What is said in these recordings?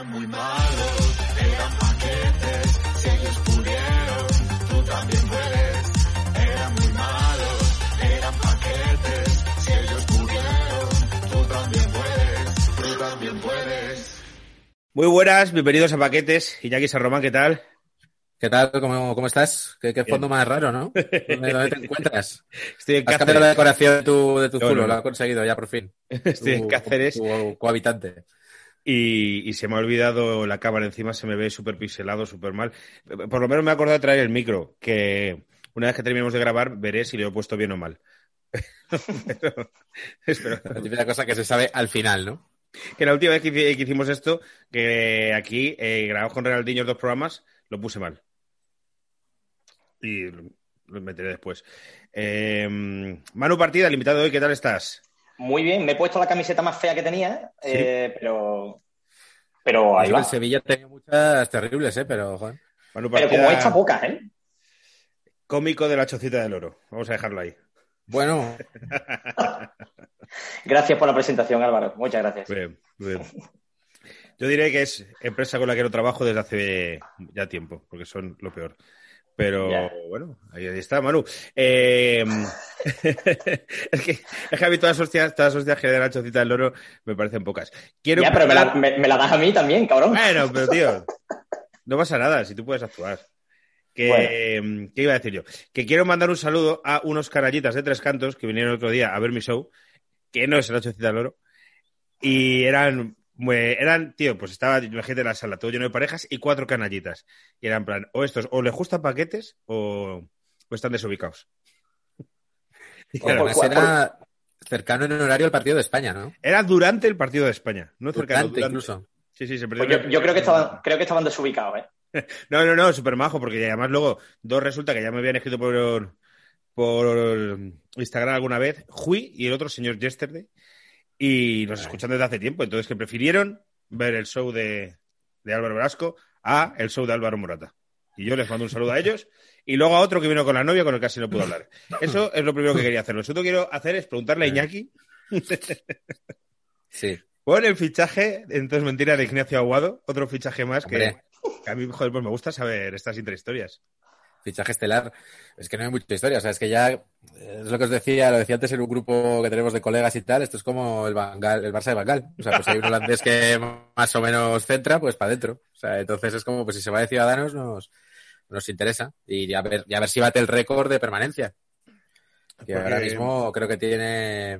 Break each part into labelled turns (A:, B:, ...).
A: Eran muy malos, eran paquetes, si ellos pudieron, tú también puedes. Eran muy malos, eran paquetes, si ellos pudieron, tú también puedes, tú también puedes.
B: Muy buenas, bienvenidos a Paquetes. Iñaki San Román, ¿qué tal?
C: ¿Qué tal? ¿Cómo, cómo estás? ¿Qué, qué fondo más raro, ¿no? ¿Dónde, dónde te encuentras?
B: Estoy en
C: Has cambiado la
B: Cáceres.
C: decoración de tu, de tu
B: No,
C: zulo,
B: no.
C: lo has conseguido ya por fin.
B: Estoy en
C: Tu-
B: Cáceres
C: Tu cohabitante.
B: Y, y se me ha olvidado la cámara encima, se me ve súper pixelado, súper mal. Por lo menos me he acordado de traer el micro, que una vez que terminemos de grabar veré si lo he puesto bien o mal. Pero- espero.
C: La típica cosa que se sabe al final, ¿no?
B: Que la última vez que, hici- que hicimos esto, que aquí eh, grabamos con Renaldinho dos programas, lo puse mal. Y lo, meteré después. Eh, Manu Partida, el invitado de hoy, ¿qué tal estás?
D: Muy bien, me he puesto la camiseta más fea que tenía, eh, pero. Pero ahí va.
C: El Sevilla tenía muchas terribles, ¿eh? Pero, joder.
B: Manu
D: Pero como esta pocas, ¿eh?
B: cómico de la chocita del oro. Vamos a dejarlo ahí.
C: Bueno,
D: Gracias por la presentación, Álvaro. Muchas gracias.
B: Bien, bien. Yo diré que es empresa con la que no trabajo desde hace ya tiempo, porque son lo peor. Pero bueno, ahí, está, Manu. Eh, es, que, es que a mí todas las hostias, todas las hostias que le dan a Chocita del Oro me parecen pocas. Quiero
D: Ya, pero me la, me- me la das a mí también, cabrón.
B: Bueno, pero tío, no pasa nada si tú puedes actuar. Que, ¿Qué iba a decir yo? Que quiero mandar un saludo a unos canallitas de Tres Cantos que vinieron el otro día a ver mi show, que no es el Chocita del Oro, y eran, eran, tío, pues estaba, imagínate la sala, todo lleno de parejas y cuatro canallitas. Y eran plan, o estos, o les gustan paquetes o, o están desubicados. Y era,
C: además
D: cuatro-
C: era cercano en horario al partido de España, ¿no?
B: era durante el partido de España, no cercano,
C: Durante,
B: durante.
C: incluso.
B: Sí, sí, se
D: Pues
B: perdió.
D: yo, yo creo que estaban, creo que estaban desubicados, ¿eh?
B: No, no, no, súper majo, porque además luego dos resulta que ya me habían escrito por, por Instagram alguna vez, Jui y el otro señor Yesterday, y nos escuchan desde hace tiempo, entonces que prefirieron ver el show de, de Álvaro Velasco a el show de Álvaro Morata. Y yo les mando un saludo a ellos, y luego a otro que vino con la novia con el que casi no pudo hablar. Eso es lo primero que quería hacer. Lo segundo que quiero hacer es preguntarle a Iñaki
C: Sí.
B: por el fichaje, entonces mentira, de Ignacio Aguado, otro fichaje más que, a mí, joder, pues me gusta saber estas intrahistorias.
C: Fichaje estelar. Es que no hay mucha historia. O sea, es que ya eh, es lo que os decía, lo decía antes en un grupo que tenemos de colegas y tal. Esto es como el, Bangal, el Barça de Bangal. O sea, pues hay un holandés que más o menos centra, pues para adentro. O sea, entonces es como, pues si se va de Ciudadanos, nos, nos interesa. Y a ver, y a ver si bate el récord de permanencia. Que
B: Porque-
C: ahora mismo creo que tiene.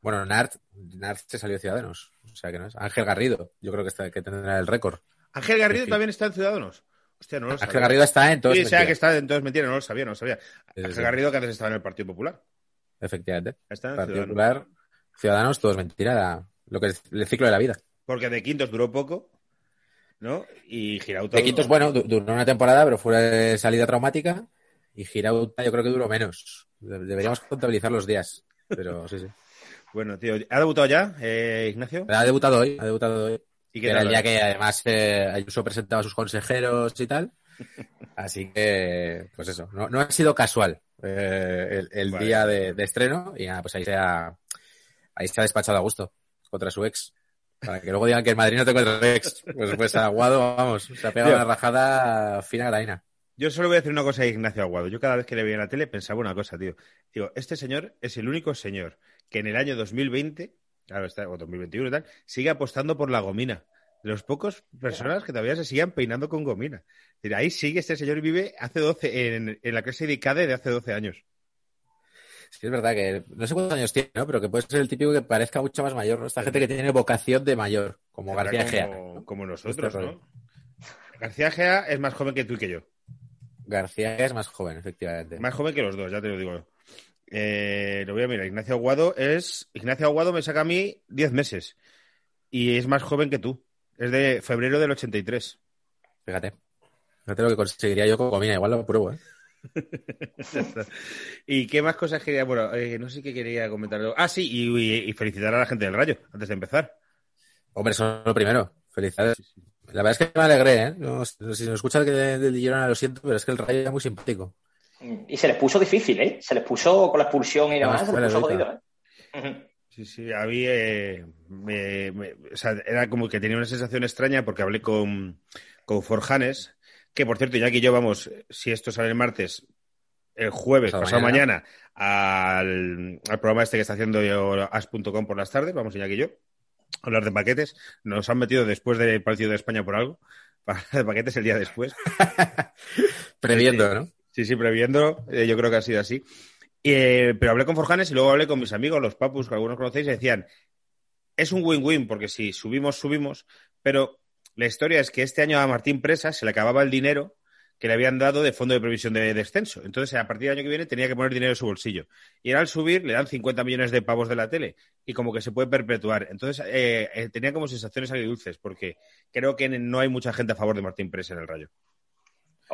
C: Bueno, Nart, Nart se salió de Ciudadanos. O sea, que no es. Ángel Garrido, yo creo que, está, que tendrá el récord.
B: Ángel Garrido
C: Sí.
B: también está en Ciudadanos. Hostia, no lo
C: Ángel
B: sabía.
C: Garrido está en todos.
B: Sí, sea que está en todos mentira, no lo sabía, no lo sabía.
C: Sí,
B: Ángel
C: sí.
B: Garrido que antes estaba en el Partido Popular.
C: Efectivamente.
B: Está en
C: Partido
B: Ciudadanos.
C: Popular, Ciudadanos, todo es mentira. lo que es el ciclo de la vida.
B: Porque de Quintos duró poco, ¿no? Y Girauta.
C: De Quintos, bueno, du- duró una temporada, pero fue salida traumática. Y Girauta yo creo que duró menos. De- Deberíamos contabilizar los días. Pero sí, sí.
B: Bueno, tío, ¿ha debutado ya, eh, Ignacio?
C: Ha debutado hoy, ha debutado hoy.
B: ¿Y
C: Que era el día que además eh, Ayuso presentaba a sus consejeros y tal. Así que, pues eso, no, no ha sido casual eh, el, el
B: Vale.
C: día de, de estreno y nada, pues ahí se ha, ahí se ha despachado a gusto contra su ex. Para que luego digan que el Madrid no te contra ex. Pues, pues Aguado, vamos, se ha pegado una rajada fina graina.
B: Yo solo voy a decir una cosa a Ignacio Aguado. Yo cada vez que le veía en la tele pensaba una cosa, tío. Digo, este señor es el único señor que en el año 2020, claro, está, o 2021 y tal, sigue apostando por la gomina. De los pocos personas que todavía se sigan peinando con gomina. Es decir, ahí sigue este señor y vive hace 12, en, en la clase de ICADE de hace 12 años.
C: Sí, es verdad que no sé cuántos años tiene, ¿no? Pero que puede ser el típico que parezca mucho más mayor, ¿no? Esta gente que tiene vocación de mayor, como García Egea.
B: como,
C: ¿no?
B: como nosotros,
C: Este
B: ¿no? García Gea es más joven que tú y que yo.
C: García Egea es más joven, efectivamente.
B: Más joven que los dos, ya te lo digo. Eh, lo voy a mirar. Ignacio Aguado es. Ignacio Aguado me saca a mí 10 meses. Y es más joven que tú. Es de febrero del 83.
C: Fíjate. Fíjate lo que conseguiría yo con comida, igual lo pruebo, ¿eh?
B: ¿Y qué más cosas quería? Bueno, eh, no sé qué quería comentar. Ah, sí, y, y- y felicitar a la gente del Rayo antes de empezar.
C: Hombre, eso es lo primero. Felicidades. La verdad es que me alegré, ¿eh? No- si nos escucha el que del Girona, lo siento, pero es que el Rayo era muy simpático.
D: Y se les puso difícil, ¿eh? Se les puso con la expulsión y demás, se les puso jodido, ¿eh?
B: Sí, sí, había. eh, me- me- o sea, era como que tenía una sensación extraña porque hablé con, con Forjanes, que por cierto, ya que yo vamos, si esto sale el martes, el jueves,
C: Pasado
B: pasado
C: mañana.
B: mañana, al, al programa este que está haciendo as.com por las tardes, vamos, ya que yo, a hablar de paquetes. Nos han metido después del partido de España por algo, para hablar de paquetes el día después.
C: Previendo, ¿no?
B: Sí, sí, previendo, eh, yo creo que ha sido así. Eh, pero hablé con Forjanes y luego hablé con mis amigos, los papus, que algunos conocéis, y decían, es un win-win, porque si subimos, subimos, pero la historia es que este año a Martín Presa se le acababa el dinero que le habían dado de fondo de previsión de descenso. Entonces, a partir del año que viene tenía que poner dinero en su bolsillo. Y al subir le dan 50 millones de pavos de la tele y como que se puede perpetuar. Entonces, eh, tenía como sensaciones agridulces, porque creo que no hay mucha gente a favor de Martín Presa en el Rayo.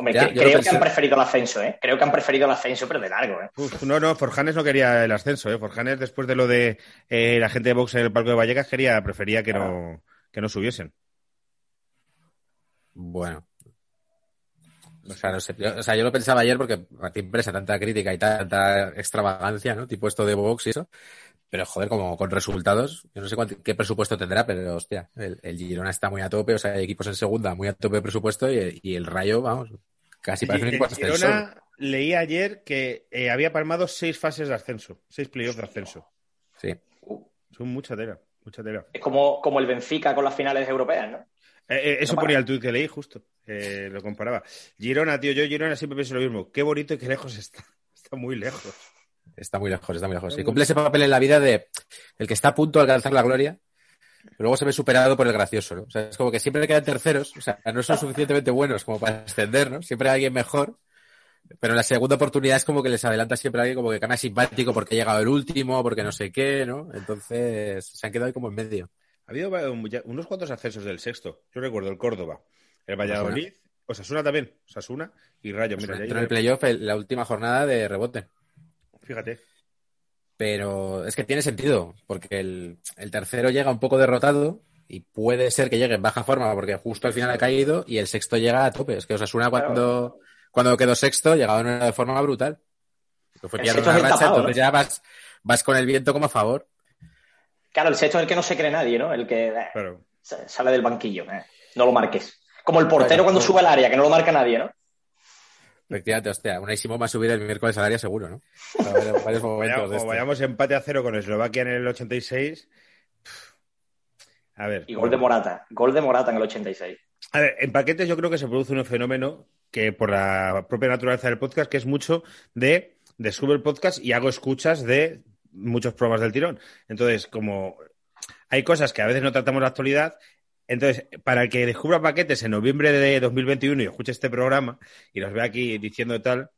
D: Hombre,
C: Ya,
D: que- creo que han preferido el ascenso, ¿eh? Creo que han preferido el ascenso, pero de largo, ¿eh?
B: Uf, no, no, Forjanes no quería el ascenso, ¿eh? Forjanes, después de lo de eh, la gente de Vox en el Parque de Vallecas, quería, prefería que no, que no subiesen.
C: Bueno. O sea, no sé, yo, o sea, yo lo pensaba ayer porque Martín Presa, tanta crítica y tanta extravagancia, ¿no? Tipo esto de Vox y eso. Pero joder, como con resultados, yo no sé cuánto- qué presupuesto tendrá, pero hostia, el, el Girona está muy a tope, o sea, hay equipos en segunda muy a tope de presupuesto y, y el Rayo, vamos, casi parece un equipo ascensor.
B: Girona leí ayer que eh, había palmado seis fases de ascenso, seis playoffs de ascenso.
C: Sí.
B: Son mucha tela, mucha tela.
D: Es como, como el Benfica con las finales europeas, ¿no?
B: Eh, eh, eso
D: No
B: ponía el tuit que leí, justo. eh, lo comparaba. Girona, tío, yo Girona siempre pienso lo mismo. Qué bonito y qué lejos está. Está muy lejos.
C: Está muy lejos, está muy lejos. Y cumple ese papel en la vida de el que está a punto de alcanzar la gloria, pero luego se ve superado por el gracioso, ¿no? O sea, es como que siempre quedan terceros, o sea, no son suficientemente buenos como para ascender, ¿no? Siempre hay alguien mejor, pero en la segunda oportunidad es como que les adelanta siempre alguien como que gana simpático porque ha llegado el último, porque no sé qué, ¿no? Entonces se han quedado ahí como en medio.
B: Ha habido unos cuantos ascensos del sexto. Yo recuerdo el Córdoba, el Valladolid, Osasuna también, Osasuna y Rayo. Mira,
C: Entró en el playoff la última jornada de rebote.
B: fíjate.
C: Pero es que tiene sentido, porque el, el tercero llega un poco derrotado y puede ser que llegue en baja forma porque justo al final ha caído y el sexto llega a tope. Es que Osasuna cuando, cuando quedó sexto llegaba de forma brutal. Que fue
D: El sexto
C: una
D: es el
C: racha,
D: tapado,
C: entonces ya vas, vas con el viento como a favor.
D: Claro, el sexto es el que no se cree nadie, ¿no? El que eh,
B: Claro.
D: sale del banquillo. eh. No lo marques. Como el portero cuando
C: no.
D: sube al área, que no lo marca nadie, ¿no?
C: Efectivamente, hostia, una Simón va a subir el miércoles al área seguro, ¿no? A varios, varios momentos
B: Vaya-
C: de
B: como
C: estos.
B: vayamos empate a cero con Eslovaquia en el 86. pff, A ver.
D: Y gol de Morata. Gol de Morata en el 86.
B: A ver, en paquetes yo creo que se produce un fenómeno que por la propia naturaleza del podcast, que es mucho de descubro el podcast y hago escuchas de muchos programas del tirón. Entonces, como hay cosas que a veces no tratamos de actualidad, entonces, para el que descubra paquetes en noviembre de 2021 y escuche este programa y nos vea aquí diciendo tal,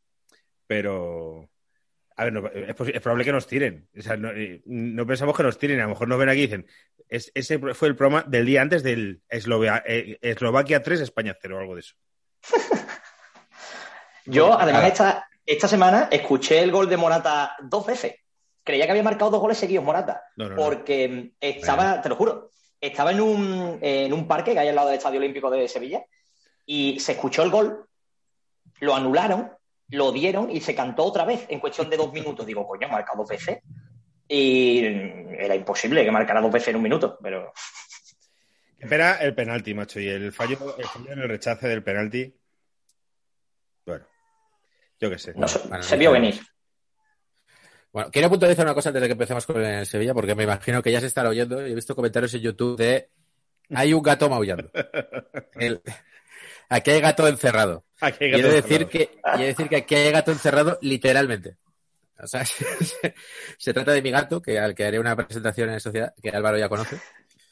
B: pero... A ver, no, es, probable que nos tiren. O sea, no, eh, no pensamos que nos tiren. A lo mejor nos ven aquí y dicen, es- ese fue el programa del día antes del Eslovea- eh, Eslovaquia 3, España 0 o algo de eso.
D: Yo, además, esta, esta semana escuché el gol de Morata dos veces. Creía que había marcado dos goles seguidos Morata.
B: No.
D: Porque estaba, te lo juro, estaba en un, en un parque que hay al lado del Estadio Olímpico de Sevilla y se escuchó el gol, lo anularon, lo dieron y se cantó otra vez en cuestión de dos minutos. Digo, coño, ha marcado dos veces. Y era imposible que marcara dos veces en un minuto, pero
B: Espera el penalti, macho, y el fallo, el fallo en el rechace del penalti. Bueno, yo qué sé.
D: no, se, vio venir.
C: Bueno, quiero puntualizar una cosa antes de que empecemos con el Sevilla, porque me imagino que ya se estará oyendo y he visto comentarios en YouTube de hay un gato maullando. El- aquí hay gato encerrado.
B: Aquí hay gato
C: decir
B: encerrado.
C: que, y he de decir que aquí hay gato encerrado literalmente. O sea, se, se trata de mi gato, que al que haré una presentación en sociedad, que Álvaro ya conoce.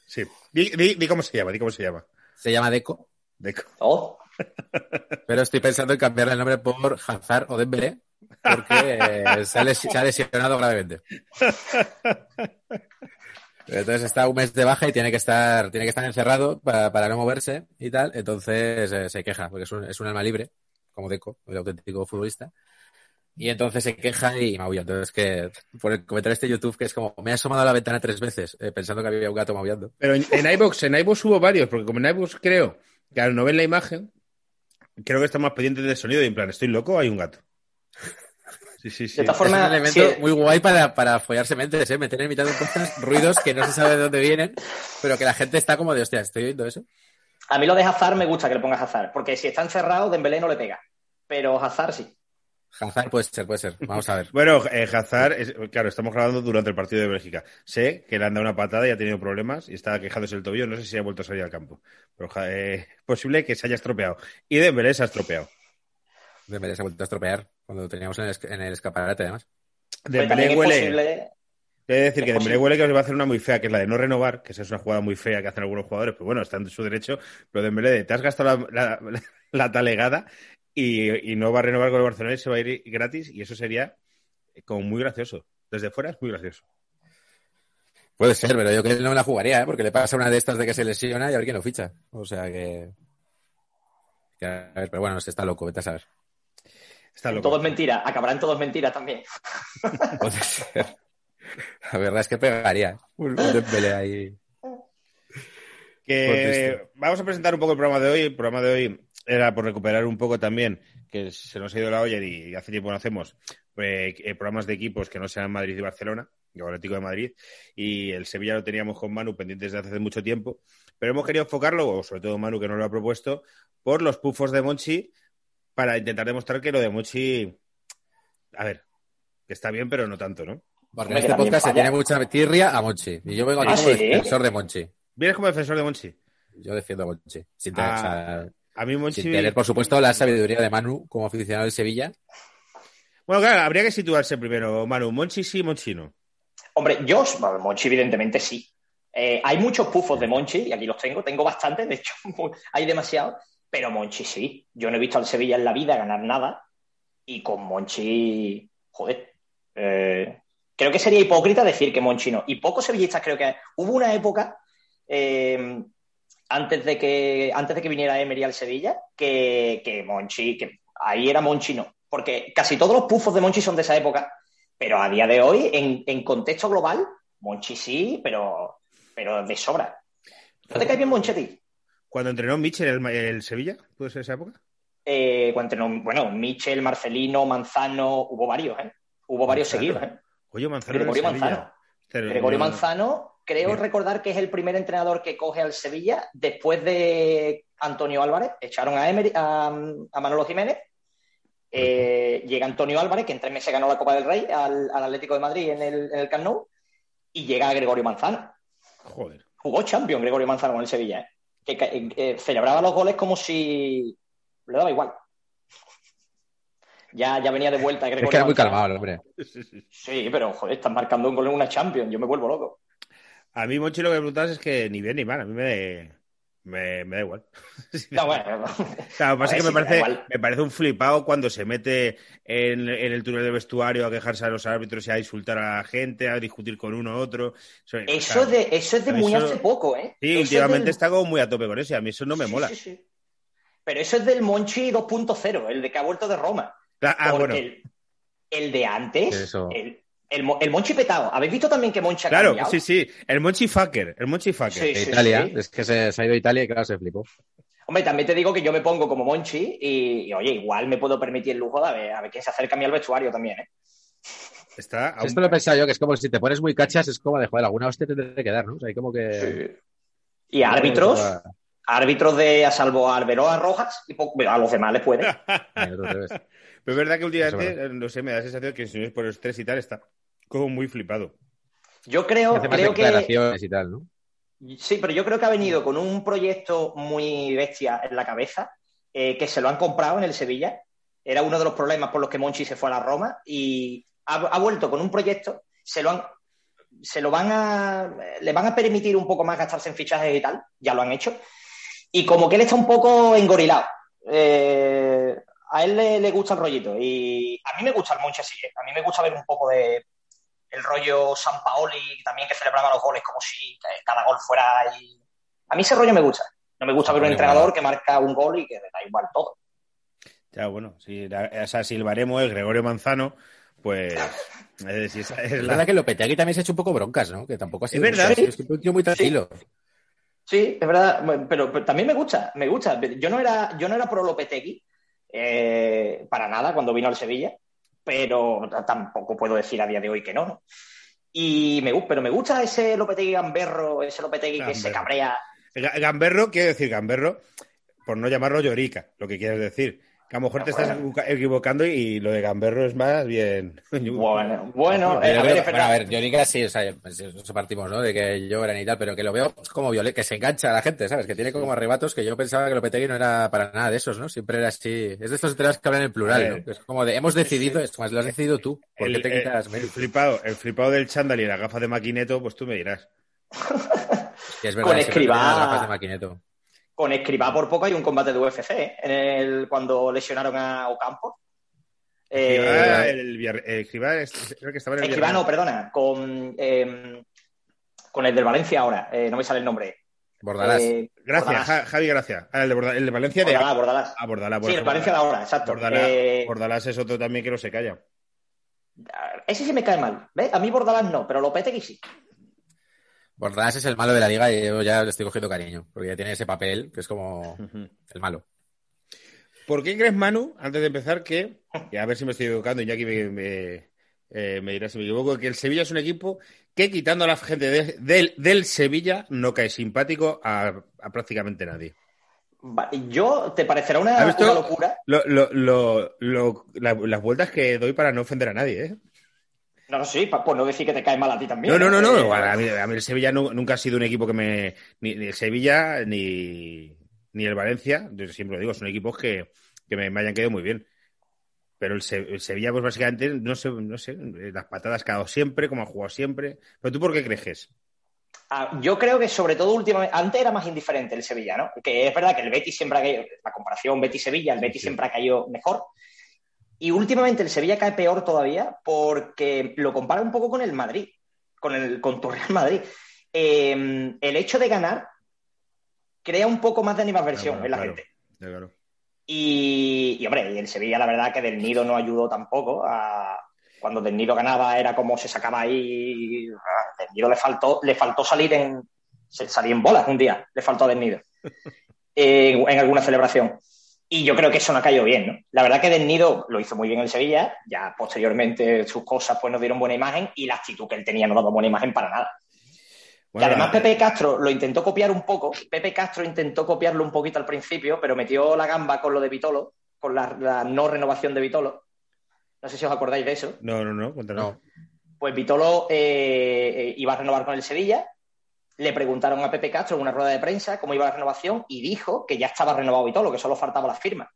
B: Sí. Di, di- di cómo se llama, di cómo se llama.
C: Se llama Deco,
B: Deco.
D: Oh,
C: pero estoy pensando en cambiarle el nombre por Hazard o Dembélé, porque eh, se, ha ha lesionado gravemente. Entonces está un mes de baja y tiene que estar, tiene que estar encerrado para, no moverse y tal. Entonces eh, se queja, porque es un, alma libre, como Deco, el auténtico futbolista. Y entonces se queja y maulla. Entonces que por el comentario este YouTube que es como me he asomado a la ventana tres veces eh, pensando que había un gato maullando.
B: Pero en, en en iVoox hubo varios, porque como en iVoox creo que al no ven la imagen, creo que están más pendientes del sonido y en plan, estoy loco, hay un gato. Sí, sí, sí.
D: De esta
C: Es
D: forma,
C: un elemento
D: sí,
C: muy guay para, para follarse mentes, ¿eh? Meter en mitad de un podcast ruidos que no se sabe de dónde vienen, pero que la gente está como de, hostia, estoy oyendo eso.
D: a mí lo de Hazard me gusta que le pongas Hazard, porque si está encerrado, Dembélé no le pega. Pero Hazard sí.
C: Hazard puede ser, puede ser. Vamos a ver.
B: Bueno, eh, Hazard, es- claro, estamos grabando durante el partido de Bélgica. Sé que le han dado una patada y ha tenido problemas y está quejándose el tobillo. No sé si ha vuelto a salir al campo. Pero eh, es posible que se haya estropeado. Y Dembélé se ha estropeado.
C: Dembélé se ha vuelto a estropear cuando lo teníamos en el, en el escaparate, además.
B: Dembélé
D: es
B: huele...
D: posible.
B: He de decir
D: es
B: que Dembélé huele que os va a hacer una muy fea, que es la de no renovar, que esa es una jugada muy fea que hacen algunos jugadores, pero bueno, está en su derecho. Pero Dembélé, de, te has gastado la, la- la talegada y, y no va a renovar con el Barcelona y se va a ir gratis y eso sería como muy gracioso. Desde fuera es muy gracioso.
C: Puede ser, pero yo que él no me la jugaría, ¿eh? porque le pasa una de estas de que se lesiona y a ver quién lo ficha. O sea que. que a ver, pero bueno, se está loco, vete a saber.
B: Está loco.
D: Todo es mentira. Acabarán todos mentiras también.
C: Puede ser. La verdad es que pegaría. ¿eh? Un, un Dembélé ahí.
B: Que vamos a presentar un poco el programa de hoy. El programa de hoy era por recuperar un poco también, que se nos ha ido la olla y hace tiempo no hacemos eh, eh, programas de equipos que no sean Madrid y Barcelona, o Atlético de Madrid. Y el Sevilla lo teníamos con Manu pendientes desde hace mucho tiempo. Pero hemos querido enfocarlo, o sobre todo Manu que nos lo ha propuesto, por los pufos de Monchi para intentar demostrar que lo de Monchi, a ver, que está bien, pero no tanto, ¿no?
C: Porque en este podcast se tiene mucha tirria a Monchi. Y yo vengo aquí
D: Ah,
C: como
D: ¿sí?
C: defensor de Monchi.
B: ¿Vienes como defensor de Monchi?
C: Yo defiendo a Monchi. Sin tener,
B: Ah, A mí Monchi...
C: sin tener, por supuesto, la sabiduría de Manu como aficionado del Sevilla.
B: Bueno, claro, habría que situarse primero, Manu. Monchi sí, Monchi no.
D: Hombre, yo, Monchi, evidentemente sí. Eh, hay muchos pufos de Monchi, y aquí los tengo, tengo bastantes, de hecho, hay demasiados, pero Monchi sí. Yo no he visto al Sevilla en la vida ganar nada, y con Monchi, joder, eh, creo que sería hipócrita decir que Monchi no. Y pocos sevillistas creo que hubo una época eh, antes de que antes de que viniera Emery al Sevilla que, que Monchi, que ahí era Monchi no, porque casi todos los pufos de Monchi son de esa época, pero a día de hoy en, en contexto global Monchi sí, pero pero de sobra. ¿No te cae bien Monchi a ti?
B: Cuando entrenó Mitchell el, el Sevilla, ¿puede ser esa época?
D: Eh, cuando entrenó- bueno, Michel, Marcelino, Manzano, hubo varios, ¿eh? Hubo varios
B: Manzano.
D: seguidos, ¿eh?
B: Oye, Manzano
D: Gregorio. Manzano.
B: Pero-
D: Gregorio
B: no-
D: Manzano, creo
B: Bien.
D: recordar que es el primer entrenador que coge al Sevilla después de Antonio Álvarez. Echaron a, Emery- a, a Manolo Jiménez. Eh, llega Antonio Álvarez, que en tres meses ganó la Copa del Rey al, al Atlético de Madrid en el, en el Camp Nou. Y llega Gregorio Manzano.
B: Joder.
D: Jugó Champion Gregorio Manzano con el Sevilla. ¿eh? Que, celebraba los goles como si le daba igual. Ya, ya venía de vuelta Gregorio
C: Es que era muy calmado el hombre.
B: Sí,
D: pero joder, estás marcando un gol en una Champions. Yo me vuelvo loco.
B: A mí, Monchi, lo que me preguntas es que ni bien ni mal. A mí me, me, me da igual.
D: No, bueno,
B: Claro, lo que pasa es que me
D: ver, sí,
B: parece,
D: igual.
B: me parece un flipado cuando se mete en, en el túnel de vestuario a quejarse a los árbitros y a insultar a la gente, a discutir con uno u otro. Eso,
D: Eso
B: claro,
D: es de, eso es de muy
B: eso-
D: hace poco, ¿eh?
B: Sí,
D: Eso es
B: últimamente
D: del-
B: está como muy a tope con eso y a mí eso no me
D: Sí,
B: mola.
D: sí, sí. Pero eso es del Monchi 2.0, el de que ha vuelto de Roma.
B: Ah, ah,
D: Porque
B: bueno,
D: el, el de antes,
C: Eso.
D: el, el, Mo- el Monchi petado. ¿Habéis visto también que Monchi ha
B: claro,
D: cambiado?
B: sí, sí. El Monchi Fucker, el Monchi Fucker.
D: Sí.
C: De Italia,
D: sí.
C: es que se, se ha ido a Italia y claro, se flipó.
D: Hombre, también te digo que yo me pongo como Monchi y, y, oye, igual me puedo permitir el lujo de a ver, a ver quién se acerca a mí al vestuario también, ¿eh?
B: Está a un-
C: Esto lo he pensado yo, que es como si te pones muy cachas, es como de joder, alguna hostia te tendré que dar, ¿no? O sea, hay como que.
D: Y árbitros, árbitros de a salvo a Arbeloa Rojas y poco- a los demás les puede.
B: Pero es verdad que últimamente, no sé, me da la sensación que si no es por el estrés y tal, está como muy flipado.
D: Yo creo,
C: Hace más
D: creo que
C: declaraciones y tal, ¿no?
D: Sí, pero yo creo que ha venido con un proyecto muy bestia en la cabeza, eh, que se lo han comprado en el Sevilla. Era uno de los problemas por los que Monchi se fue a la Roma y ha, ha vuelto con un proyecto, se lo han, se lo van a, le van a permitir un poco más gastarse en fichajes y tal, ya lo han hecho. Y como que él está un poco engorilado. Eh, a él le, le gusta el rollito y a mí me gusta el Monchi así. ¿eh? A mí me gusta ver un poco de el rollo San Paoli, también que celebraba los goles como si cada gol fuera ahí. A mí ese rollo me gusta. No me gusta ver un entrenador que marca un gol y que le da igual todo.
B: Ya, bueno, si, la, o sea, si el baremo es Gregorio Manzano, pues. esa es
C: Es
B: la-
C: verdad que Lopetegui también se ha hecho un poco broncas, ¿no? Que tampoco ha sido.
B: Es verdad.
C: Es un tío muy tranquilo.
D: Sí, es verdad, pero también me gusta, me gusta. Yo no era, yo no era pro Lopetegui, eh, para nada, cuando vino al Sevilla. Pero tampoco puedo decir a día de hoy que no. ¿no? Y me, pero me gusta ese Lopetegui gamberro, ese Lopetegui que se cabrea.
B: Ga- Gamberro quiere decir gamberro, por no llamarlo llorica, lo que quieres decir. Que a lo mejor te estás
D: Bueno.
B: equivoca- equivocando y lo de gamberro es más bien.
D: Bueno, bueno, eh,
C: Yo
D: a ver,
C: que- bueno,
D: verdad.
C: a ver, Llorica sí, o sea, eso partimos, ¿no? De que lloran y tal, pero que lo veo como violento, que se engancha a la gente, ¿sabes? Que tiene como arrebatos que yo pensaba que Lopetegui no era para nada de esos, ¿no? Siempre era así. Es de estos que hablan en plural. ¿no? Que es como de, hemos decidido, es más, lo has decidido tú. ¿Por
B: El,
C: qué te
B: el-
C: quitas
B: el flipado, el flipado del chándal y la gafa de maquineto, pues tú me dirás.
C: Que es verdad,
D: con
C: las gafas de maquineto.
D: Con Escribá por poco hay un combate de UFC, ¿eh? En el, cuando lesionaron a Ocampo. Eh,
B: Escribá, el, Villar- eh, Escribá es- creo que estaba en el
D: Escribá, no, perdona, con, eh, con el del Valencia ahora, eh, no me sale el nombre.
C: Bordalás.
D: Eh,
B: Gracias,
D: Bordalás.
B: Ja- Javi, gracias. Ah, el, de Borda- el de Valencia de
D: Bordalás, Bordalás.
B: Ah, Bordalás.
D: Sí, el Valencia de ahora, exacto.
B: Bordalás,
D: Eh,
B: Bordalás es otro también que no se calla.
D: ese sí me cae mal. ¿ves? A mí Bordalás no, pero Lopetegui sí.
C: Bordalás es el malo de la liga y yo ya le estoy cogiendo cariño, porque ya tiene ese papel que es como el malo.
B: ¿Por qué crees, Manu, antes de empezar, que, y a ver si me estoy equivocando, y aquí me, me, eh, me dirá si me equivoco, que el Sevilla es un equipo que, quitando a la gente de- del, del Sevilla, no cae simpático a, a prácticamente nadie.
D: Yo, ¿te parecerá una, una locura?
B: Lo- lo- lo- lo- la- las vueltas que doy para no ofender a nadie, ¿eh?
D: No, no, sí, por no decir que te cae mal a ti también.
B: No, no, no,
D: ¿eh?
B: no. A mí, a mí el Sevilla nu- nunca ha sido un equipo que me. Ni, ni el Sevilla ni, ni el Valencia, yo siempre lo digo, son equipos que, que me, me hayan quedado muy bien. Pero el, Se- el Sevilla, pues básicamente, no sé, no sé, las patadas que ha dado siempre, como ha jugado siempre. ¿Pero tú por qué crees?
D: Ah, yo creo que sobre todo últimamente, antes era más indiferente el Sevilla, ¿no? Que es verdad que el Betis siempre ha caído, la comparación Betis-Sevilla, el Betis
B: Sí.
D: siempre ha caído mejor. Y últimamente el Sevilla cae peor todavía porque lo compara un poco con el Madrid, con, el, con tu Real Madrid. Eh, el hecho de ganar crea un poco más de animadversión
B: bueno,
D: en la
B: claro.
D: gente.
B: Claro.
D: Y, y, hombre, el Sevilla, la verdad, que Del Nido no ayudó tampoco. A, cuando Del Nido ganaba, era como se sacaba ahí. Del Nido le faltó, le faltó salir en, salir en bolas un día, le faltó a Del Nido. en alguna celebración. Y yo creo que eso no ha caído bien, ¿no? La verdad que Del Nido lo hizo muy bien el Sevilla, ya posteriormente sus cosas pues nos dieron buena imagen y la actitud que él tenía no daba buena imagen para nada.
B: Bueno,
D: y además
B: la-
D: Pepe Castro lo intentó copiar un poco. Pepe Castro intentó copiarlo un poquito al principio, pero metió la gamba con lo de Vitolo, con la, la no renovación de Vitolo. No sé si os acordáis de eso.
B: No, no, no, cuéntanos.
C: No.
D: Pues Vitolo eh, eh, iba a renovar con el Sevilla. Le preguntaron a Pepe Castro en una rueda de prensa cómo iba la renovación y dijo que ya estaba renovado Vitolo, que solo faltaba la firma.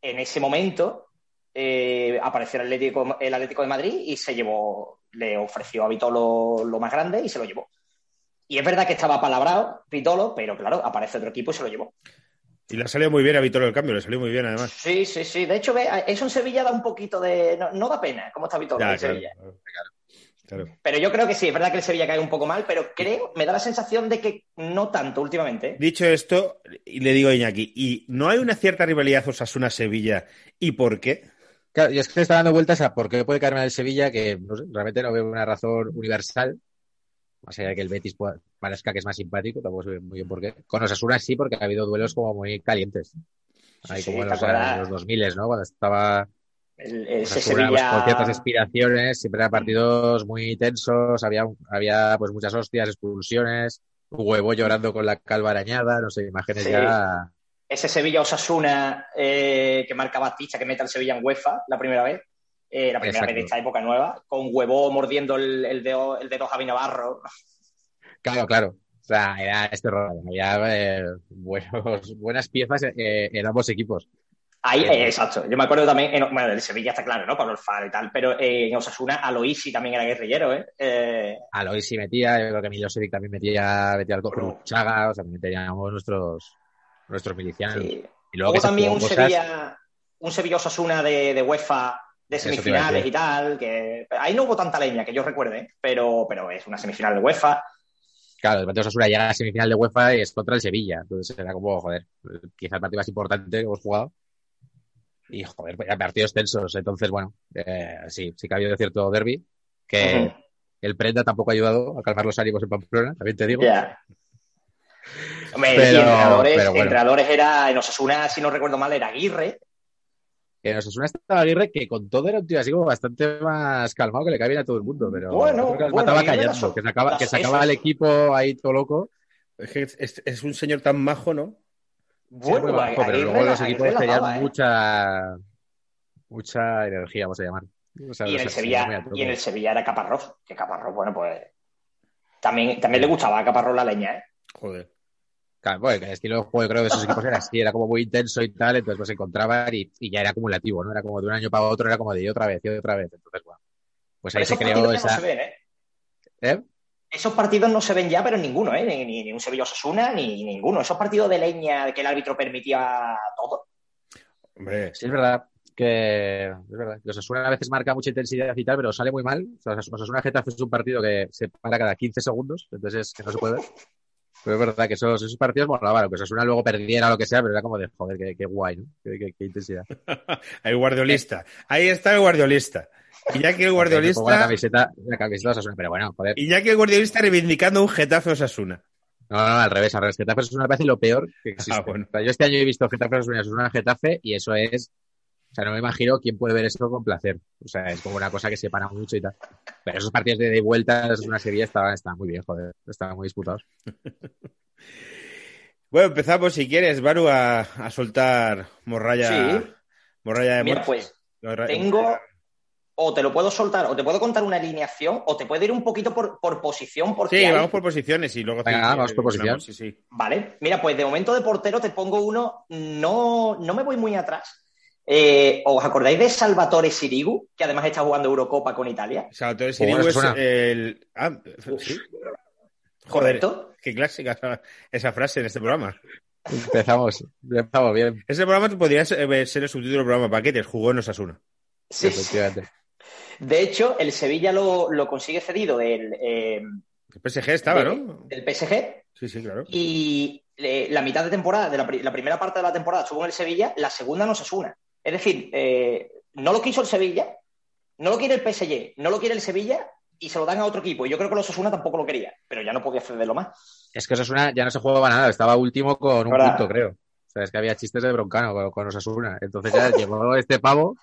D: En ese momento eh, apareció el Atlético, el Atlético de Madrid y se llevó, le ofreció a Vitolo lo más grande y se lo llevó. Y es verdad que estaba palabrado Vitolo, pero claro, aparece otro equipo y se lo llevó.
B: Y le ha salido muy bien a Vittorio el cambio, le salió muy bien además.
D: Sí, sí, sí. De hecho, ve, eso en Sevilla da un poquito de. No, no da pena cómo está Vitolo
B: Ya,
D: en
B: claro,
D: Sevilla.
B: claro. Claro.
D: Pero yo creo que sí, es verdad que el Sevilla cae un poco mal, pero creo, me da la sensación de que no tanto últimamente. ¿eh?
B: Dicho esto, y le digo a Iñaki, ¿y no hay una cierta rivalidad Osasuna-Sevilla? ¿Y por qué?
C: Claro, y es que le está dando vueltas a por qué puede caerme el Sevilla, que no sé, realmente no veo una razón universal. Más allá de que el Betis pueda- parezca que es más simpático, tampoco sé muy bien por qué. Con Osasuna sí, porque ha habido duelos como muy calientes. Ahí
D: Sí,
C: como en
D: ¿te
C: los, los 2000, ¿no? Cuando estaba
D: El, ese
C: pues, con ciertas
D: Sevilla.
C: aspiraciones, siempre eran partidos muy tensos, había, había pues muchas hostias, expulsiones, huevo llorando con la calva arañada, no sé, imágenes
D: Sí.
C: ya...
D: Ese Sevilla Osasuna eh, que marca Batista, que mete al Sevilla en UEFA la primera vez. eh, la primera
C: Exacto.
D: vez de esta época nueva, con huevo mordiendo el, el dedo, el dedo Javi Navarro.
C: Claro, claro. O sea, era este rollo. Había eh, buenos, buenas piezas eh, en ambos equipos.
D: Ahí, eh, exacto. Yo me acuerdo también, en, bueno, el Sevilla está claro, ¿no? Pablo Alfaro y tal, pero eh, en Osasuna Aloisi también era guerrillero, ¿eh? eh
C: Alois sí metía, yo creo que Milosevic también metía, metía algo
D: Bueno.
C: Chaga, o sea, también teníamos nuestros, nuestros milicianos.
D: sí.
C: Y luego
D: también un
C: cosas-
D: Sevilla, un Sevilla Osasuna de, de UEFA de semifinales y tal, que ahí no hubo tanta leña que yo recuerde, ¿eh? pero, pero es una semifinal de UEFA.
C: Claro, el partido de Osasuna llega a la semifinal de UEFA y es contra el Sevilla. Entonces era como, joder, quizá el partido más importante que hemos jugado. Y, joder, pues, partidos tensos. Entonces, bueno, eh, sí, sí que ha habido cierto derby. Que el Prenda tampoco ha ayudado a calmar los ánimos en Pamplona, también te digo.
D: Ya. Hombre,
C: Pero-
D: y entrenadores,
C: pero bueno.
D: entrenadores era, en Osasuna, si no recuerdo mal, era Aguirre.
C: en Osasuna estaba Aguirre, que con todo era un tío así como bastante más calmado, que le cae bien a todo el mundo, pero
D: Bueno,
C: creo que
D: bueno,
C: mataba callando, que sacaba, que sacaba
D: es.
C: al equipo ahí todo loco.
B: Es que es un señor tan majo, ¿no?
D: Bueno,
C: muy bajo, pero luego los equipos tenían
D: ¿eh?
C: mucha, mucha energía, vamos a llamar. O sea,
D: Y en, el Sevilla, y en el Sevilla era Caparrós. Que Caparrós, bueno, pues. También, también le gustaba a Caparrós la leña, ¿eh?
B: Joder.
C: Claro, bueno, que el estilo de juego creo de esos equipos era así, era como muy intenso y tal, entonces pues se encontraban y, y ya era acumulativo, ¿no? Era como de un año para otro, era como de y otra vez, y otra vez. Entonces, bueno, pues ahí se creó esa...
D: no se ven, ¿eh?
C: ¿Eh?
D: Esos partidos no se ven ya, pero ninguno, ¿eh? Ni, ni- ni un Sevilla Osasuna, ni ninguno. Esos partidos de leña que el árbitro permitía todo.
B: Hombre,
C: Sí, es verdad que es verdad. que Osasuna a veces marca mucha intensidad y tal, pero sale muy mal. O sea, Osasuna Getafe es un partido que se para cada 15 segundos, entonces es que no se puede ver. Pero es verdad que esos, esos partidos molaban, que Osasuna luego perdiera o lo que sea, pero era como de joder, qué, qué guay, ¿no? Qué, qué- qué intensidad.
B: hay guardiolista. Ahí está el guardiolista. Y ya que el
C: Me pongo la
B: guardiolista,
C: camiseta, la camiseta de Osasuna, pero bueno, joder.
B: y ya que el guardiolista reivindicando un Getafe Osasuna.
C: No, no, no, al revés, al revés. Getafe Osasuna me parece lo peor que existe.
B: Ah, bueno.
C: O sea, yo este año he visto Getafe Osasuna y Osasuna Getafe y eso es, o sea, no me imagino quién puede ver eso con placer. O sea, es como una cosa que separa mucho y tal. Pero esos partidos de, de vuelta de Osasuna Sevilla estaban, estaban muy bien, joder, estaban muy disputados.
B: Bueno, empezamos, si quieres, Baru, a, a soltar morralla.
D: Sí.
B: Morralla de
D: Mira, pues, tengo. O te lo puedo soltar, o te puedo contar una alineación, o te puedo ir un poquito por, por posición, porque.
B: Sí,
D: hay-
B: vamos por posiciones y luego.
C: Venga,
B: sí,
C: vamos por posición.
B: Sí, sí.
D: Vale, mira, pues de momento de portero te pongo uno, no, no me voy muy atrás. Eh, ¿Os acordáis de Salvatore Sirigu, que además está jugando Eurocopa con Italia?
B: Salvatore Sirigu es
C: suena.
B: el. Ah, sí. Joder,
D: ¿Correcto?
B: qué clásica esa, frase en este programa.
C: Empezamos, empezamos bien,
B: Ese programa podría ser eh, ser el subtítulo del programa Paquetes, jugó en Osasuna.
D: Sí.
C: efectivamente.
D: De hecho, el Sevilla lo, lo consigue cedido del, eh,
B: El PSG estaba,
D: de-
B: ¿no?
D: del PSG
B: Sí, sí, claro.
D: y eh, la mitad de temporada, de la, pri- la primera parte de la temporada estuvo en el Sevilla, la segunda no se asuna. Es decir, eh, no lo quiso el Sevilla, no lo quiere el PSG, no lo quiere el Sevilla y se lo dan a otro equipo. Y yo creo que los Osasuna tampoco lo quería, pero ya no podía cederlo más.
C: Es que Osasuna ya no se jugaba nada, estaba último con un punto, creo. O sea, es que había chistes de broncano con, con Osasuna. Entonces ya llegó este pavo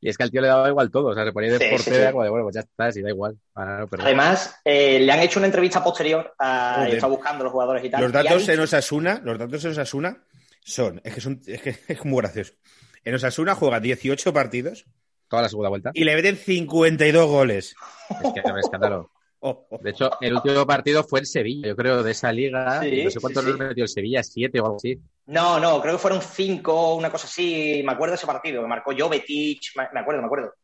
C: y es que al tío le daba igual todo. O sea, se ponía de
D: Sí, sí, sí.
C: como de, bueno, pues ya está, si da igual. No perdón.
D: Además, eh, le han hecho una entrevista posterior a está buscando los jugadores y tal.
B: Los datos
D: dicho-
B: en Osasuna, los datos en Osasuna son, es que son, es que es muy gracioso. En Osasuna juega 18 partidos
C: Toda la segunda vuelta.
B: y le meten 52 goles.
C: Es que es un escándalo. De hecho, el último partido fue en Sevilla, yo creo, de esa liga.
D: Sí,
C: no sé cuántos
D: sí,
C: nos
D: sí.
C: metió el Sevilla, siete o algo así.
D: No, no, creo que fueron cinco, una cosa así. Me acuerdo de ese partido, que marcó Jovetic, me me acuerdo, me acuerdo.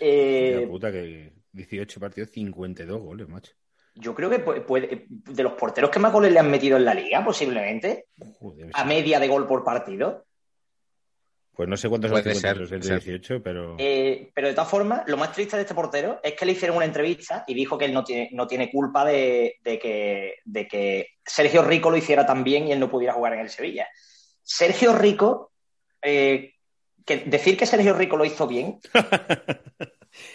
D: Eh,
B: puta, que 18 partidos, 52 goles, macho.
D: yo creo que pu- puede, de los porteros que más goles le han metido en la liga, posiblemente,
B: Joder,
D: a media de gol por partido.
B: Pues no sé cuántos son
C: Puede
B: 52
C: ser,
B: el de
C: puede ser.
B: 18, pero.
D: Eh, pero de todas formas, lo más triste de este portero es que le hicieron una entrevista y dijo que él no tiene, no tiene culpa de, de que, de que Sergio Rico lo hiciera tan bien y él no pudiera jugar en el Sevilla. Sergio Rico, eh, que decir que Sergio Rico lo hizo bien,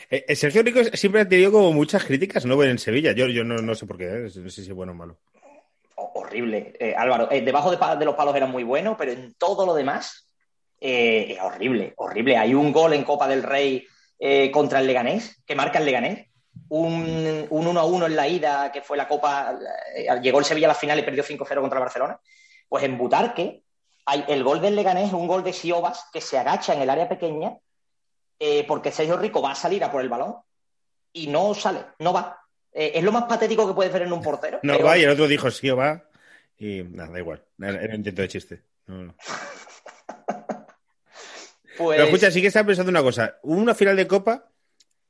B: Eh, Sergio Rico siempre ha tenido como muchas críticas, ¿no? En Sevilla. Yo, yo no, no sé por qué, ¿eh? no sé si es bueno o malo.
D: ho- horrible. Eh, Álvaro, eh, debajo de, de los palos era muy bueno, pero en todo lo demás, eh, es horrible, horrible. Hay un gol en Copa del Rey eh, contra el Leganés, que marca el Leganés. Un, un 1 a 1 en la ida, que fue la Copa, eh, llegó el Sevilla a la final y perdió 5-0 contra el Barcelona. Pues en Butarque, hay, el gol del Leganés es un gol de Siobas que se agacha en el área pequeña eh, porque Sergio Rico va a salir a por el balón y no sale, no va. Eh, es lo más patético que puedes ver en un portero.
B: No va, y el otro dijo sí o va. Y nada, da igual. Era era un intento de chiste. No, no.
D: Pues,
B: Pero escucha, sí que estaba pensando una cosa. Hubo una final de Copa,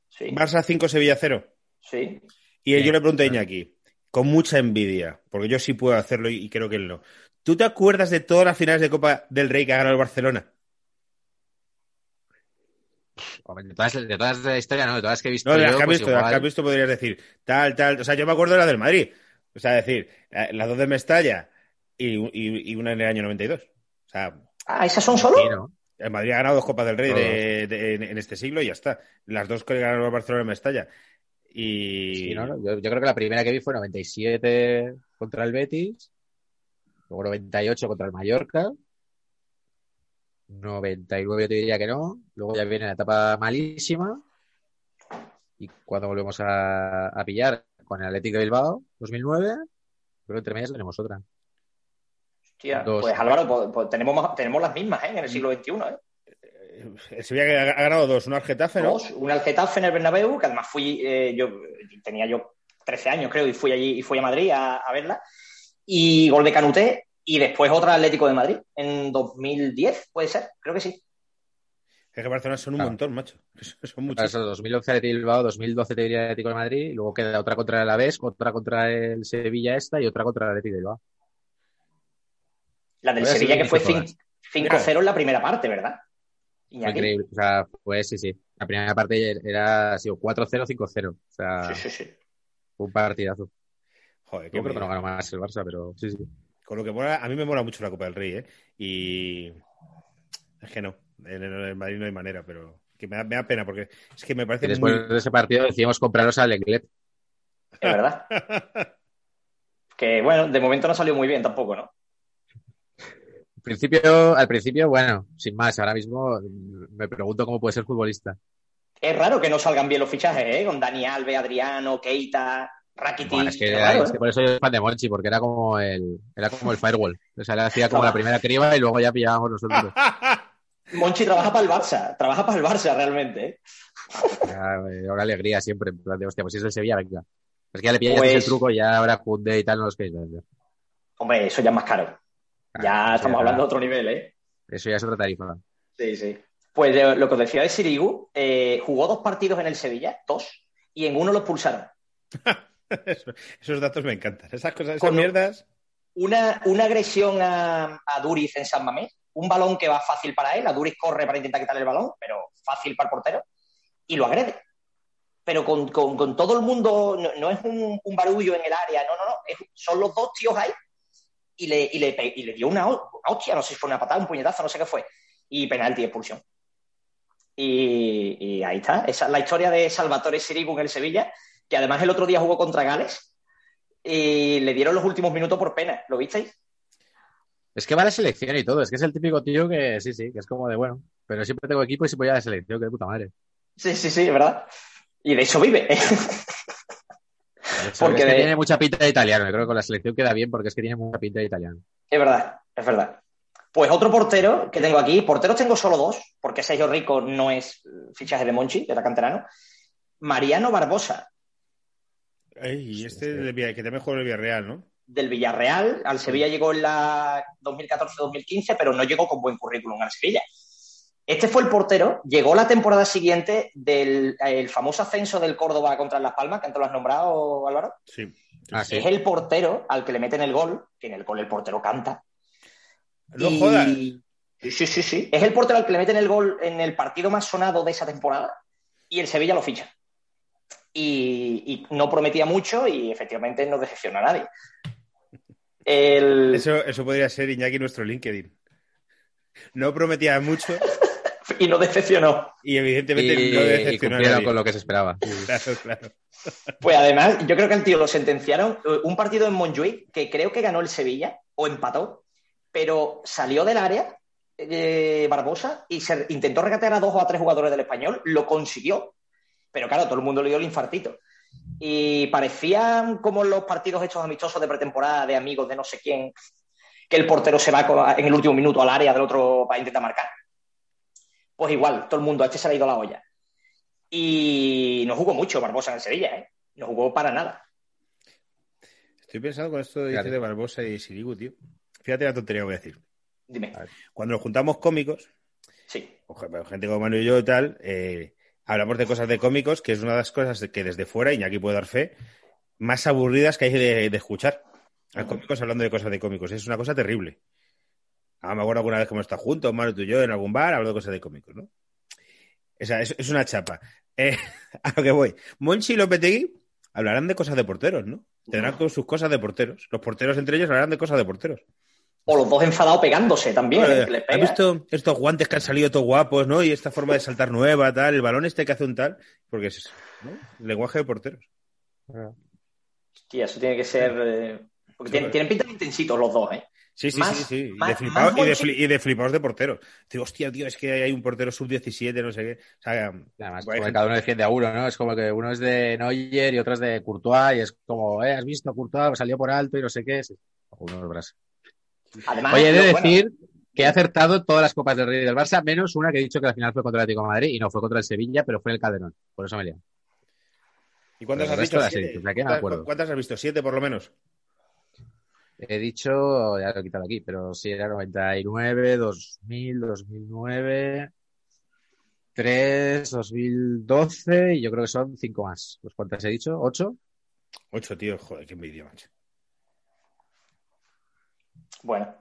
D: sí,
B: Barça 5, Sevilla 0.
D: sí.
B: Y yo le pregunto a Iñaki, con mucha envidia, porque yo sí puedo hacerlo y, y creo que él no. ¿Tú te acuerdas de todas las finales de Copa del Rey que ha ganado el Barcelona?
C: De todas, de todas de la historia, no, de todas las que he visto.
B: No, de las
C: yo,
B: que has
C: pues
B: visto, de las
C: igual-
B: que has visto podrías decir tal, tal. O sea, yo me acuerdo de la del Madrid. O sea, decir, eh, las dos de Mestalla y, y- y una en el año 92. O sea,
D: Ah, ¿esas son solo?
C: Sí, ¿no?
B: El Madrid ha ganado dos Copas del Rey de- de- en, en este siglo y ya está. Las dos que ganaron el Barcelona en Mestalla. Y.
C: Sí, ¿no? Yo, yo creo que la primera que vi fue 97 contra el Betis, luego 98 contra el Mallorca, 99 yo te diría que no. Luego ya viene la etapa malísima. Y cuando volvemos a, a pillar con el Atlético de Bilbao, 2009, pero entre medias tenemos otra.
D: Hostia,
C: Dos.
D: pues Álvaro, pues, pues tenemos, las mismas ¿eh? en el siglo XXI. ¿eh?
B: El Sevilla que ha, ganado dos, uno al Getafe, ¿no?
D: Dos, una al Getafe en el Bernabéu, que además fui, eh, yo tenía yo 13 años creo, y fui allí y fui a Madrid a, a verla. Y gol de Canuté, y después otra Atlético de Madrid, en 2010, puede ser, creo que sí.
B: Es que Barcelona son un
C: Claro.
B: montón, macho. Son muchos.
C: eso, 2011 Atlético de Bilbao, 2012 te diría Atlético de Madrid, y luego queda otra contra el Alavés, otra contra el Sevilla esta y otra contra el Atlético de Bilbao.
D: La del Sevilla que fue
C: diciendo
D: 5-0 en la primera parte, ¿verdad?
C: Fue
D: Iñaki.
C: increíble. O sea, pues sí, sí. La primera parte era ha sido 4-0, 5-0. O sea,
D: Sí, sí, sí.
C: fue un partidazo.
B: Joder, qué
C: Yo creo que no ganó más el Barça, pero sí, sí.
B: Con lo que mola, a mí me mola mucho la Copa del Rey, ¿eh? Y es que no, en el, Madrid no hay manera, pero que me da, me da pena porque es que me
C: Y
B: parece
C: después
B: muy...
C: de ese partido decíamos comprarlos al Lenglet.
D: Es verdad. que bueno, de momento no salió muy bien tampoco, ¿no?
C: Al principio, al principio, bueno, sin más, ahora mismo mm, me pregunto cómo puede ser futbolista.
D: Es raro que no salgan bien los fichajes, ¿eh? Con Dani Alves, Adriano, Keita, Rakitic.
C: Bueno, es, que,
D: raro,
C: es que
D: ¿eh?
C: por eso yo fan de Monchi, porque era como el, era como el firewall. O sea, le hacía como la primera criba y luego ya pillábamos nosotros.
D: Monchi trabaja para el Barça, trabaja para el Barça realmente, ¿eh?
C: Ya, eh, ahora alegría siempre. En plan de, hostia, pues si es el Sevilla, venga. Es que ya le pilláis
D: Pues-
C: el truco y ya ahora Kunde y tal no los vender.
D: Hombre, eso ya es más caro. Ya
C: Ah,
D: estamos
C: eso
D: hablando de otro nivel, ¿eh?
C: Eso ya es otra tarifa.
D: Sí, sí. Pues eh, lo que os decía de Sirigu, eh, jugó dos partidos en el Sevilla, dos, y en uno lo expulsaron.
B: Eso- esos datos me encantan. Esas cosas, esas
D: Con-
B: mierdas...
D: Una, una agresión a, a Duriz en San Mamés, un balón que va fácil para él, a Duriz corre para intentar quitarle el balón, pero fácil para el portero, y lo agrede. Pero con, con- con todo el mundo, no, no es un, un barullo en el área, no, no, no, es- son los dos tíos ahí, y le, y le, y le dio una, una hostia, no sé si fue una patada, un puñetazo, no sé qué fue, y penalti expulsión. Y, y ahí está, esa es la historia de Salvatore Sirigu en el Sevilla, que además el otro día jugó contra Gales, y le dieron los últimos minutos por pena, ¿lo visteis?
C: Es que va a la selección y todo. Es que es el típico tío que sí, sí, que es como de bueno. Pero siempre tengo equipo y si voy a la selección, que de puta madre.
D: Sí, sí, sí, ¿verdad? Y de eso vive.
C: Porque
D: Porque
C: es que
D: de-
C: tiene mucha pinta de italiano. Yo creo que con la selección queda bien porque es que tiene mucha pinta de italiano.
D: es verdad, es verdad. Pues otro portero que tengo aquí, porteros tengo solo dos, porque Sergio Rico no es fichaje de Monchi, era canterano. Mariano Barbosa,
B: Ey, y este
C: sí.
B: del Villa- que también juega en el Villarreal, ¿no?
D: del Villarreal, al Sevilla llegó en la 2014-2015, pero no llegó con buen currículum al Sevilla. Este fue el portero, llegó la temporada siguiente del el famoso ascenso del Córdoba contra Las Palmas, que antes lo has nombrado, Álvaro.
B: Sí.
C: Ah, sí.
D: Es el portero al que le meten el gol, que en el gol el portero canta.
B: No
D: Y-
B: jodas.
D: Sí, sí, sí. Es el portero al que le meten el gol en el partido más sonado de esa temporada y el Sevilla lo ficha. Y, y no prometía mucho y efectivamente no decepciona a nadie. El-
B: Eso, eso podría ser Iñaki nuestro LinkedIn. No prometía mucho
D: Y no decepcionó.
B: y evidentemente
C: Y,
B: no decepcionó
C: con lo que se esperaba.
B: Claro, claro.
D: Pues además, yo creo que al tío lo sentenciaron eh, un partido en Montjuic que creo que ganó el Sevilla o empató, pero salió del área eh, Barbosa y se intentó regatear a dos o a tres jugadores del español, lo consiguió, pero claro, todo el mundo le dio el infartito. Y parecían como los partidos hechos amistosos de pretemporada de amigos de no sé quién, que el portero se va en el último minuto al área del otro para intentar marcar. Pues igual, todo el mundo, a este se le ha ido la olla. Y no jugó mucho Barbosa en Sevilla, ¿eh? No jugó para nada.
B: Estoy pensando con esto de, dices
C: Claro.
B: de Barbosa y Sirigu, tío. Fíjate la tontería que voy a decir.
D: Dime.
B: Cuando nos juntamos cómicos,
D: Sí.
B: gente como Manu y yo y tal, eh, hablamos de cosas de cómicos, que es una de las cosas que desde fuera, y aquí puedo dar fe, más aburridas que hay de, de escuchar. A cómicos hablando de cosas de cómicos. Es una cosa terrible. Ah, me acuerdo alguna vez que hemos estado juntos, Manu, tú y yo, en algún bar, hablando de cosas de cómicos, ¿no? Esa, es, es una chapa. Eh, a lo que voy. Monchi y Lopetegui hablarán de cosas de porteros, ¿no? Tendrán con sus cosas de porteros. Los porteros entre ellos hablarán de cosas de porteros.
D: O los dos enfadados pegándose también.
B: Eh, ¿Has visto estos guantes que han salido todos guapos, ¿no? Y esta forma de saltar nueva, tal, el balón este que hace un tal, porque es eso, ¿no? Lenguaje de porteros.
D: Hostia, eso tiene que ser. eh, Porque
B: Sí,
D: tienen, tienen pinta de intensitos los dos, ¿eh?
B: Sí, sí,
D: Más-
B: sí, sí. Y
D: más-
B: de, flipado-
D: más
B: y, de
D: Monchi-
B: fli- y de flipados de portero. Digo, hostia, tío, es que hay un portero sub-17, no sé qué. O sea,
C: Además, como cada uno defiende a uno, ¿no? Es como que uno es de Neuer y otro es de Courtois y es como, eh, has visto, Courtois salió por alto y no sé qué. Sí. Uno es Brasil.
D: Además,
C: Oye, he de
D: bueno-
C: decir que he acertado todas las copas del Rey del Barça, menos una que he dicho que la final fue contra el Atlético de Madrid y no fue contra el Sevilla, pero fue en el Calderón. Por eso me liado.
B: ¿y cuántas has visto?
C: las he
B: ¿Siete?
C: dicho, o sea, que me
B: ¿Cuántas-
C: acuerdo.
B: ¿Cuántas has visto? ¿Siete por lo menos?
C: He dicho, ya lo he quitado aquí, pero sí era 99, 2000, 2009, 3, 2012 y yo creo que son cinco más. Pues ¿Cuántas he dicho? ¿Ocho?
B: Ocho, tío. Joder, qué envidia, macho.
D: Bueno.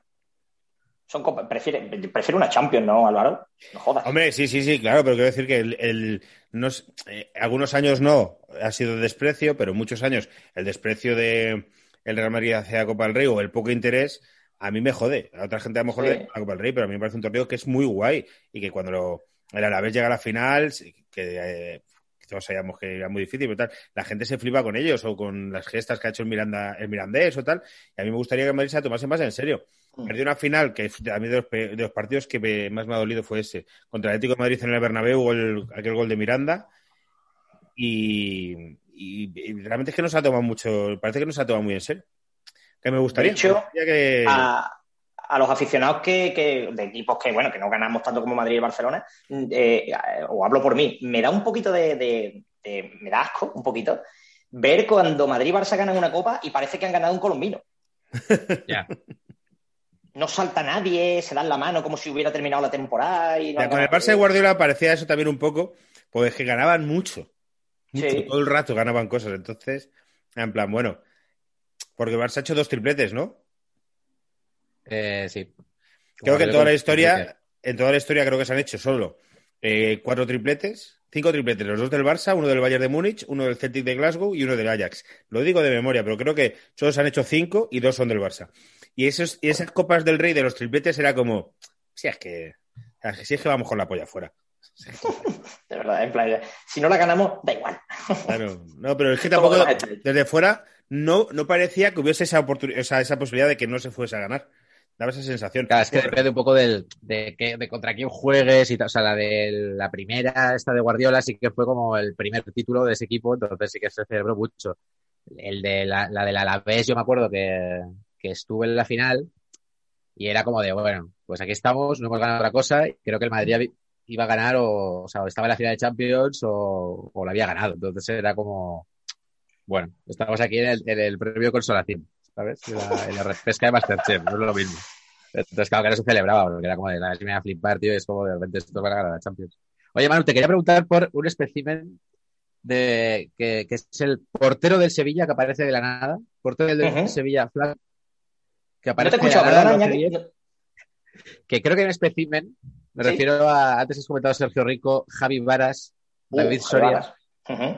D: Son prefiere, prefiero una Champions, ¿no, Álvaro? No jodas.
B: Hombre, sí, sí, sí, claro, pero quiero decir que el, el- no eh, algunos años no ha sido desprecio, pero muchos años el desprecio de el Real Madrid hacia la Copa del Rey o el poco interés, a mí me jode. A otra gente a lo mejor
D: Sí.
B: le la Copa del Rey, pero a mí me parece un torneo que es muy guay y que cuando lo, el Alavés llega a la final, que eh, todos sabíamos que era muy difícil, pero tal, la gente se flipa con ellos o con las gestas que ha hecho el, Miranda, el Mirandés o tal, y a mí me gustaría que el Madrid se la tomase más en serio.
D: Mm.
B: Perdió una final que a mí de los, de los partidos que me- más me ha dolido fue ese. Contra el Atlético de Madrid en el Bernabéu, el- aquel gol de Miranda. Y, y- y realmente es que no se ha tomado mucho, parece que no se ha tomado muy en serio. Que me gustaría.
D: De hecho,
B: me gustaría que...
D: a, a los aficionados que, que- de equipos que, bueno, que no ganamos tanto como Madrid y Barcelona, eh, o hablo por mí, me da un poquito de, de- de- me da asco, un poquito, ver cuando Madrid y Barça ganan una copa y parece que han ganado un colombino.
C: Ya.
D: No salta nadie, se dan la mano como si hubiera terminado la temporada. Y no
B: Ya, con el. Barça de Guardiola parecía eso también un poco, pues que ganaban mucho. Mucho,
D: Sí.
B: todo el rato ganaban cosas. Entonces, en plan, bueno, porque el Barça ha hecho dos tripletes, ¿no?
C: Eh, sí.
B: Creo que en toda la historia, en toda la historia creo que se han hecho solo eh, cuatro tripletes, cinco tripletes, los dos del Barça, uno del Bayern de Múnich, uno del Celtic de Glasgow y uno del Ajax. Lo digo de memoria, pero creo que solo se han hecho cinco y dos son del Barça. Y esos, y esas copas del Rey de los tripletes era como, si es que, si es que vamos con la polla afuera.
D: De verdad, en plan, si no la ganamos, da igual.
B: Claro, no, pero es que tampoco, desde fuera, no, no parecía que hubiese esa oportunidad, esa, esa posibilidad de que no se fuese a ganar. Daba esa sensación.
C: Claro, es que depende un poco del, de, contra quién juegues y tal. O sea, la de la primera, esta de Guardiola, sí que fue como el primer título de ese equipo, entonces sí que se celebró mucho. El de la, la del Alavés, yo me acuerdo que, que estuve en la final y era como de, bueno, pues aquí estamos, no hemos ganado otra cosa, y creo que el Madrid iba a ganar o, o sea, o estaba en la final de Champions o, o la había ganado. Entonces era como, bueno, estamos aquí en el, en el premio consolación, ¿sabes? En la, en la repesca de Masterchef, no es lo mismo. Entonces, claro que no se celebraba, porque era como de, la me va a flipar, tío, y es como de repente esto van a ganar la Champions. Oye, Manu, te quería preguntar por un espécimen de que, que es el portero del Sevilla que aparece de la nada, portero del. Sevilla Flag, que
D: No te
C: aparece de la nada,
D: perdona,
C: que creo que hay un espécimen, me
D: Sí.
C: refiero a, antes has comentado Sergio Rico, Javi Varas,
D: Uh,
C: David Soria.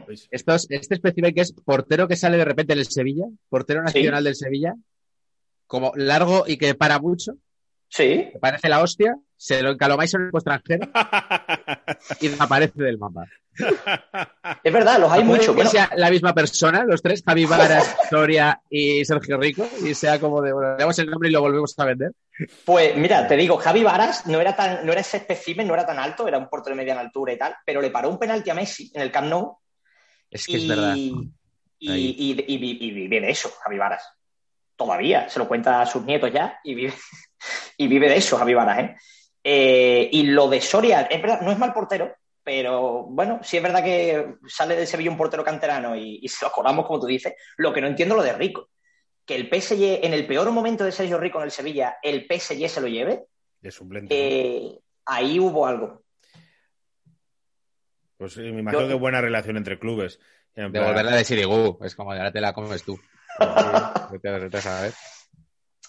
B: Pues,
C: Estos, este espécimen que es portero que sale de repente en el Sevilla, portero
D: Sí.
C: nacional del Sevilla, como largo y que para mucho,
D: Sí,
C: que parece la hostia, se lo encalomáis en el extranjero y desaparece del mapa.
D: es verdad, los hay muchos.
C: que
D: Bueno,
C: sea la misma persona, los tres, Javi Varas, Soria y Sergio Rico, y sea como de, bueno, le damos el nombre y lo volvemos a vender.
D: Pues mira, te digo, Javi Varas no era tan, no era ese espécimen, no era tan alto, era un portero de mediana altura y tal, pero le paró un penalti a Messi en el Camp Nou
C: Es que
D: y,
C: es verdad.
D: y, y- y- vive de eso, Javi Varas. Todavía, se lo cuenta a sus nietos ya y vive, y vive de eso, Javi Varas, ¿eh? Eh, y lo de Soria, es verdad, no es mal portero, pero bueno, sí es verdad que sale del Sevilla un portero canterano y, y se lo colamos, como tú dices. Lo que no entiendo lo de Rico. Que el PSG, en el peor momento de Sergio Rico en el Sevilla, el PSG se lo lleve,
B: de suplente.
D: eh, ahí hubo algo.
B: Pues sí, me imagino
D: yo-
B: que buena relación entre clubes. En plan,
C: Devolverla de Sirigu, es como de ahora te la comes tú. Sí, vete- vete a saber.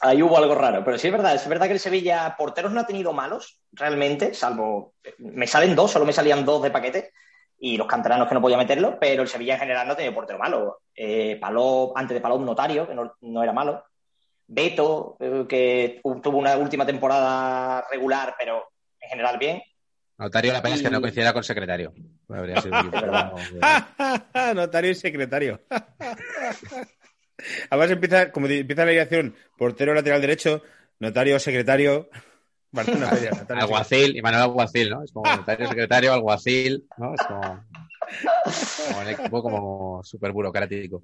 D: Ahí hubo algo raro, pero sí es verdad, es verdad que el Sevilla porteros no ha tenido malos, realmente, salvo me salen dos, solo me salían dos de paquete y los canteranos que no podía meterlo, pero el Sevilla en general no ha tenido portero malo. Eh, Paló, antes de Paló, un notario, que no, no era malo. Beto, eh, que tu- tuvo una última temporada regular, pero en general bien.
C: Notario, la pena es que no coincidiera con secretario. Habría sido poco-
B: Notario y secretario. Además empieza, como empieza la ligación portero lateral derecho, Notario, secretario. Barcelona Feria, notario,
C: Alguacil, y Manuel Alguacil, ¿no? Es como notario, secretario, alguacil, ¿no? Es como, como un equipo como súper burocrático.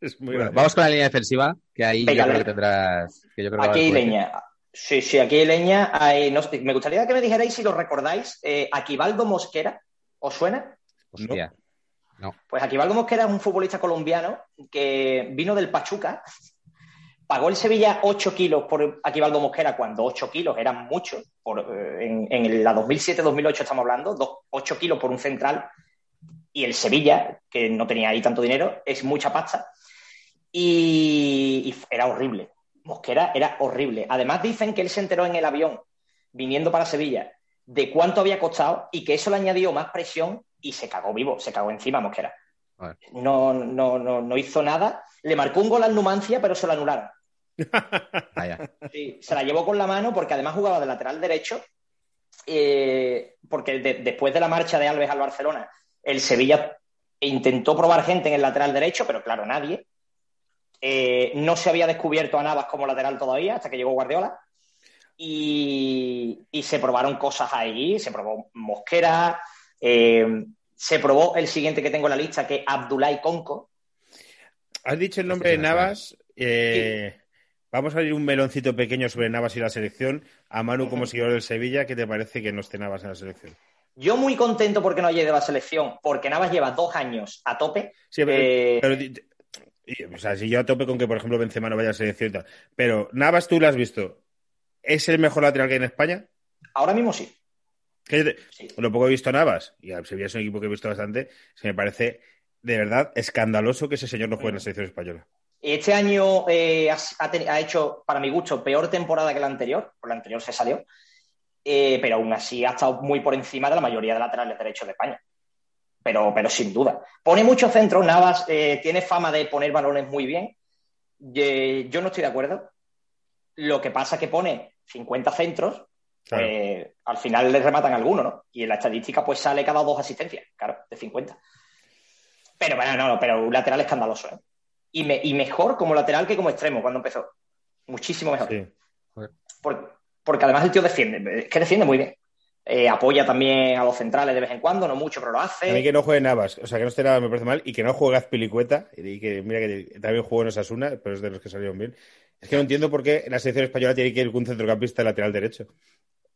B: Es muy
C: Bueno, vamos con la línea defensiva, que ahí
D: Venga,
C: yo creo que tendrás. Que yo creo que va a
D: Aquí hay leña. Sí, sí, aquí hay leña. Hay- no sé, me gustaría que me dijerais si lo recordáis. Eh, Aquivaldo Mosquera, ¿os suena?
C: Hostia.
D: Pues Aquivaldo Mosquera es un futbolista colombiano que vino del Pachuca, pagó el Sevilla 8 kilos por Aquivaldo Mosquera cuando 8 kilos eran muchos, por, eh, en, la 2007-2008 estamos hablando, dos- 8 kilos por un central, y el Sevilla, que no tenía ahí tanto dinero, es mucha pasta, y, y era horrible. Mosquera era horrible. Además dicen que él se enteró en el avión, viniendo para Sevilla, de cuánto había costado y que eso le añadió más presión y se cagó vivo, se cagó encima Mosquera. No, no, no, no hizo nada. Le marcó un gol al Numancia, pero se lo anularon. Sí, se la llevó con la mano porque además jugaba de lateral derecho. eh, porque de- después de la marcha de Alves al Barcelona, el Sevilla intentó probar gente en el lateral derecho, pero claro, nadie. Eh, no se había descubierto a Navas como lateral todavía hasta que llegó Guardiola. Y, y se probaron cosas ahí, se probó Mosquera, eh, se probó el siguiente que tengo en la lista, que es Abdulai Conco.
B: Has dicho el nombre de Navas. eh, Vamos a abrir un meloncito pequeño sobre Navas y la selección. A Manu, como seguidor del Sevilla, ¿qué te parece que no esté Navas en la selección?
D: Yo muy contento porque no haya ido a la selección, porque Navas lleva dos años a tope.
B: Sí, pero,
D: Eh,
B: pero o sea, si yo a tope con que, por ejemplo, Benzema no vaya a la selección y tal. Pero Navas, tú lo has visto. ¿Es el mejor lateral que hay en España?
D: Ahora mismo sí.
B: Que
D: Sí.
B: Lo poco he visto Navas, y al Sevilla es un equipo que he visto bastante, se me parece de verdad escandaloso que ese señor no juegue en la selección española.
D: Este año eh, ha, hecho, para mi gusto, peor temporada que la anterior. Por la anterior se salió. Eh, pero aún así ha estado muy por encima de la mayoría de laterales derechos de España. Pero, pero sin duda. Pone muchos centros. Navas eh, tiene fama de poner balones muy bien. Yo no estoy de acuerdo. Lo que pasa es que pone 50 centros.
B: Claro.
D: pues, al final le rematan alguno, ¿no? Y en la estadística, pues sale cada dos asistencias, claro, de 50. Pero bueno, no, no, pero un lateral escandaloso, ¿eh? Y, me- y mejor como lateral que como extremo cuando empezó. Muchísimo mejor.
B: Sí.
D: Por- porque además el tío defiende, es que defiende muy bien. Eh, apoya también a los centrales de vez en cuando, no mucho, pero lo
B: A mí
D: hace.
B: que no juegue Navas, o sea, que no esté nada me parece mal, y que no juegue Azpilicueta, y que mira que también jugó en Osasuna, pero es de los que salieron bien. Es que no entiendo por qué la selección española tiene que ir con un centrocampista lateral derecho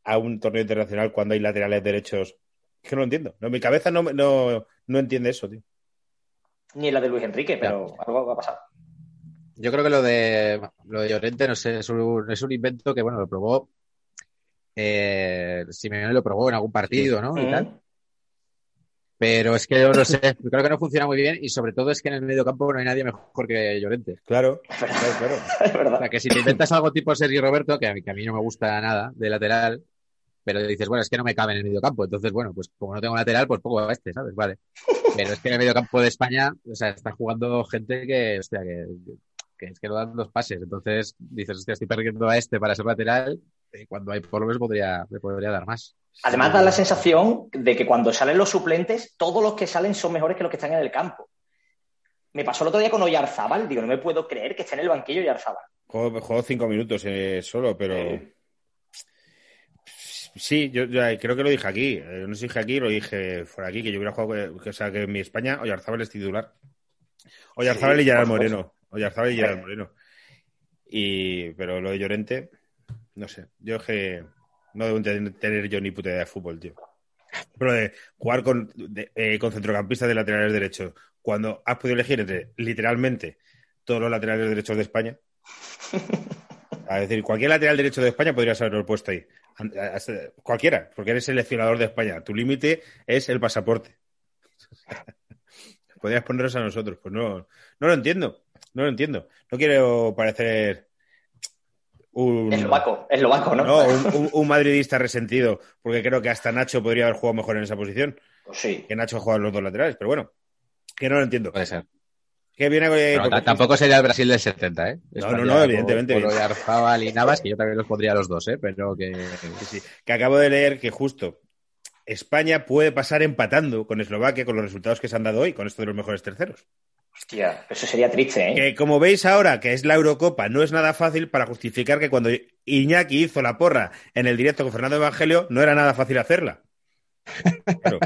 B: a un torneo internacional cuando hay laterales derechos. Es que no lo entiendo. No, mi cabeza no, no, no entiende eso, tío.
D: Ni la de Luis Enrique, pero algo va a pasar.
C: Yo creo que lo de lo de Llorente, no sé, es un, es un invento que, bueno, lo probó. Eh, Simeone lo probó en algún partido, ¿no? Y tal. Pero es que yo no sé, creo que no funciona muy bien y sobre todo es que en el medio campo no hay nadie mejor que Llorente.
B: Claro, claro, claro.
D: Es
C: O sea, que si te inventas algo tipo Sergio Roberto, que a mí, que a mí no me gusta nada, de lateral, pero dices, bueno, es que no me cabe en el medio campo, entonces, bueno, pues como no tengo lateral, pues pongo a este, ¿sabes? Vale. Pero es que en el medio campo de España, o sea, está jugando gente que, hostia, que, que es que no dan dos pases, entonces dices, hostia, estoy perdiendo a este para ser lateral, y cuando hay por lo menos podría, me podría dar más.
D: Además da la sensación de que cuando salen los suplentes, todos los que salen son mejores que los que están en el campo. Me pasó el otro día con Oyarzábal, digo, no me puedo creer que esté en el banquillo Oyarzábal.
B: Juego, juego cinco minutos eh, solo, pero.
D: Eh.
B: Sí, yo, yo creo que lo dije aquí. Eh, no sé si dije aquí, lo dije fuera aquí, que yo hubiera jugado, que, o sea, que en mi España Oyarzábal es titular. Oyarzábal
D: Sí,
B: y Gerard. Moreno. Oyarzábal y Gerard Moreno. Y, pero lo de Llorente, no sé. Yo es que no debo ten- tener yo ni puta idea de fútbol, tío. Pero de jugar con, de- eh, con centrocampistas de laterales derechos, cuando has podido elegir entre literalmente todos los laterales derechos de España, a decir, cualquier lateral derecho de España podrías haberlo puesto ahí. Cualquiera, porque eres seleccionador de España. Tu límite es el pasaporte. Podrías ponerlos a nosotros. Pues no, no lo entiendo. No lo entiendo. No quiero parecer un,
D: Eslovaco, eslovaco, ¿no?
B: no, un, un- un madridista resentido, porque creo que hasta Nacho podría haber jugado mejor en esa posición.
D: Pues sí.
B: Que Nacho ha jugado en los dos laterales, pero bueno, que no lo entiendo.
C: Puede ser.
B: Que viene eh,
C: Pero
B: porque-
C: ta- tampoco sería el Brasil del 70, ¿eh?
B: No, no, no, evidentemente,
C: con
B: evidentemente.
C: Oyarzábal y Navas, que yo también los pondría a los dos, ¿eh? Pero que...
B: Sí, sí. Que acabo de leer que justo España puede pasar empatando con Eslovaquia con los resultados que se han dado hoy, con esto de los mejores terceros.
D: Hostia, eso sería triste, ¿eh?
B: Que como veis ahora que es la Eurocopa, no es nada fácil para justificar que cuando Iñaki hizo la porra en el directo con Fernando Evangelio, no era nada fácil hacerla. Claro.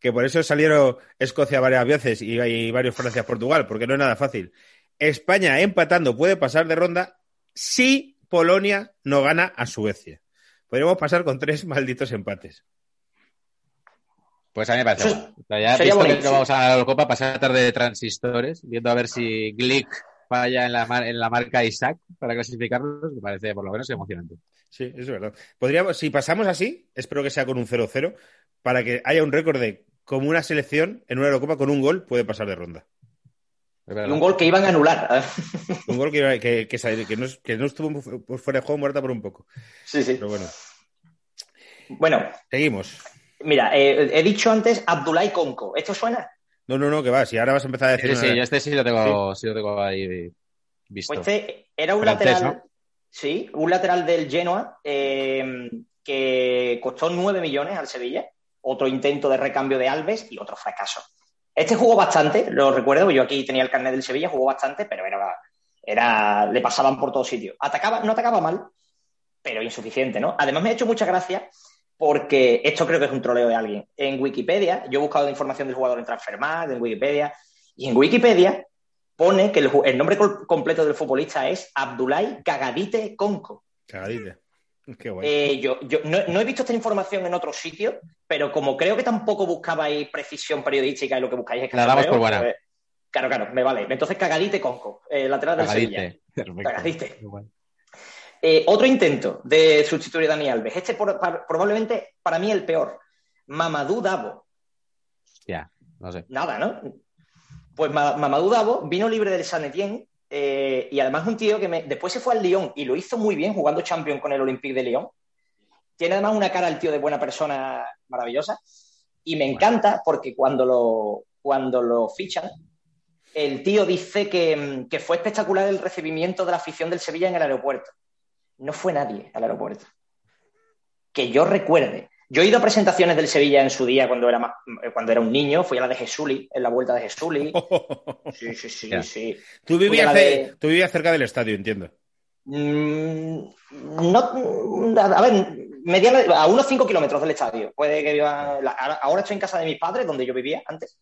B: Que por eso salieron Escocia varias veces y, y varios Francia-Portugal, porque no es nada fácil. España empatando puede pasar de ronda si Polonia no gana a Suecia. Podríamos pasar con tres malditos empates.
C: Pues a mí me parece.
D: Eso-
C: bueno. O sea, ya visto que
D: bonito.
C: no vamos a la Eurocopa, pasar tarde de transistores, viendo a ver si Glick falla en la, mar- en la marca Isaac para clasificarnos, me parece por lo menos emocionante.
B: Sí, es verdad. Podríamos, si pasamos así, espero que sea con un 0-0, para que haya un récord de como una selección en una Eurocopa con un gol puede pasar de ronda.
D: Y un gol que iban a anular.
B: Un gol que, que, que, que no, es- que no estuvo fuera de juego muerta por un poco.
D: sí, sí.
B: Pero bueno,
D: Bueno,
B: seguimos.
D: mira, eh, he dicho antes Abdullah Conco. ¿Esto suena?
B: No, no, no, que va. Si ahora vas a empezar a decir.
C: Sí, sí,
B: una-
C: yo este sí lo tengo, sí lo tengo ahí visto.
D: Pues este era un
C: Francés,
D: lateral.
C: ¿no?
D: Sí, un lateral del Genoa eh, que costó 9 millones al Sevilla. Otro intento de recambio de Alves y otro fracaso. Este jugó bastante, lo recuerdo, yo aquí tenía el carnet del Sevilla, jugó bastante, pero era, era le pasaban por todos sitios. Atacaba, no atacaba mal, pero insuficiente, ¿no? Además me ha hecho mucha gracia porque esto creo que es un troleo de alguien. En Wikipedia, yo he buscado información del jugador en Transfermarkt, en Wikipedia, y en Wikipedia pone que el, nombre completo del futbolista es Abdullah Cagadite Conco.
B: Cagadita. Qué.
D: Eh, yo yo no, no he visto esta información en otros sitios, pero como creo que tampoco buscabais precisión periodística y lo que buscáis es
C: La damos por buena.
D: pues, claro, claro, me vale. Entonces, Cagadite Conco, eh, lateral del Sevilla.
C: Cagadite.
D: Eh, otro intento de sustituir a Dani Alves. Este por- probablemente para mí el peor. Mamadou Dabo.
C: Ya, no sé.
D: Nada, ¿no? Pues Ma- Mamadou Dabo vino libre del San Etienne eh, y además un tío que me- después se fue al Lyon y lo hizo muy bien jugando Champions con el Olympique de Lyon. Tiene además una cara el tío de buena persona maravillosa y me encanta porque cuando lo, cuando lo fichan, el tío dice que, que fue espectacular el recibimiento de la afición del Sevilla en el aeropuerto. No fue nadie al aeropuerto. Que yo recuerde. Yo he ido a presentaciones del Sevilla en su día cuando era, más, cuando era un niño, fui a la de Jesuli, en la vuelta de Jesuli. Sí, sí, sí, sí.
B: tú, vivías
D: de-
B: tú vivías cerca del estadio, entiendo.
D: Mm, no, a ver, mediana- a unos 5 kilómetros del estadio. Puede que viva, la- ahora estoy en casa de mis padres, donde yo vivía antes,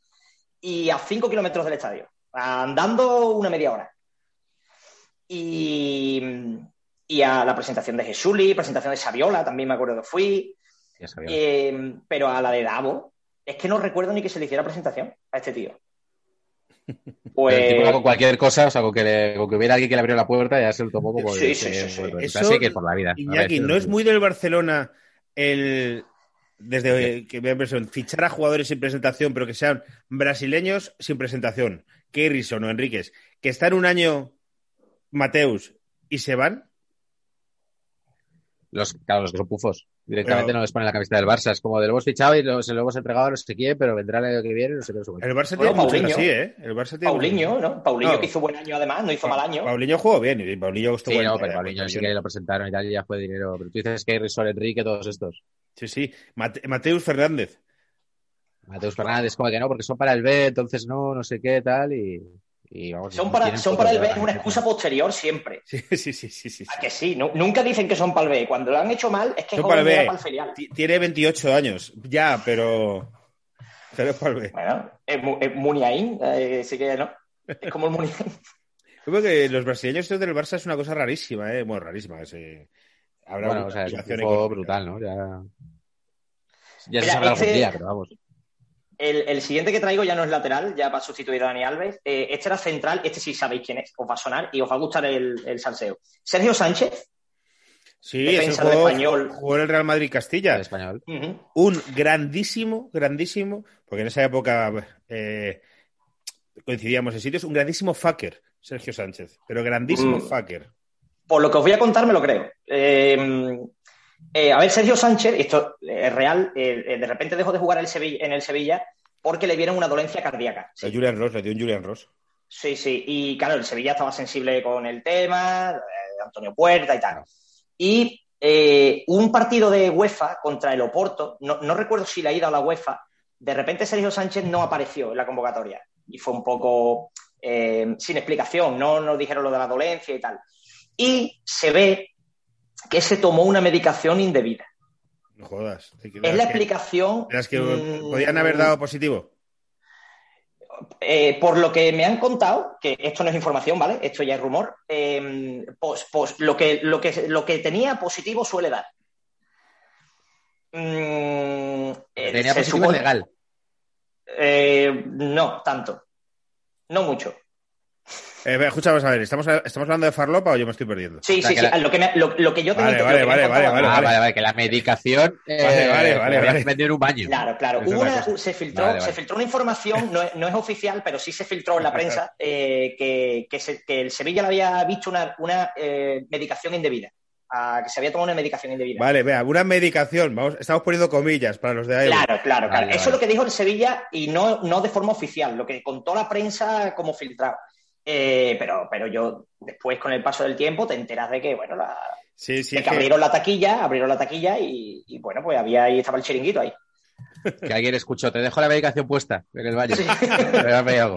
D: y a 5 kilómetros del estadio, andando una media hora. Y, y a la presentación de Jesuli, presentación de Saviola, también me acuerdo que fui, Eh, pero a la de Davo, es que no recuerdo ni que se le hiciera presentación a este tío.
C: Tipo
D: Pues
C: con cualquier cosa, o sea, con que, le- con que hubiera alguien que le abrió la puerta, ya se lo tomó como
D: Sí, sí, sí, sí.
B: Eso-
C: así que por la vida.
B: Iñaki,
C: ver,
B: ¿no es muy del Barcelona el desde que me impresión, fichar a jugadores sin presentación, pero que sean brasileños sin presentación? Keirson o Enríquez, que están un año Mateus y se van.
C: Los, claro, los que son pufos. Directamente
B: Pero-
C: no les ponen la camiseta del Barça. Es como de lo hemos fichado y lo- se lo hemos entregado a no sé quién, pero vendrá el año que viene y no sé qué. no.
B: El Barça
D: Bueno,
B: tiene mucho
D: Paulinho.
B: así, ¿eh? El Barça tiene
D: Paulinho, ¿no? Paulinho
B: No.
D: que hizo buen año además, no hizo mal año.
B: Paulinho jugó bien y Paulinho estuvo
C: Sí, no, pero
B: eh,
C: Paulinho sí que lo presentaron y tal, y ya fue dinero. Pero tú dices que Risol, Enrique, todos estos.
B: Sí, sí. Mate- Mateus Fernández.
C: Mateus Fernández, como que no, porque son para el B, entonces no, no sé qué, tal, y, y vamos.
D: Son
C: no
D: para, son para el B, una excusa posterior siempre.
B: Sí, sí, sí, sí, sí.
D: ¿A que sí? Nu- nunca dicen que son para el B. Cuando lo han hecho mal, es que
B: Son para el B.
D: era para el filial.
B: Ti- Tiene 28 años. Ya, pero. Pero es para el B.
D: Bueno, es, Mu- es Muniain, eh, sí que no. Es como el Muniain.
B: Que los brasileños del Barça es una cosa rarísima, ¿eh? Bueno, rarísima. se- Habrá
C: Bueno,
B: una
C: o sea, es un brutal, ¿no? Ya, ya se sabrá algún
D: este-
C: día, pero vamos.
D: El, el siguiente que traigo ya no es lateral, ya va a sustituir a Dani Alves. Eh, este era central, este sí sabéis quién es, os va a sonar y os va a gustar el, el salseo. Sergio Sánchez,
B: Sí,
D: defensa del Español.
B: jugó en el Real Madrid Castilla.
C: El español.
B: Un grandísimo, grandísimo, porque en esa época eh, coincidíamos en sitios, un grandísimo fucker, Sergio Sánchez. Pero grandísimo
D: Mm.
B: fucker.
D: por lo que os voy a contar me lo creo. Eh, eh, a ver, Sergio Sánchez, esto es real, eh, eh, de repente dejó de jugar el Sevilla- en el Sevilla porque le vieron una dolencia cardíaca.
B: Julian Ross, le dio un Julian Ross.
D: Sí, sí. Y claro, el Sevilla estaba sensible con el tema, eh, Antonio Puerta y tal. Y eh, un partido de UEFA contra el Oporto, no, no recuerdo si la ida a la UEFA, de repente Sergio Sánchez no apareció en la convocatoria. y fue un poco eh, sin explicación, no nos dijeron lo de la dolencia y tal. Y se ve que se tomó una medicación indebida.
B: No jodas.
D: Es la explicación.
B: ¿Las que
D: mm,
B: podían haber dado positivo?
D: eh, por lo que me han contado, que esto no es información, ¿vale? Esto ya es rumor, eh, pues, pues lo, que, lo, que, lo que tenía positivo suele dar. Mm, eh,
C: Tenía positivo
D: supone-
C: legal.
D: Eh, no, tanto. No mucho.
B: Eh, escucha, vamos a ver, ¿estamos, ¿estamos hablando de farlopa o yo me estoy perdiendo?
D: Sí,
C: O sea,
D: sí,
C: que
D: sí.
C: la-
D: Lo, que me- lo- lo que yo tengo
B: Vale, vale, vale, vale,
D: mí-
C: ah,
B: vale.
C: vale, vale, que la medicación eh,
B: Vale, vale, vale, vale.
C: en un baño.
D: Claro, claro. Una- se, filtró,
C: Vale, vale.
D: se filtró una información, no es, no es oficial, pero sí se filtró en la prensa, eh, que, que se- que el Sevilla le había visto una, una eh, medicación indebida. a- que se había tomado una medicación indebida.
B: Vale, vea, una medicación. Vamos, estamos poniendo comillas para los de ahí.
D: Claro, claro, claro.
C: Vale,
D: Eso
C: vale.
D: es lo que dijo el Sevilla y no, no de forma oficial, lo que contó la prensa como filtrado. Eh, pero, pero yo después, con el paso del tiempo, te enteras de que, bueno, la,
B: Sí, sí.
D: de
B: es
D: que
B: que-
D: abrieron la taquilla, abrieron la taquilla y, y, bueno, pues había ahí, estaba el chiringuito ahí.
C: Que alguien escuchó, te dejo la medicación puesta en el baño.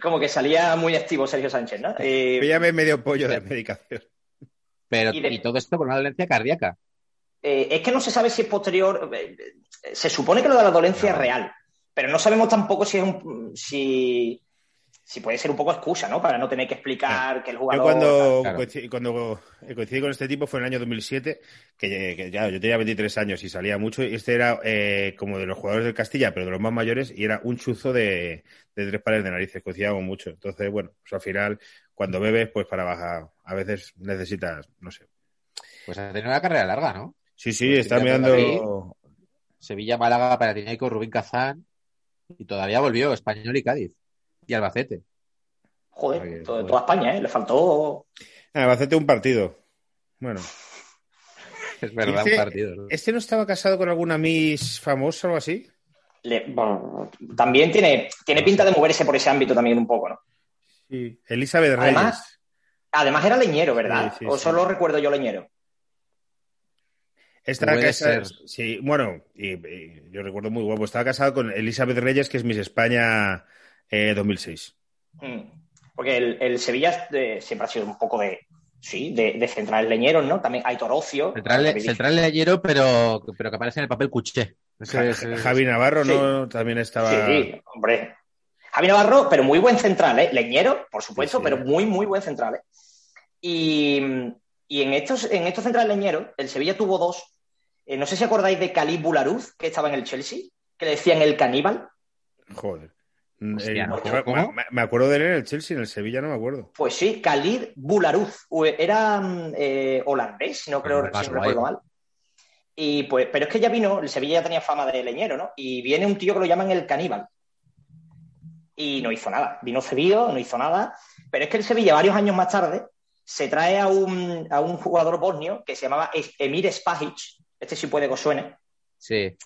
D: Como que salía muy activo Sergio Sánchez, ¿no? Eh,
B: Píllame medio pollo de medicación.
C: Pero,
D: Y de-
C: y todo esto por una dolencia cardíaca.
D: Eh, es que no se sabe si es posterior. eh, eh, Se supone que lo de la dolencia
C: No.
D: es real, pero no sabemos tampoco si es un. Si, si puede ser un poco excusa, ¿no? Para no tener que explicar que el
B: Yo
D: jugador.
B: cuando,
C: Claro.
B: coincidí, cuando coincidí con este tipo fue en el año 2007, que, que ya yo tenía 23 años y salía mucho, y este era eh, como de los jugadores del Castilla, pero de los más mayores, y era un chuzo de, de tres pares de narices, coincidíamos mucho. Entonces, bueno, pues al final, cuando bebes, pues para bajar, a veces necesitas, no sé.
C: Pues ha tenido una carrera larga, ¿no?
B: Sí, sí,
C: Pues
B: está mirando...
C: Madrid. Sevilla, Málaga, Panathinaikos, Rubín Kazán. Y todavía volvió Español y Cádiz. Y Albacete.
D: Joder,
C: Oye,
D: to-
C: joder.
D: toda España, ¿eh? Le faltó.
B: Ah, va a hacerte un partido. Bueno,
C: Es verdad,
B: Dice-
C: un partido. ¿no?
B: ¿este no estaba casado con alguna Miss famosa o algo así?
D: le- bueno, también tiene, tiene pinta de moverse por ese ámbito también un poco, ¿no?
B: Sí. Elizabeth Reyes.
D: Además, Además era leñero, ¿verdad?
B: Sí, sí,
D: o
B: sí.
D: solo recuerdo yo leñero.
B: Estaba casado, sí, bueno, y, y yo recuerdo muy guapo. Estaba casado con Elizabeth Reyes, que es Miss España eh, 2006.
D: Mm. Porque el, el Sevilla eh, siempre ha sido un poco de. Sí, de, de centrales leñeros, ¿no? También hay Torocio.
C: Central, central leyero, pero, pero que aparece en el papel cuché. Ese
B: Ja-
C: es- es-
B: Javi Navarro,
D: sí.
B: ¿no? También estaba.
D: Sí, hombre. Javi Navarro, pero muy buen central, ¿eh? Leñero, por supuesto,
B: Sí, sí.
D: pero muy, muy buen central, ¿eh? Y, y en, estos, en estos centrales leñeros, el Sevilla tuvo dos. Eh, no sé si acordáis de Cali Bularuz, que estaba en el Chelsea, que le decían el caníbal.
B: Joder.
C: Hostia, ¿no?
B: me-
C: ¿Cómo?
B: Me, me acuerdo de él en el Chelsea, en el Sevilla no me acuerdo.
D: Pues sí, Khalid Bularuz. Era mm, eh, holandés, si no creo, si no recuerdo mal. Y pues, pero es que ya vino, el Sevilla ya tenía fama de leñero, ¿no? Y viene un tío que lo llaman el caníbal. Y no hizo nada. Vino cedido, no hizo nada. Pero es que el Sevilla, varios años más tarde, se trae a un, a un jugador bosnio que se llamaba Emir Spahic. Este sí puede que os suene.
C: Sí.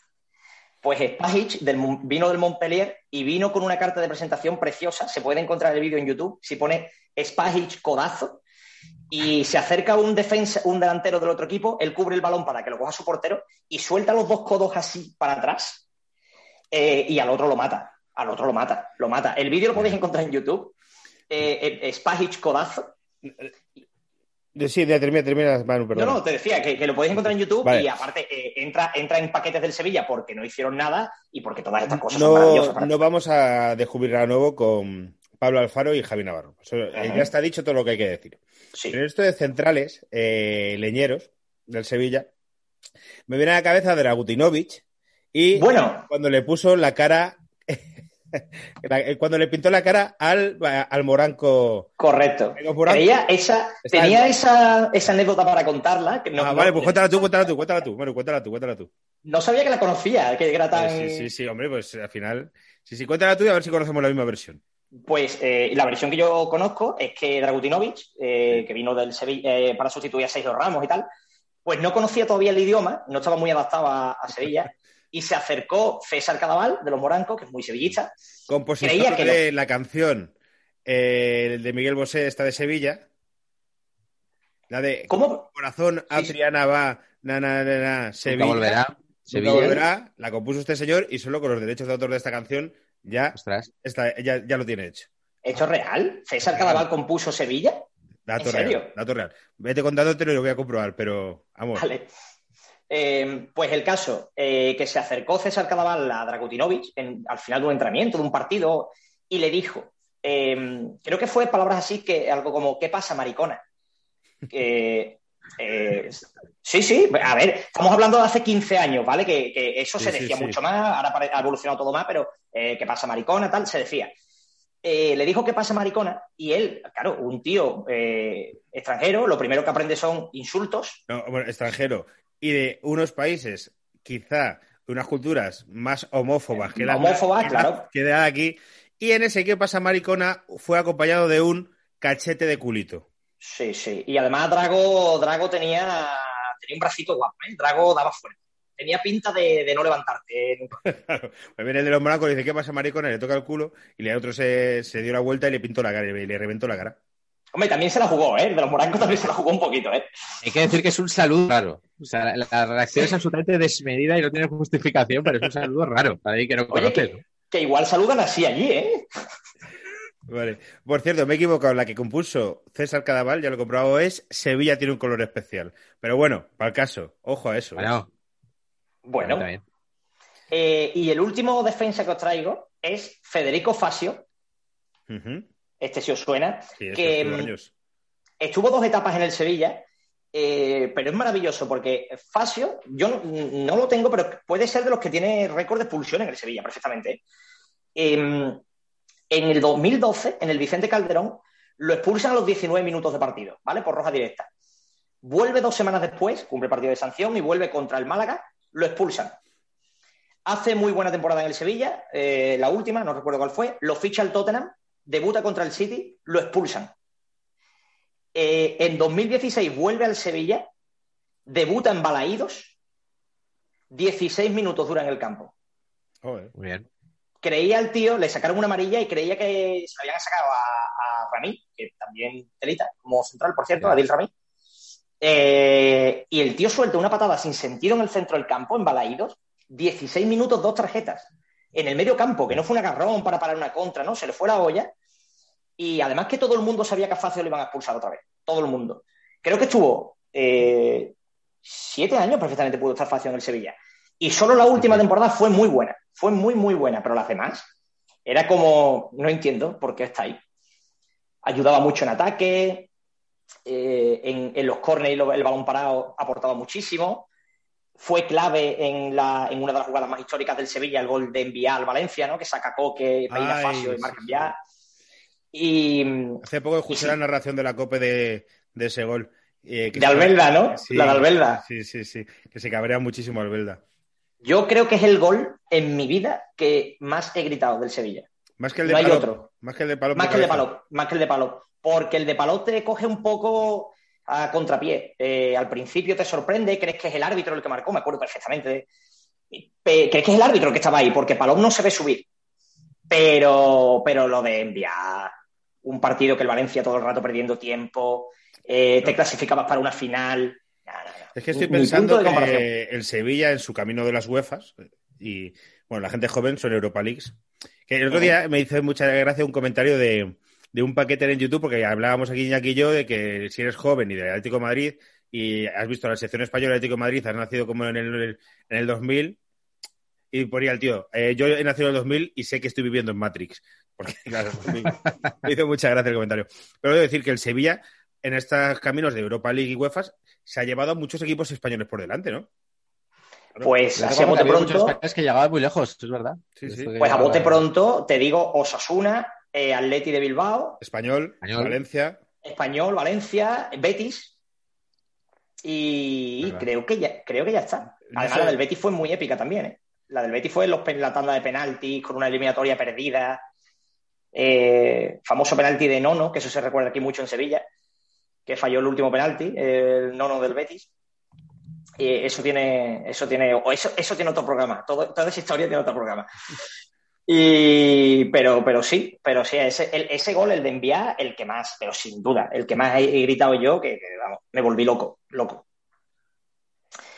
D: Pues Spahic del, vino del Montpellier y vino con una carta de presentación preciosa. Se puede encontrar el vídeo en YouTube. Si pone Spahic codazo y se acerca un defensa, un delantero del otro equipo, él cubre el balón para que lo coja su portero y suelta los dos codos así para atrás eh, y al otro lo mata. Al otro lo mata, lo mata. El vídeo lo podéis encontrar en YouTube. Eh, eh, Spahic codazo.
B: De- Sí, ya termina, termina, Manu, perdón.
D: No, no, te decía que, que lo podéis encontrar en YouTube
B: Vale.
D: y aparte eh, entra, entra en paquetes del Sevilla porque no hicieron nada y porque todas estas cosas son maravillosas.
B: no, no vamos a descubrir a nuevo con Pablo Alfaro y Javi Navarro. Eso, eh, ya está dicho todo lo que hay que decir.
D: Sí.
B: Pero esto de centrales, eh, leñeros del Sevilla, me viene a la cabeza Dragutinovic y
D: Bueno,
B: cuando le puso la cara, cuando le pintó la cara al, al Moranco.
D: correcto. Creía esa, tenía esa, esa anécdota para contarla. Que no,
B: ah, vale, pues cuéntala tú, cuéntala tú, cuéntala tú. Bueno, cuéntala tú, cuéntala tú.
D: no sabía que la conocía, que era tan.
B: Sí, sí, sí, hombre, pues al final. Sí, sí, cuéntala tú y a ver si conocemos la misma versión.
D: Pues eh, la versión que yo conozco es que Dragutinovic, eh, que vino del Sevilla eh, para sustituir a Sergio Ramos y tal, pues no conocía todavía el idioma, no estaba muy adaptado a, a Sevilla, y se acercó César Cadaval, de los Morancos, que es muy sevillista.
B: Compositor
D: Creía que
B: de la canción eh, de Miguel Bosé, esta de Sevilla. La de
D: ¿Cómo?
B: Corazón,
D: Sí, sí.
B: Adriana va, na, na, na, na, Sevilla.
C: Nunca volverá.
B: Nunca
C: Sevilla.
B: volverá, la compuso este señor y solo con los derechos de autor de esta canción ya, está, ya, ya lo tiene hecho.
D: ¿Hecho real? ¿César Cadaval compuso Sevilla?
B: Dato
D: ¿En serio?
B: real, dato real. Vete contándotelo y lo voy a comprobar, pero vamos.
D: Vale. Eh, pues el caso, eh, que se acercó César Cadaval a Dragutinovic en- al final de un entrenamiento, de un partido, y le dijo, eh, creo que fue palabras así, que algo como, ¿qué pasa, maricona? Que, eh, sí, sí, a ver, estamos hablando de hace 15 años, ¿vale? Que, que eso
B: Sí,
D: se decía
B: sí.
D: mucho más, ahora ha evolucionado todo más, pero eh, ¿qué pasa, maricona? Tal, se decía. Eh, le dijo qué pasa maricona y él, claro, un tío eh, extranjero, lo primero que aprende son insultos.
B: No, bueno, extranjero. Y de unos países, quizá, unas culturas más homófobas que la
D: Homófobas,
B: que
D: claro.
B: que de aquí. Y en ese que pasa maricona fue acompañado de un cachete de culito.
D: Sí, sí. Y además Drago, Drago tenía, tenía un bracito guapo, ¿eh? Drago daba fuerte. Tenía pinta de, de no levantarte nunca.
B: Claro. Me viene el de los monancos y dice, ¿qué pasa, maricona? Le toca el culo y le otro se, se dio la vuelta y le pintó la cara y le reventó la cara.
D: Hombre, también se la jugó, ¿eh? El de los morancos también se la jugó un poquito, ¿eh?
C: Hay que decir que es un saludo raro. O sea, la, la reacción es absolutamente desmedida y no tiene justificación, pero es un saludo raro para que no
D: Oye,
C: conoce.
D: que, que igual saludan así allí, ¿eh?
B: Vale. Por cierto, me he equivocado. La que compuso César Cadaval, ya lo he comprobado, es Sevilla tiene un color especial. Pero bueno, para el caso, ojo a eso. ¿eh?
C: Bueno,
D: eh, y el último defensa que os traigo es Federico Fasio.
B: Ujú.
D: Este si os suena.
B: Sí, eso
D: que
B: estuvo
D: mm,
B: años.
D: estuvo dos etapas en el Sevilla, eh, pero es maravilloso porque Fasio, yo no, no lo tengo, pero puede ser de los que tiene récord de expulsión en el Sevilla, perfectamente. Eh, en el 2012, en el Vicente Calderón, lo expulsan a los 19 minutos de partido, ¿vale? Por roja directa. Vuelve dos semanas después, cumple partido de sanción y vuelve contra el Málaga, lo expulsan. Hace muy buena temporada en el Sevilla, eh, la última, no recuerdo cuál fue, lo ficha el Tottenham, debuta contra el City, lo expulsan. Eh, en 2016 vuelve al Sevilla, debuta en Balaídos, 16 minutos dura en el campo.
B: Joder.
C: Muy bien.
D: Creía el tío, le sacaron una amarilla y creía que se lo habían sacado a, a Ramí, que también telita, como central, por cierto,
C: Sí.
D: Adil Ramí. Eh, y el tío suelta una patada sin sentido en el centro del campo, en Balaídos, 16 minutos, dos tarjetas. En el medio campo, que no fue un agarrón para parar una contra, ¿no? Se le fue la olla. Y además que todo el mundo sabía que a Facio le iban a expulsar otra vez. Todo el mundo. Creo que estuvo eh, siete años perfectamente pudo estar Facio en el Sevilla. Y solo la última temporada fue muy buena. Fue muy, muy buena. Pero las demás era como, no entiendo por qué está ahí. Ayudaba mucho en ataque, eh, en, en los córneres y el balón parado aportaba muchísimo. Fue clave en, la, en una de las jugadas más históricas del Sevilla, el gol de enviar al Valencia, ¿no? Que saca Coque, peina
B: Ay,
D: Facio y marca enviar. Y
B: Hace poco escuché
D: sí.
B: la narración de la COPE de, de ese gol. eh, que
D: de Albelda, ¿no?
B: Sí,
D: La de Albelda.
B: Sí, sí, sí. Que se cabrea muchísimo Albelda.
D: Yo creo que es el gol en mi vida que más he gritado del Sevilla.
B: Más que el de
D: No hay
B: Palop.
D: otro.
B: Más que el de Palop.
D: Más que el de. Palop, más que el de Palop. Porque el de Palop te coge un poco a contrapié. Eh, al principio te sorprende, crees que es el árbitro el que marcó, me acuerdo perfectamente. Pe- crees que es el árbitro el que estaba ahí, porque Palop no se ve subir. Pero, pero lo de enviar un partido que el Valencia todo el rato perdiendo tiempo, eh, te clasificabas para una final. No, no, no.
B: Es que estoy pensando que el Sevilla en su camino de las UEFAs y bueno, la gente joven son Europa Leagues. Que el otro día me hizo mucha gracia un comentario de, de un paquete en YouTube, porque hablábamos aquí Iñaki y yo de que si eres joven y del Atlético de Madrid y has visto la sección española del Atlético de Madrid, has nacido como en el, en el 2000 y ponía el tío, eh, yo he nacido en el 2000 y sé que estoy viviendo en Matrix. Porque, claro, me, me hizo mucha gracia el comentario. Pero debo decir que el Sevilla, en estos caminos de Europa League y UEFA, se ha llevado a muchos equipos españoles por delante, ¿no?
D: Pues así a bote pronto,
C: españoles que llegaban muy lejos, es verdad.
B: Sí, sí.
D: Pues a bote
C: llegaba-
D: pronto te digo Osasuna, eh, Atleti de Bilbao,
B: Español,
C: Español.
B: Valencia.
D: Español, Valencia, Betis. Y
C: Verdad.
D: creo que ya, creo que ya está.
B: No
D: Además,
B: sé.
D: la del Betis fue muy épica también, ¿eh? La del Betis fue en los la tanda de penaltis, con una eliminatoria perdida. Eh, famoso penalti de Nono, que eso se recuerda aquí mucho en Sevilla, que falló el último penalti, el Nono del Betis. Y eso tiene, eso tiene, o eso, eso tiene otro programa. Todo- toda esa historia tiene otro programa. Y, pero, pero sí, pero sí, ese, el- ese gol, el de enviar, el que más, pero sin duda, el que más he, he gritado yo, que, que, vamos, me volví loco, loco.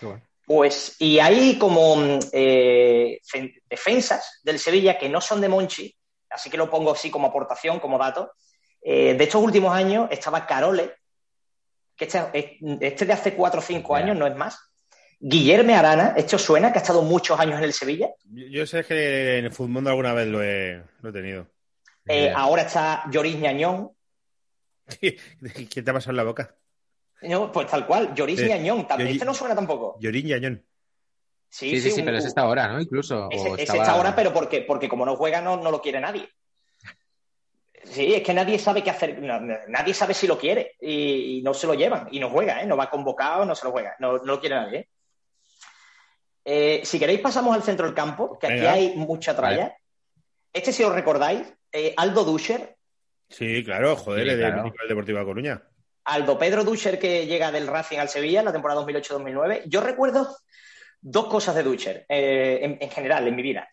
C: Bueno.
D: Pues, y hay como mm, eh, fen- defensas del Sevilla que no son de Monchi, así que lo pongo así como aportación, como dato. Eh, de estos últimos años estaba Carole, que este, este de hace cuatro o cinco años, no es más. Guillermo Arana, esto suena, que ha estado muchos años en el Sevilla.
B: Yo, yo sé que en el fútbol alguna vez lo he, lo he tenido.
D: Eh, ahora está Lloris Ñañón.
B: ¿Quién te ha pasado en la boca?
D: No, pues tal cual, Lloris
B: Sí.
D: Ñañón. Tam-
B: Lloris-
D: Este no suena tampoco.
B: Llorín Yañón.
D: Sí,
C: Sí, sí, sí,
D: un-
C: pero es esta hora, ¿no? Incluso. Estaba-
D: está ahora, pero porque, porque como no juega, no, no lo quiere nadie. Sí, es que nadie sabe qué hacer, no, nadie sabe si lo quiere y, y no se lo llevan y no juega, ¿eh? no va convocado, no se lo juega, no, no lo quiere nadie. ¿eh? Eh, si queréis pasamos al centro del campo, que aquí
B: Venga.
D: hay mucha tralla. Este, si os recordáis, eh, Aldo Duscher,
B: Sí, claro, joder,
C: Sí,
B: el
C: claro.
B: mítico del Deportivo de Coruña.
D: Aldo Pedro Duscher que llega del Racing al Sevilla en la temporada 2008-2009. Yo recuerdo dos cosas de Duscher eh, en, en general en mi vida.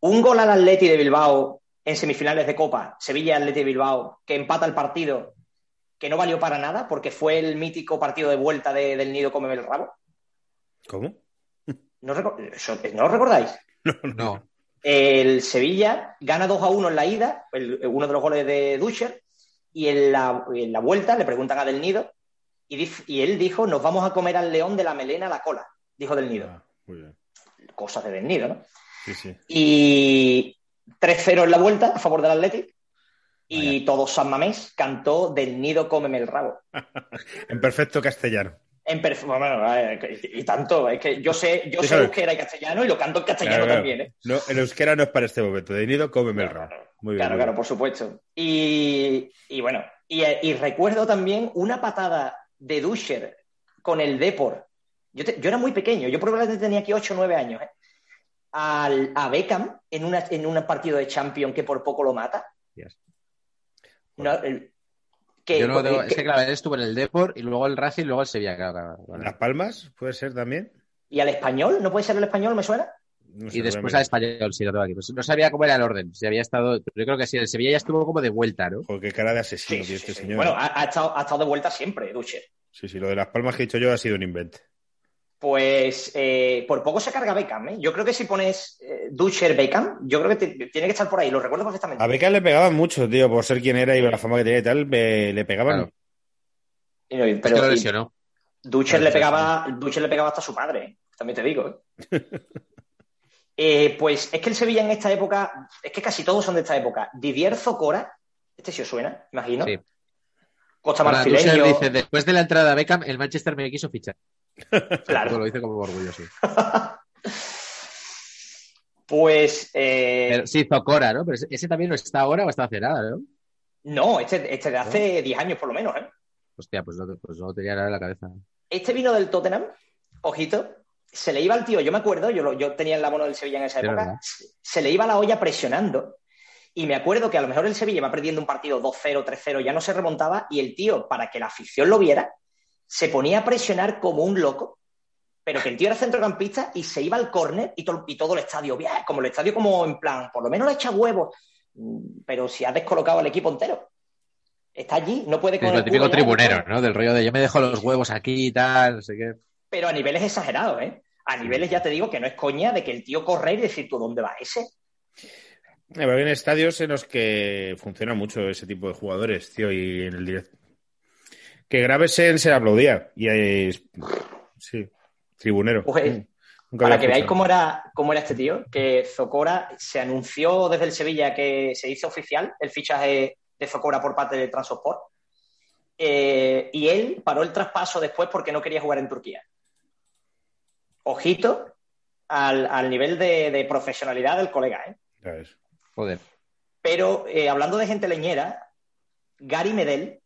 D: Un gol al Atleti de Bilbao en semifinales de Copa, Sevilla-Atleti de Bilbao, que empata el partido, que no valió para nada porque fue el mítico partido de vuelta de- del Nido Cómeme el Rabo.
B: ¿Cómo?
D: ¿No, reco- eso- ¿no lo recordáis?
C: No.
D: El Sevilla gana 2 a 1 en la ida, el- uno de los goles de Duscher, y en la, en la vuelta le preguntan a Del Nido, y, dif- y él dijo, nos vamos a comer al león de la melena a la cola, dijo Del Nido.
B: Ah, muy bien.
D: Cosas de Del Nido, ¿no?
B: Sí, sí.
D: Y 3-0 en la vuelta a favor del Athletic, y todo San Mamés cantó Del Nido cómeme el rabo.
B: En perfecto castellano.
D: En bueno, y, y tanto, es que yo sé, yo sé
B: claro.
D: euskera y castellano y lo canto en castellano
B: Claro, claro.
D: también, ¿eh?
B: No, el euskera no es para este momento. De nido, cómeme el rabo. Muy bien.
D: Claro, claro,
B: bien.
D: por supuesto. Y, y bueno, y, y recuerdo también una patada de Duscher con el Depor. Yo, te- yo era muy pequeño, yo probablemente tenía aquí 8 o 9 años, ¿eh? Al, a Beckham en, una, en un partido de Champions que por poco lo mata.
C: Yes.
D: No, el- que-
C: Yo no tengo-
D: que-
C: es que claro, él estuvo en el Deport y luego el Racing y luego el Sevilla, claro, claro, claro.
B: ¿Las Palmas puede ser también?
D: ¿Y al español? ¿No puede ser el español, me suena?
B: No sé,
C: Y después al español, sí, lo tengo aquí. Pues no sabía cómo era el orden. Si había estado. Yo creo que sí, el Sevilla ya estuvo como de vuelta, ¿no?
B: Joder, qué cara de asesino
D: Sí,
B: este
D: sí.
B: señor.
D: Bueno, ha, ha estado, ha estado de vuelta siempre, Duscher.
B: Sí, sí, lo de las palmas que he dicho yo ha sido un invento.
D: Pues eh, por poco se carga Beckham, ¿eh? Yo creo que si pones eh, Duscher Beckham, yo creo que te- tiene que estar por ahí, lo recuerdo perfectamente.
B: A Beckham le pegaban mucho, tío, por ser quien era y la fama que tenía y tal, me- le pegaban.
C: Claro.
D: Y no,
C: Es que
D: pero
C: lo lesionó.
D: Duscher
C: Claro,
D: le pegaba, le pegaba hasta a su padre, ¿eh? también te digo. ¿eh? Eh, pues es que el Sevilla en esta época, es que casi todos son de esta época. Didier Zocora, este sí os suena, imagino.
C: Sí.
D: Costa Marfileño.
C: dice, después de la entrada de Beckham, el Manchester me quiso fichar.
D: Claro.
C: Lo dice como orgulloso.
D: Pues eh,
C: Pero, sí, Zocora, ¿no? Pero ese, también no está ahora o está hace nada, ¿no?
D: no, este, este de hace 10 años por lo menos, ¿eh?
C: Hostia, pues no, pues no tenía nada en la cabeza.
D: Este vino del Tottenham, ojito, se le iba al tío, yo me acuerdo, yo, lo- yo tenía el abono del Sevilla en esa época,
C: ¿verdad?
D: se le iba la olla presionando. Y me acuerdo que a lo mejor el Sevilla iba perdiendo un partido 2-0, 3-0, ya no se remontaba, y el tío, para que la afición lo viera, se ponía a presionar como un loco, pero que el tío era centrocampista y se iba al córner y, to- y todo el estadio, bien, como el estadio como en plan, por lo menos le echa huevos, Mm, pero si ha descolocado al equipo entero. Está allí, no puede
C: Es
D: con
C: lo
D: el
C: típico tribunero,
D: no.
C: Del rollo de yo me dejo los huevos aquí y tal, no sé qué.
D: pero a niveles exagerados, ¿eh? A niveles ya te digo que no es coña de que el tío corre y decir, ¿tú dónde va ese?
B: Pero Hay estadios en los que funciona mucho ese tipo de jugadores, tío, y en el directo. Que Gravesen se le aplaudía. Y es. Sí, tribunero.
D: Pues,
B: Nunca
D: Para que veáis cómo era, cómo era este tío, que Zocora se anunció desde el Sevilla que se hizo oficial el fichaje de Zocora por parte de Transport. Eh, y él paró el traspaso después porque no quería jugar en Turquía. Ojito al, al nivel de, de profesionalidad del colega, ¿eh?
B: Ya ves.
C: Joder.
D: Pero eh, hablando de gente leñera, Gary Medel,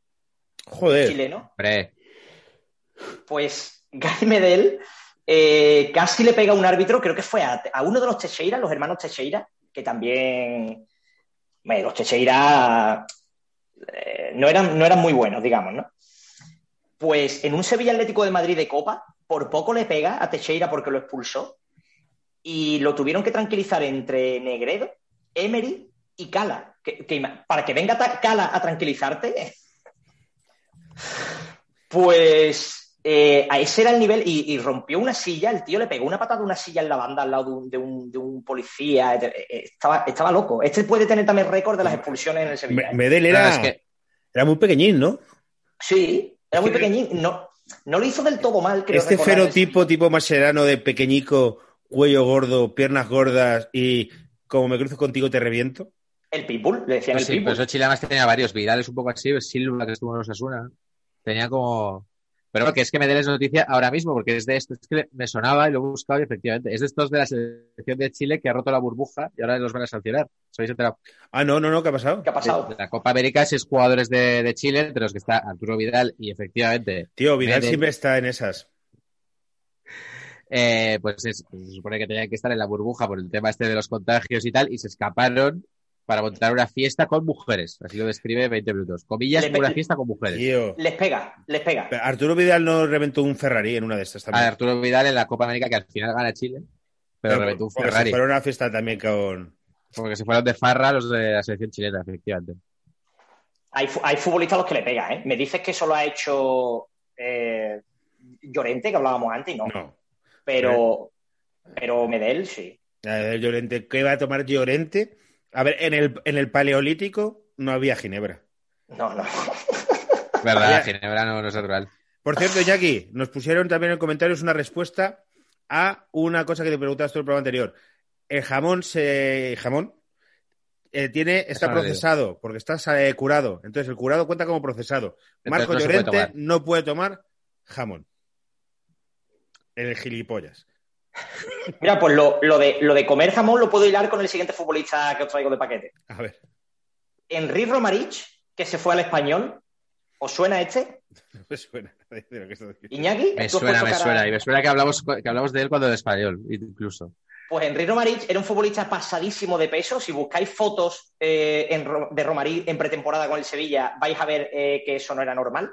B: Joder.
D: chileno,
C: Hombre,
D: pues Gary Medel eh, casi le pega a un árbitro, creo que fue a, a uno de los Teixeira, los hermanos Teixeira, que también, bueno, los Teixeira eh, no, eran, no eran muy buenos, digamos, ¿no? Pues en un Sevilla Atlético de Madrid de Copa, por poco le pega a Teixeira porque lo expulsó y lo tuvieron que tranquilizar entre Negredo, Emery y Cala. Que- que ima- para que venga Cala a tranquilizarte, pues Eh, a ese era el nivel y, y rompió una silla, el tío le pegó una patada a una silla en la banda al lado de un, de un, de un policía. eh, eh, Estaba, estaba loco. Este puede tener también récord de las expulsiones en el Sevilla.
B: Me-. Medel era,
C: es que-
B: era muy pequeñín, ¿no?
D: Sí, era muy pequeñín. No, no lo hizo del todo mal, creo.
B: Este fenotipo tipo Mascherano de pequeñico, cuello gordo, piernas gordas y como me cruzo contigo te reviento.
D: El Pitbull, le decían
C: Pues
D: el
C: sí,
D: Pitbull.
C: pero eso Chile además tenía varios. Vidal es un poco así, Silva que estuvo en Osasuna. Tenía como. Pero que es que me des noticia ahora mismo, porque es de esto, es que me sonaba y lo he buscado y efectivamente. Es de estos de la selección de Chile que ha roto la burbuja y ahora los van a sancionar. ¿Os habéis enterado?
B: Ah, no, no, no, ¿qué ha pasado?
D: ¿Qué ha pasado?
C: De la Copa América, seis jugadores de, de Chile, entre los que está Arturo Vidal y efectivamente,
B: Tío, Vidal
C: Medel.
B: siempre está en esas.
C: eh, pues es- se supone que tenían que estar en la burbuja por el tema este de los contagios y tal, y se escaparon para montar una fiesta con mujeres. Así lo describe 20 minutos. Comillas,
D: pe-
C: una fiesta con mujeres.
B: Tío.
D: Les pega, les pega.
B: Arturo Vidal no reventó un Ferrari en una de estas
C: a. Arturo Vidal en la Copa América que al final gana Chile, pero
B: Pero
C: reventó un Ferrari.
B: fueron a una fiesta también con.
C: Porque se fueron de farra los de la selección chilena, efectivamente.
D: Hay, hay futbolistas a los que le pega, ¿eh? Me dices que eso lo ha hecho eh, Llorente, que hablábamos antes, y no.
B: No.
D: Pero, pero Medel, sí.
B: Llorente, ¿qué va a tomar Llorente? A ver, en el, en el Paleolítico no había Ginebra.
D: No, no.
C: Verdad, Ginebra no, no es natural.
B: Por cierto, Jackie, nos pusieron también en comentarios una respuesta a una cosa que te preguntaste en el programa anterior. El jamón se jamón eh, tiene está
C: no
B: procesado porque está eh, curado. Entonces el curado cuenta como procesado.
C: Entonces
B: Marco
C: no puede
B: Llorente no puede tomar jamón. El gilipollas.
D: Mira, pues lo, lo de, lo de comer jamón lo puedo hilar con el siguiente futbolista que os traigo de paquete.
B: A ver,
D: Enrique Romarich, que se fue al español. ¿Os suena este?
B: no me suena de lo que.
D: Iñaki,
C: Me
D: ¿tú has
C: suena, me
D: cara-
C: suena. Y me suena que hablamos, que hablamos de él cuando de español, incluso.
D: Pues Enrique Romarich era un futbolista pasadísimo de peso. Si buscáis fotos eh, en de Romarich en pretemporada con el Sevilla, vais a ver eh, que eso no era normal.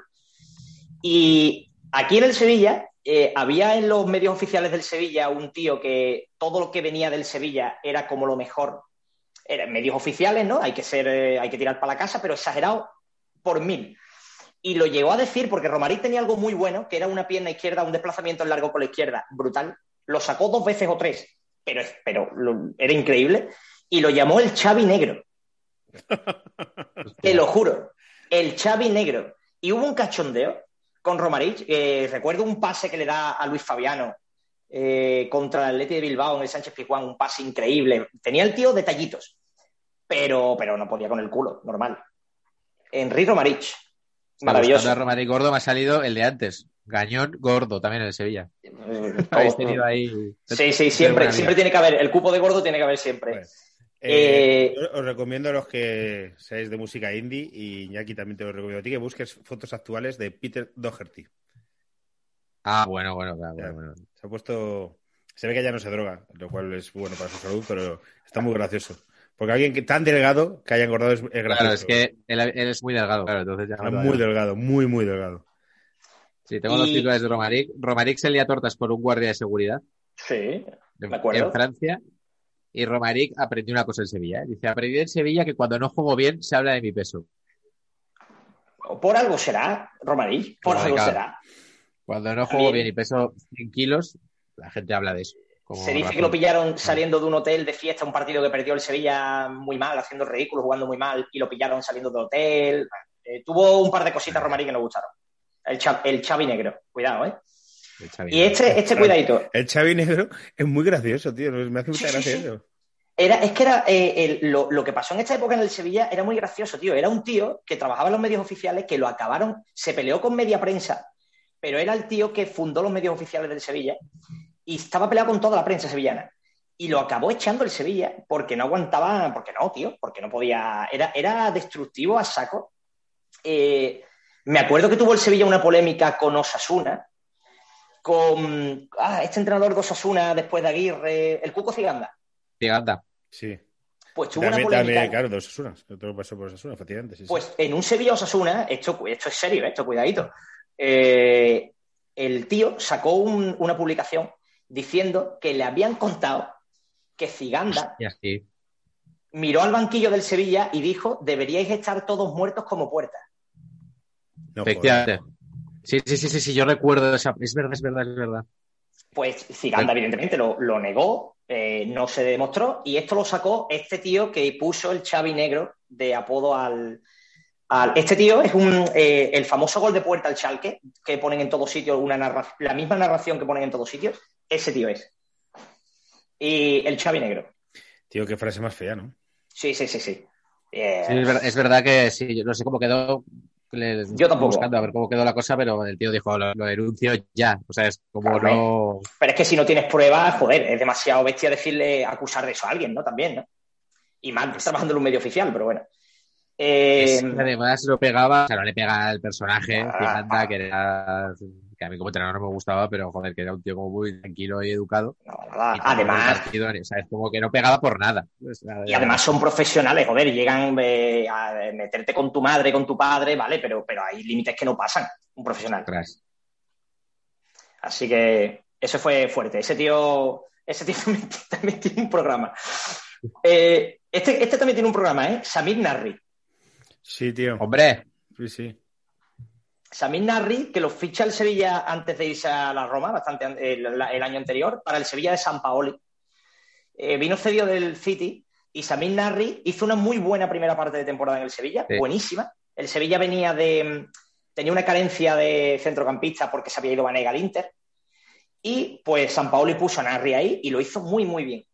D: Y aquí en el Sevilla, eh, había en los medios oficiales del Sevilla un tío que todo lo que venía del Sevilla era como lo mejor. Eran medios oficiales, ¿no? Hay que ser, eh, hay que tirar para la casa, pero exagerado por mil. Y lo llegó a decir porque Romarich tenía algo muy bueno, que era una pierna izquierda, un desplazamiento en largo con la izquierda, brutal. Lo sacó dos veces o tres, pero, pero lo- era increíble. Y lo llamó el Xavi Negro. Te lo juro. El Xavi Negro. Y hubo un cachondeo con Romarich. eh, recuerdo un pase que le da a Luis Fabiano eh, contra el Atleti de Bilbao en el Sánchez Pizjuán, un pase increíble. Tenía el tío detallitos, pero, pero no podía con el culo, normal. Enrique Romarich. Maravilloso.
C: Romarí Gordo me ha salido el de antes. Gañón Gordo, también en el Sevilla.
D: Eh,
C: Habéis tenido ahí.
D: Sí, sí, siempre, siempre tiene que haber. El cupo de gordo tiene que haber siempre.
B: Bueno, eh,
D: Eh,
B: os recomiendo a los que seáis de música indie y Iñaki también te lo recomiendo a ti que busques fotos actuales de Peter Doherty.
C: Ah, bueno, bueno, claro,
B: Ya.
C: bueno, bueno.
B: Se ha puesto. Se ve que ya no se droga, lo cual es bueno para su salud, pero está muy gracioso. Porque alguien que tan delgado que haya engordado es, es gracioso.
C: Claro, es que él, él es muy delgado, claro, entonces ya no
B: muy delgado, muy, muy delgado.
C: Sí, tengo dos
D: Y-
C: titulares de Romaric. Romaric se lía tortas por un guardia de seguridad
D: sí, Me acuerdo.
C: en Francia. Y Romaric aprendió una cosa en Sevilla. ¿eh? Dice, aprendí en Sevilla que cuando no juego bien se habla de mi peso.
D: por algo será, Romarich, por
C: Claro,
D: algo
C: claro.
D: será.
C: Cuando no juego bien y peso 100 kilos, la gente habla de eso.
D: Se dice
C: razón.
D: que lo pillaron saliendo de un hotel de fiesta, un partido que perdió el Sevilla muy mal, haciendo el ridículo, jugando muy mal, y lo pillaron saliendo del hotel. Eh, tuvo un par de cositas Romarich que no gustaron. El, el Xavi negro, cuidado, ¿eh?
C: El Xavi.
D: Y este, este cuidadito.
B: El Xavi Negro es muy gracioso, tío. Me hace mucha
D: Sí, sí,
B: gracia
D: sí.
B: eso.
D: Era, es que era eh, el- lo, lo que pasó en esta época en el Sevilla era muy gracioso, tío. Era un tío que trabajaba en los medios oficiales, que lo acabaron, se peleó con media prensa, pero era el tío que fundó los medios oficiales del Sevilla y estaba peleado con toda la prensa sevillana. Y lo acabó echando el Sevilla porque no aguantaba, porque no, tío, porque no podía. Era, era destructivo a saco. Eh, me acuerdo que tuvo el Sevilla una polémica con Osasuna, con ah, este entrenador de Osasuna después de Aguirre, el Cuco Ciganda.
C: Giganta.
B: Sí.
D: Pues tuvo una polémica.
B: claro, de Osasuna. Otro pasó por Osasuna, efectivamente. Sí, sí.
D: Pues en un Sevilla Osasuna, esto, esto es serio, esto cuidadito. eh, el tío sacó un- una publicación diciendo que le habían contado que Ciganda miró al banquillo del Sevilla y dijo: deberíais estar todos muertos como puertas.
B: No, joder.
C: Sí, sí, sí, sí, sí, yo recuerdo esa. Es verdad, es verdad, es verdad.
D: Pues Ciganda, evidentemente, lo, lo negó, eh, no se demostró, y esto lo sacó este tío que puso el Xavi Negro de apodo al. al- este tío es un, eh, el famoso gol de puerta al Schalke, que ponen en todos sitios, una narra- la misma narración que ponen en todos sitios, ese tío es. Y el Xavi Negro.
B: Tío, qué frase más fea, ¿no?
D: Sí, sí, sí, sí.
C: Sí, es, ver- es verdad que sí, yo no sé cómo quedó.
D: Yo tampoco.
C: Buscando a ver cómo quedó la cosa, pero el tío dijo, lo, lo denuncio ya. O sea, es como
D: Claro,
C: no.
D: Pero es que si no tienes pruebas, joder, es demasiado bestia decirle, acusar de eso a alguien, ¿no? También, ¿no? Y más trabajando en un medio oficial, pero bueno. Eh,
C: Es que además lo pegaba, o sea, no le pega al personaje,
D: Ah.
C: Giganta, que era. Que a mí como entrenador no me gustaba, pero joder, que era un tío como muy tranquilo y educado.
D: no, nada.
C: Y
D: además,
C: partido, o sea, es como que no pegaba por nada. Sea,
D: y además son profesionales, joder, llegan eh, a meterte con tu madre, con tu padre, vale, pero, pero hay límites que no pasan, un profesional.
C: ostras.
D: Así que eso fue fuerte. Ese tío, ese tío también, también tiene un programa. Eh, este, este también tiene un programa, ¿eh? Samir Narri.
B: Sí, tío.
C: Hombre,
B: Sí, sí.
D: Samir Narri, que lo ficha el Sevilla antes de irse a la Roma, bastante an- el, el año anterior, para el Sevilla de San Paoli. Eh, vino cedido del City y Samir Narri hizo una muy buena primera parte de temporada en el Sevilla,
C: Sí.
D: buenísima. El Sevilla venía de. tenía una carencia de centrocampista porque se había ido Vanega al Inter. Y pues San Paoli puso a Narri ahí y lo hizo muy, muy bien.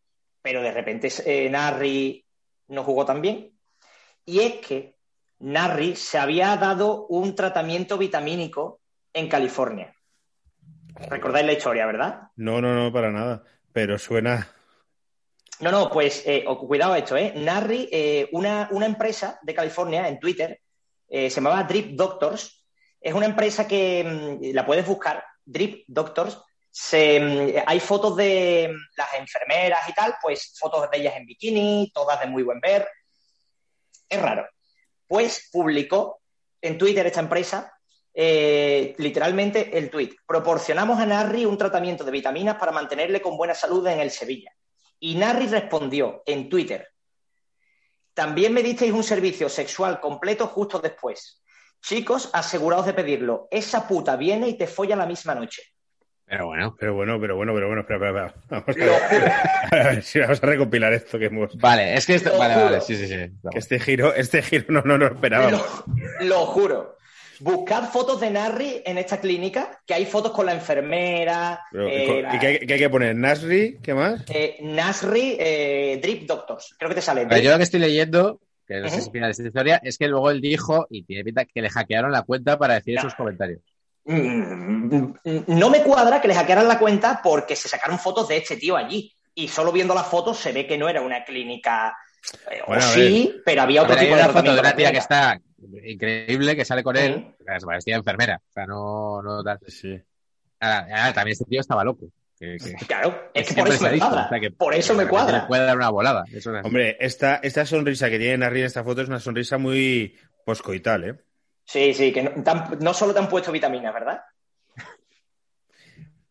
D: Pero de repente eh, Narri no jugó tan bien. Y es que Narri se había dado un tratamiento vitamínico en California. Recordáis la historia, ¿verdad?
B: No, no, no, para nada. Pero suena.
D: No, no, pues eh, cuidado esto, ¿eh? Narri, eh, una, una empresa de California en Twitter, eh, se llamaba Drip Doctors. Es una empresa que mm, la puedes buscar, Drip Doctors. Se, mm, hay fotos de mm, las enfermeras y tal, pues fotos de ellas en bikini, todas de muy buen ver. Es raro. Pues publicó en Twitter esta empresa eh, literalmente el tweet. Proporcionamos a Narri un tratamiento de vitaminas para mantenerle con buena salud en el Sevilla. Y Narri respondió en Twitter, también me disteis un servicio sexual completo justo después. Chicos, aseguraos de pedirlo. Esa puta viene y te folla la misma noche.
C: Pero bueno.
B: Pero bueno, pero bueno, pero bueno, espera, espera, espera. Vamos a
D: Lo
B: ver.
D: juro.
B: A ver si vamos a recopilar esto que hemos.
C: Vale, es que esto.
D: Lo
C: Vale,
D: juro.
C: vale, sí, sí, sí.
B: que este giro, este giro no, no lo esperábamos.
D: Lo, lo juro. Buscad fotos de Narri en esta clínica, que hay fotos con la enfermera,
B: Pero,
D: eh,
B: ¿Y qué, hay- qué hay que poner? ¿Nasri? ¿Qué más?
D: eh, Nasri, eh, Drip Doctors. Creo que te sale.
C: Ver, yo lo que estoy leyendo, que no sé si final de esta historia, es que luego él dijo, y tiene pinta que le hackearon la cuenta para decir
D: Ya.
C: esos comentarios.
D: Mm, No me cuadra que le hackearan la cuenta porque se sacaron fotos de este tío allí. Y solo viendo las fotos se ve que no era una clínica. eh, o
B: Bueno,
D: sí, pero había otro
C: ver, hay
D: tipo de
C: una foto de una tía que está increíble, que sale con él, se parecía enfermera. O sea, no, no tal.
B: Sí.
C: Ahora, ahora, también este tío estaba loco. Que, que-
D: Claro, es que por eso me cuadra.
C: o sea, que-
D: por eso
C: que
D: me cuadra.
C: Puede dar una volada. Eso es.
B: Hombre, esta, esta sonrisa que tiene Narri en esta foto es una sonrisa muy poscoital, ¿eh?
D: Sí, sí, que no, solo te han puesto vitaminas, ¿verdad?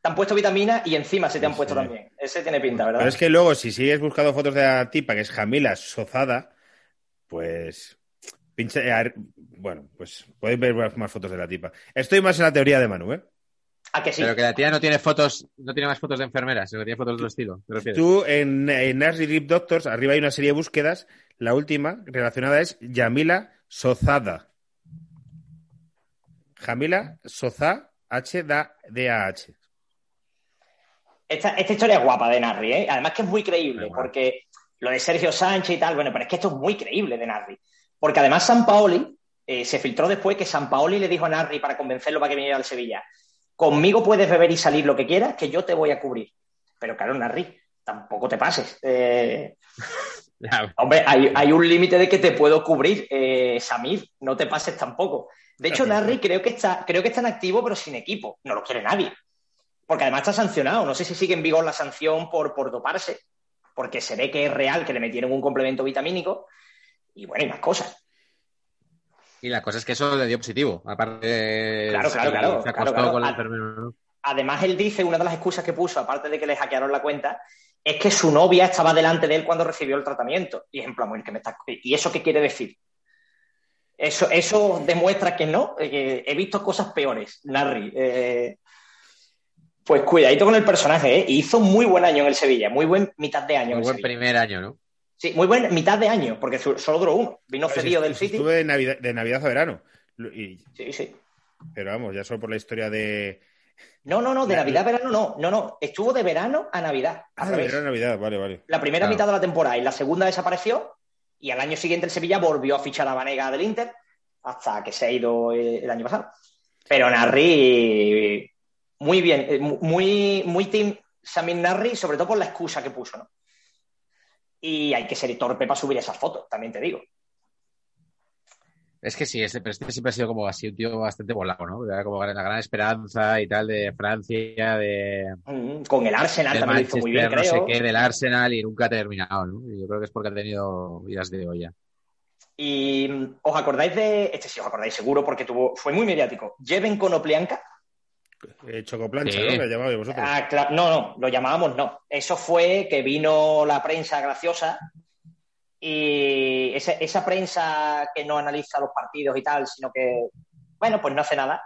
D: Te han puesto vitaminas y encima se te han
B: Sí,
D: puesto
B: sí.
D: también. Ese tiene pinta, ¿verdad?
B: Pero es que luego, si sigues buscando fotos de la tipa, que es Jamila Sozada, pues. Ver, bueno, pues podéis ver más- fotos de la tipa. Estoy más en la teoría de Manu, ¿eh?
D: ¿A que sí?
C: Pero que la tía no tiene fotos, no tiene más fotos de enfermeras, sino que tiene fotos de otro estilo.
B: Tú en, en Rip Doctors, arriba hay una serie de búsquedas. La última relacionada es Yamila Sozada. Jamila Soza H-D-A-H.
D: Esta, esta historia es guapa de Narri, ¿eh? Además que es muy creíble,
B: Muy
D: porque lo de Sergio Sánchez y tal, bueno, pero es que esto es muy creíble de Narri. Porque además San Paoli, eh, se filtró después que San Paoli le dijo a Narri para convencerlo para que viniera al Sevilla, conmigo puedes beber y salir lo que quieras, que yo te voy a cubrir. Pero claro, Narri, tampoco te pases. Eh, hombre, hay, hay un límite de que te puedo cubrir, eh, Samir, no te pases tampoco. De hecho, Narri creo que está, creo que está en activo, pero sin equipo. No lo quiere nadie. Porque además está sancionado. No sé si sigue en vigor la sanción por, por doparse, porque se ve que es real que le metieron un complemento vitamínico. Y bueno, y más cosas.
C: Y la cosa es que eso le dio positivo. Aparte,
D: Claro, claro, claro,
C: se
D: claro,
C: acostó
D: claro.
C: con
D: Ah. Además, él dice, una de las excusas que puso, aparte de que le hackearon la cuenta, es que su novia estaba delante de él cuando recibió el tratamiento. Y ejemplo, bueno, que me está... ¿y eso qué quiere decir? Eso, eso demuestra que no, eh, que he visto cosas peores, Narri. Eh, pues cuidadito con el personaje, ¿eh? Hizo muy buen año en el Sevilla, muy buen mitad de año. en
C: Muy buen
D: Sevilla.
C: primer año, ¿no?
D: Sí, muy buen mitad de año, porque solo duró uno. Vino cedido del City.
B: Estuve de Navidad, de Navidad a verano. Y-
D: Sí, sí.
B: pero vamos, ya solo por la historia de.
D: No, no, no, de Navidad a verano no, no, no. Estuvo de verano a Navidad.
B: Ah, de verano a Navidad, vale, vale.
D: La primera
C: Claro.
D: mitad de la temporada y la segunda desapareció. Y al año siguiente el Sevilla volvió a fichar a Vanega del Inter hasta que se ha ido eh, el año pasado. Pero Narri, muy bien, eh, muy, muy team Samir Narri, sobre todo por la excusa que puso, ¿no? Y hay que ser torpe para subir esas fotos, también te digo.
C: Es que sí, este, pero este siempre ha sido como así un tío bastante volado, ¿no? Era como la gran esperanza y tal de Francia, de,
D: Mm, Con el Arsenal también lo hizo muy bien,
C: Manchester, no
D: creo.
C: sé qué, del Arsenal y nunca ha terminado, ¿no? Y yo creo que es porque ha tenido vidas de olla.
D: Y mm, os acordáis de, este sí os acordáis seguro porque tuvo, fue muy mediático. Lleven con Oplianca.
B: Eh, Chocoplancha,
C: Sí.
B: ¿no? Le llamabais vosotros.
D: Ah, cla- no, no, lo llamábamos no. Eso fue que vino la prensa graciosa y ese- esa prensa que no analiza los partidos y tal, sino que, bueno, pues no hace nada.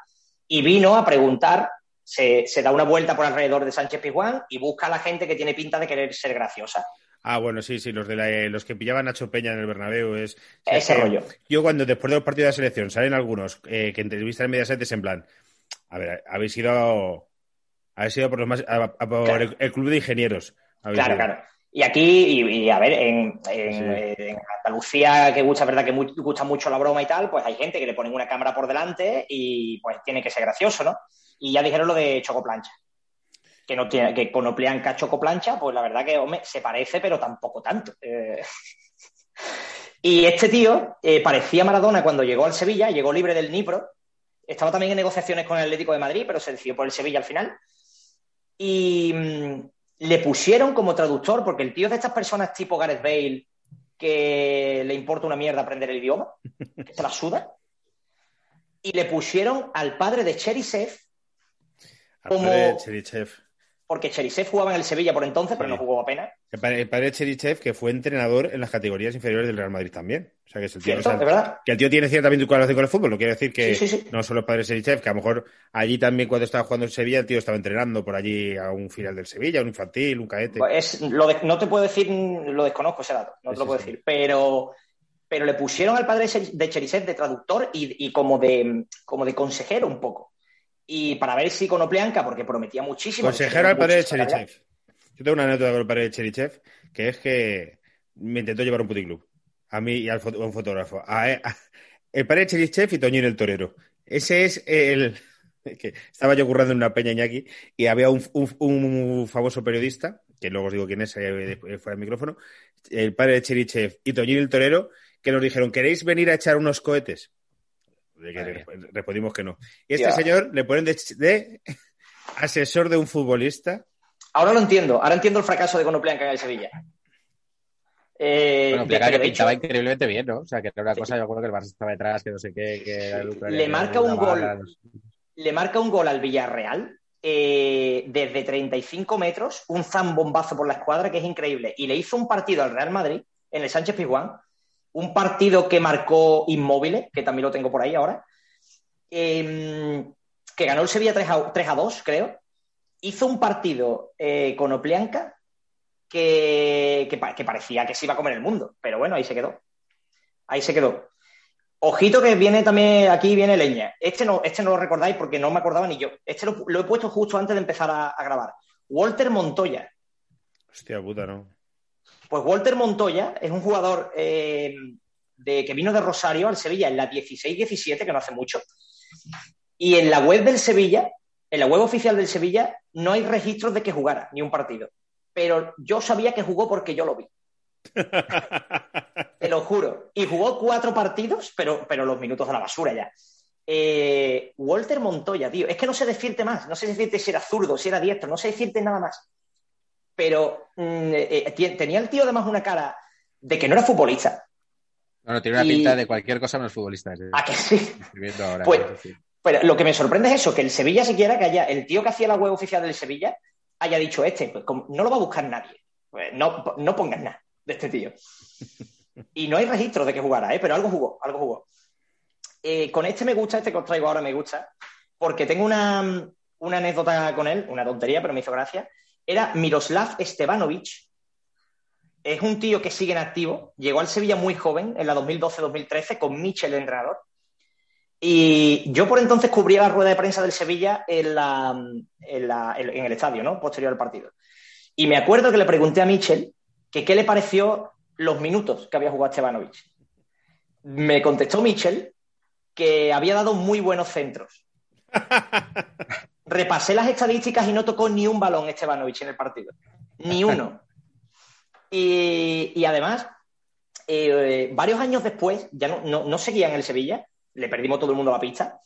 D: Y vino a preguntar, se, se da una vuelta por alrededor de Sánchez Pizjuán y busca a la gente que tiene pinta de querer ser graciosa.
B: Ah, bueno, sí, sí, los de la- eh, los que pillaban a Nacho Peña en el Bernabéu es.
D: Ese
B: es
D: rollo.
B: Yo cuando después de los partidos de la selección salen algunos eh, que entrevistan en Mediaset es en plan, a ver, habéis ido, habéis ido por los más, a- a por
D: Claro.
B: el, el club de ingenieros.
D: Claro,
B: ido.
D: claro. Y aquí, y, y, a ver, en, en,
B: Sí.
D: eh, en Andalucía, que gusta, verdad que gusta mucho la broma y tal, pues hay gente que le ponen una cámara por delante y pues tiene que ser gracioso, ¿no? Y ya dijeron lo de Chocoplancha. Que no tiene, que con Oplianca Chocoplancha, pues la verdad que, hombre, se parece, pero tampoco tanto. Eh, Y este tío eh, parecía Maradona cuando llegó al Sevilla, llegó libre del Nipro. Estaba también en negociaciones con el Atlético de Madrid, pero se decidió por el Sevilla al final. Y mm, le pusieron como traductor, porque el tío es de estas personas tipo Gareth Bale, que le importa una mierda aprender el idioma, que se la suda. Y le pusieron al padre de Cherisev, como-
B: Cherichev.
D: Porque Cherisev jugaba en el Sevilla por entonces, pero
B: Sí.
D: no jugó apenas.
B: El padre, de Cherichev, que fue entrenador en las categorías inferiores del Real Madrid también. O sea, que es el tío.
D: ¿Cierto?
B: o sea, que el tío tiene cierta vinculación con el fútbol. No quiere decir que
D: Sí, sí, sí.
B: no solo el padre de Cherichev, que a lo mejor allí también cuando estaba jugando en Sevilla, el tío estaba entrenando por allí a un final del Sevilla, un infantil, un caete.
D: Pues es, lo de- no te puedo decir, lo desconozco ese dato, no te lo puedo decir, pero, pero le pusieron al padre de Cherisev de traductor y, y como, de, como de consejero un poco. Y para ver si con Oplianca, porque prometía muchísimo.
B: Consejero al padre de Cherichev. Yo tengo una anécdota con el padre de Cherichev, que es que me intentó llevar un puticlub. A mí y al a un fotógrafo. A- a- el padre de Cherichev y Toñín el Torero. Ese es el... que estaba yo currando en una peña Iñaki y había un, un- un famoso periodista, que luego os digo quién es, eh, fuera del micrófono, el padre de Cherichev y Toñín el Torero, que nos dijeron, ¿queréis venir a echar unos cohetes? De que respondimos que no. Y este
D: Ya.
B: señor le ponen de, de asesor de un futbolista.
D: Ahora lo entiendo, ahora entiendo el fracaso de Conoplianca en el Sevilla. Eh,
C: Bueno, Placa que pintaba
D: hecho,
C: increíblemente bien, ¿no? O sea, que era una
D: Sí.
C: cosa, yo acuerdo que el Barça estaba detrás, que no sé qué, que era el Ucrania,
D: Le marca un gol.
C: los-
D: le marca un gol al Villarreal eh, desde 35 metros, un zambombazo por la escuadra que es increíble. Y le hizo un partido al Real Madrid en el Sánchez Pizjuán, un partido que marcó Inmóviles, que también lo tengo por ahí ahora, eh, que ganó el Sevilla 3 a, 3 a 2, creo. Hizo un partido eh, con Oplianca que, que, pa- que parecía que se iba a comer el mundo, pero bueno, ahí se quedó. Ahí se quedó. Ojito que viene también, aquí viene leña. Este no, este no lo recordáis porque no me acordaba ni yo. Este lo, lo he puesto justo antes de empezar a, a grabar. Walter Montoya.
B: Hostia puta, ¿no?
D: Pues Walter Montoya es un jugador eh, de, que vino de Rosario al Sevilla en la 16-17, que no hace mucho. Y en la web del Sevilla, en la web oficial del Sevilla, no hay registros de que jugara ni un partido. Pero yo sabía que jugó porque yo lo vi. Te lo juro. Y jugó cuatro partidos, pero, pero los minutos de la basura ya. Eh, Walter Montoya, tío. Es que no sé decirte más. No sé decirte si era zurdo, si era diestro. No sé decirte nada más. Pero mm, eh, eh, tenía el tío además una cara de que no era futbolista.
C: No, no, tiene una
D: Y-
C: pinta de cualquier cosa menos futbolista.
D: ¿A que sí?
C: ahora,
D: Pues-
C: ¿no? Sí.
D: Pero lo que me sorprende es eso, que el Sevilla siquiera, que haya el tío que hacía la web oficial del Sevilla, haya dicho este, pues, como no lo va a buscar nadie. Pues, no, no pongan nada de este tío. Y no hay registro de que jugara, ¿eh? pero algo jugó, algo jugó. eh, con este me gusta, este que os traigo ahora me gusta, porque tengo una, una anécdota con él, una tontería, pero me hizo gracia. Era Miroslav Stevanovic. Es un tío que sigue en activo. Llegó al Sevilla muy joven, en la 2012-2013, con Michel el entrenador. Y yo por entonces cubría la rueda de prensa del Sevilla en, la, en, la- en el estadio, ¿no? Posterior al partido. Y me acuerdo que le pregunté a Michel que qué le pareció los minutos que había jugado Stevanovic. Me contestó Michel que había dado muy buenos centros. Repasé las estadísticas y no tocó ni un balón Stevanovic en el partido. Ni uno. Y, y además, eh, varios años después, ya no, no, no seguía en el Sevilla, le perdimos todo el mundo la pista.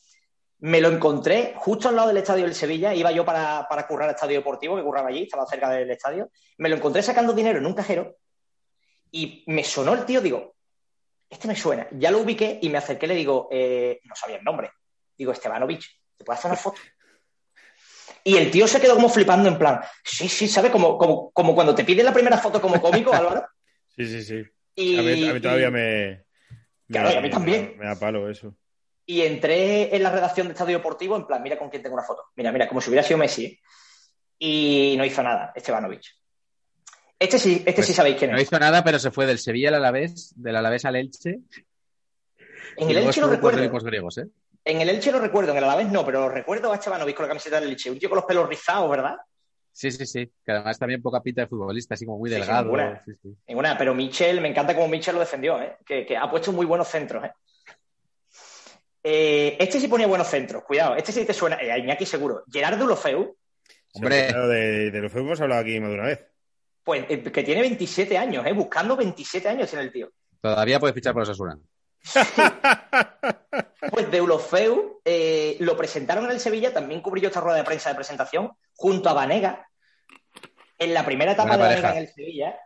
D: Me lo encontré justo al lado del estadio del Sevilla. Iba yo para, para currar al estadio deportivo, que curraba allí, estaba cerca del estadio. Me lo encontré sacando dinero en un cajero y me sonó el tío. Digo, este me suena. Ya lo ubiqué y me acerqué le digo, eh, no sabía el nombre. Digo, Estebanovich, ¿te puedo hacer una foto? Y el tío se quedó como flipando en plan, sí, sí, ¿sabes? Como, como, como cuando te piden la primera foto como cómico, Álvaro.
B: Sí, sí, sí.
D: Y,
B: A mí, a mí todavía
D: y-
B: me.
D: Claro,
B: me-
D: y a mí también.
B: Me da palo eso.
D: y entré en la redacción de Estadio Deportivo en plan, mira con quién tengo una foto. Mira, mira, como si hubiera sido Messi. ¿eh? Y no hizo nada, Estebanovich. Este sí, este
C: Pues
D: sí sabéis quién
C: No
D: es.
C: hizo nada, pero se fue del Sevilla al Alavés, del Alavés al Elche.
D: En
C: y
D: el Elche
C: cuatro
D: recuerdo.
C: griegos, ¿eh?
D: En el Elche lo recuerdo, en el Alavés no, pero lo recuerdo a Estebanovich con la camiseta del Elche. Un tío con los pelos rizados, ¿verdad?
C: Sí, sí, sí. Que además también poca pinta de futbolista, así como muy
D: Sí, sí,
C: delgado.
D: buena.
C: Sí, sí.
D: Ninguna, pero Michel, me encanta cómo Michel lo defendió, ¿eh? que, que ha puesto muy buenos centros. ¿eh? Eh, este sí ponía buenos centros, cuidado, este sí te suena, eh, a Iñaki seguro. Gerardo Lofeu,
C: Hombre.
B: De, de lo feo hemos hablado aquí más de una vez.
D: pues eh, que tiene 27 años, ¿eh? buscando 27 años en el tío.
C: Todavía puede fichar por Osasuna.
D: Pues de Ulofeu eh, lo presentaron en el Sevilla, también cubrí yo esta rueda de prensa de presentación, junto a Vanega, en la primera etapa
C: Buena
D: de. Vanega en el Sevilla,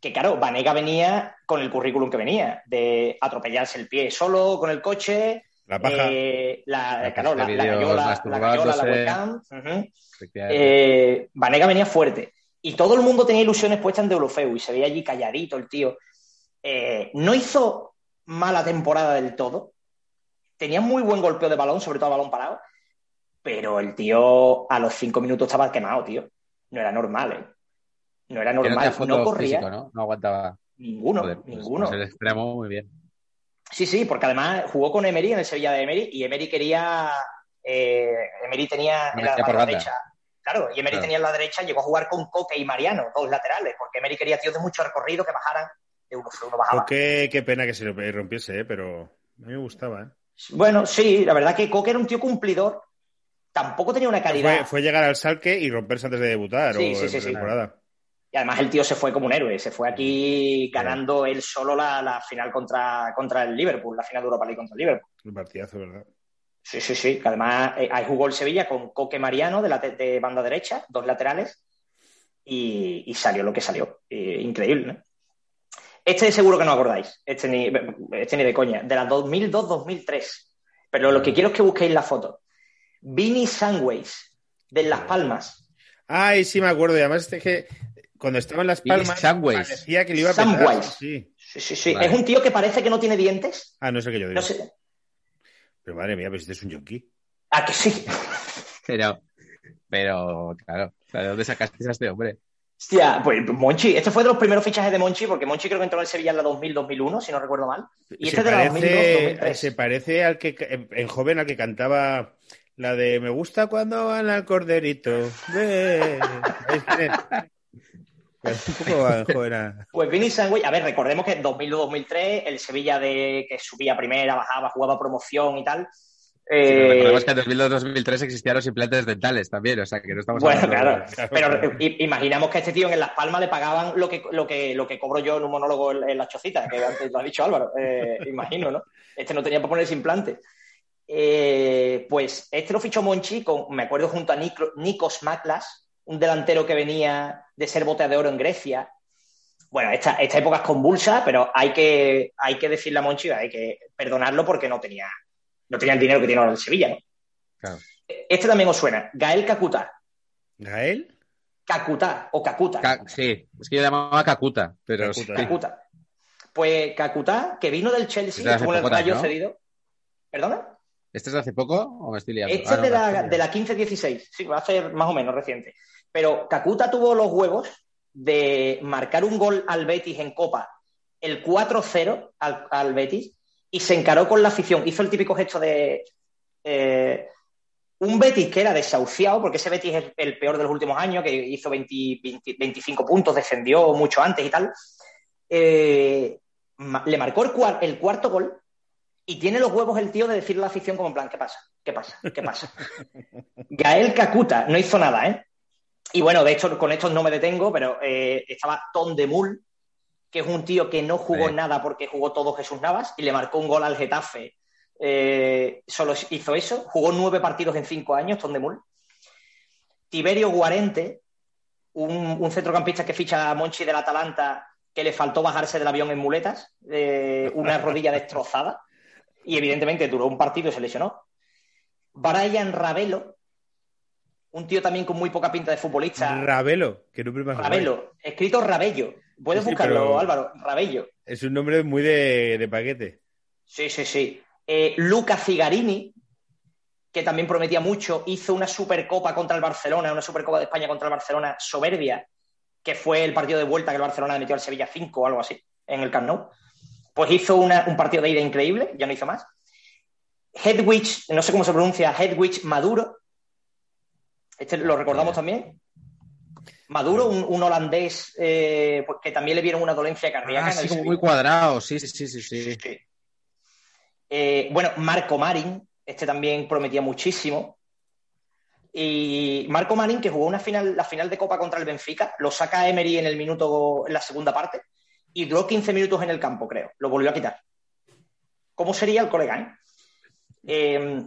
D: que claro, Vanega venía con el currículum que venía, de atropellarse el pie solo con el coche,
B: La paja.
D: eh, la,
C: La
D: claro, la, gallola, la gallola, la webcam. Eh, Vanega venía fuerte. Y todo el mundo tenía ilusiones puestas en Deulofeu y se veía allí calladito el tío. Eh, no hizo mala temporada del todo. Tenía muy buen golpeo de balón, sobre todo a balón parado. Pero el tío a los cinco minutos estaba quemado, tío. No era normal, ¿eh? No era
C: no
D: normal. No corría.
C: físico, ¿no? No aguantaba.
D: Ninguno,
C: Joder, pues,
D: ninguno.
C: pues el extremo, muy bien.
D: Sí, sí, porque además jugó con Emery en el Sevilla de Emery y Emery quería. eh, Emery tenía en la, derecha. Claro, y Emery
C: Claro.
D: tenía en la derecha, llegó a jugar con Coque y Mariano, dos laterales, porque Emery quería tíos de mucho recorrido que bajaran uno, uno bajaba.
B: Qué, qué pena que se rompiese, ¿eh? pero a mí me gustaba. ¿eh?
D: Bueno, sí, la verdad que Coque era un tío cumplidor, tampoco tenía una calidad.
B: Fue, fue llegar al Salque y romperse antes de debutar
D: Sí,
B: o
D: sí, sí, sí.
B: temporada.
D: Y además el tío se fue como un héroe, se fue aquí ganando él solo la, la final contra, contra el Liverpool, la final de Europa League contra el Liverpool.
B: Un partidazo, ¿verdad?
D: Sí, sí, sí, que además eh, ahí jugó el Sevilla con Coque Mariano de, la de banda derecha, dos laterales, y, y salió lo que salió. Eh, increíble, ¿no? Este seguro que no acordáis, este ni, este ni de coña, de la 2002-2003. Pero lo que quiero es que busquéis la foto. Vini Sandways, de Las Palmas.
B: Ay, sí me acuerdo. Y además es que cuando estaba en Las Palmas
C: Sandways.
B: parecía que le iba a petar. Sí.
D: Sí, sí, sí.
C: Vale.
D: Es un tío que parece que no tiene dientes.
B: Ah, no sé qué yo digo.
D: No sé.
B: Pero madre mía, pero este es un yonki.
D: Ah, que sí.
C: Pero, pero, claro, ¿de dónde sacaste a este hombre?
D: Hostia, pues Monchi, este fue de los primeros fichajes de Monchi, porque Monchi creo que entró en el Sevilla en la 2000-2001, si no recuerdo mal. Y
B: se,
D: este de la
B: parece,
D: 2002-2003.
B: se parece al que en, en joven al que cantaba la de Me gusta cuando van al corderito. Ve. ¿Sabéis quién es? Pues
D: Pues Vini Sandwich, a ver, recordemos que en 2002-2003, el Sevilla de que subía primera, bajaba, jugaba promoción y tal. Eh,
C: Recordemos que en 2002-2003 existían los implantes dentales también, o sea que no estamos
D: bueno, claro,
C: de-
D: pero imaginamos que a este tío en Las Palmas le pagaban lo que, lo que, lo que cobro yo en un monólogo en, en La Chocita, que antes lo ha dicho Álvaro, eh, imagino, ¿no? Este no tenía para ponerse implantes. Eh, pues este lo fichó Monchi, con, me acuerdo junto a Nico- Nikos Maklas, un delantero que venía de ser bote de oro en Grecia. Bueno, esta, esta época es convulsa, pero hay que, hay que decirle a Monchi, hay que perdonarlo porque no tenía, no tenía el dinero que tiene ahora el Sevilla, ¿no?
C: Claro.
D: Este también os suena, Gael Kakuta.
B: ¿Gael?
D: Kakuta o Kakuta.
C: Ca- Sí, es que yo llamaba Kakuta, pero
B: Kakuta.
C: sí.
D: Kakuta. Pues Kakuta, que vino del Chelsea,
C: las
D: estuvo en el Rayo
C: ¿no?
D: cedido. ¿Perdona?
C: ¿Este es de hace poco o me estoy liando?
D: Este
C: Ah,
D: es
C: no,
D: de la,
C: estoy
D: de la
C: liando.
D: 15-16, sí, va a ser más o menos reciente. Pero Kakuta tuvo los huevos de marcar un gol al Betis en Copa, el 4-0 al, al Betis, y se encaró con la afición. Hizo el típico gesto de eh, un Betis que era desahuciado, porque ese Betis es el peor de los últimos años, que hizo 20 20 25 puntos, descendió mucho antes y tal. Eh, le marcó el, cuar- el cuarto gol y tiene los huevos el tío de decirle a la afición como en plan, ¿qué pasa? ¿Qué pasa? ¿Qué pasa? Gael Kakuta no hizo nada, ¿eh? Y bueno, de hecho, con estos no me detengo, pero eh, estaba Tom de Mul, que es un tío que no jugó
C: Sí.
D: nada porque jugó todo Jesús Navas y le marcó un gol al Getafe. Eh, solo hizo eso. Jugó nueve partidos en cinco años, Tom de Mul. Tiberio Guarente, un, un centrocampista que ficha a Monchi del Atalanta, que le faltó bajarse del avión en muletas, eh, una rodilla destrozada, y evidentemente duró un partido y se lesionó. Brian Ravelo, un tío también con muy poca pinta de futbolista.
B: Ravelo, que guay.
D: Ravelo, escrito Rabello. Puedes
B: Sí, sí,
D: buscarlo, Álvaro. Rabello.
B: Es un nombre muy de, de paquete.
D: Sí, sí, sí. Eh, Luca Cigarini, que también prometía mucho, hizo una Supercopa contra el Barcelona, una Supercopa de España contra el Barcelona soberbia, que fue el partido de vuelta que el Barcelona metió al Sevilla 5 o algo así, en el Camp Nou. Pues hizo una- un partido de ida increíble, ya no hizo más. Hedwig, no sé cómo se pronuncia, Hedwig Maduro. Este lo recordamos también. Maduro, un, un holandés eh, pues que también le vieron una dolencia cardíaca.
C: Ah, sí, como muy cuadrado. Sí, sí, sí, sí. sí.
D: Sí. Eh, bueno, Marco Marín, este también prometía muchísimo. Y Marco Marín, que jugó una final, la final de Copa contra el Benfica, lo saca Emery en el minuto, en la segunda parte, y duró 15 minutos en el campo, creo. Lo volvió a quitar. ¿Cómo sería el colega, eh? Eh,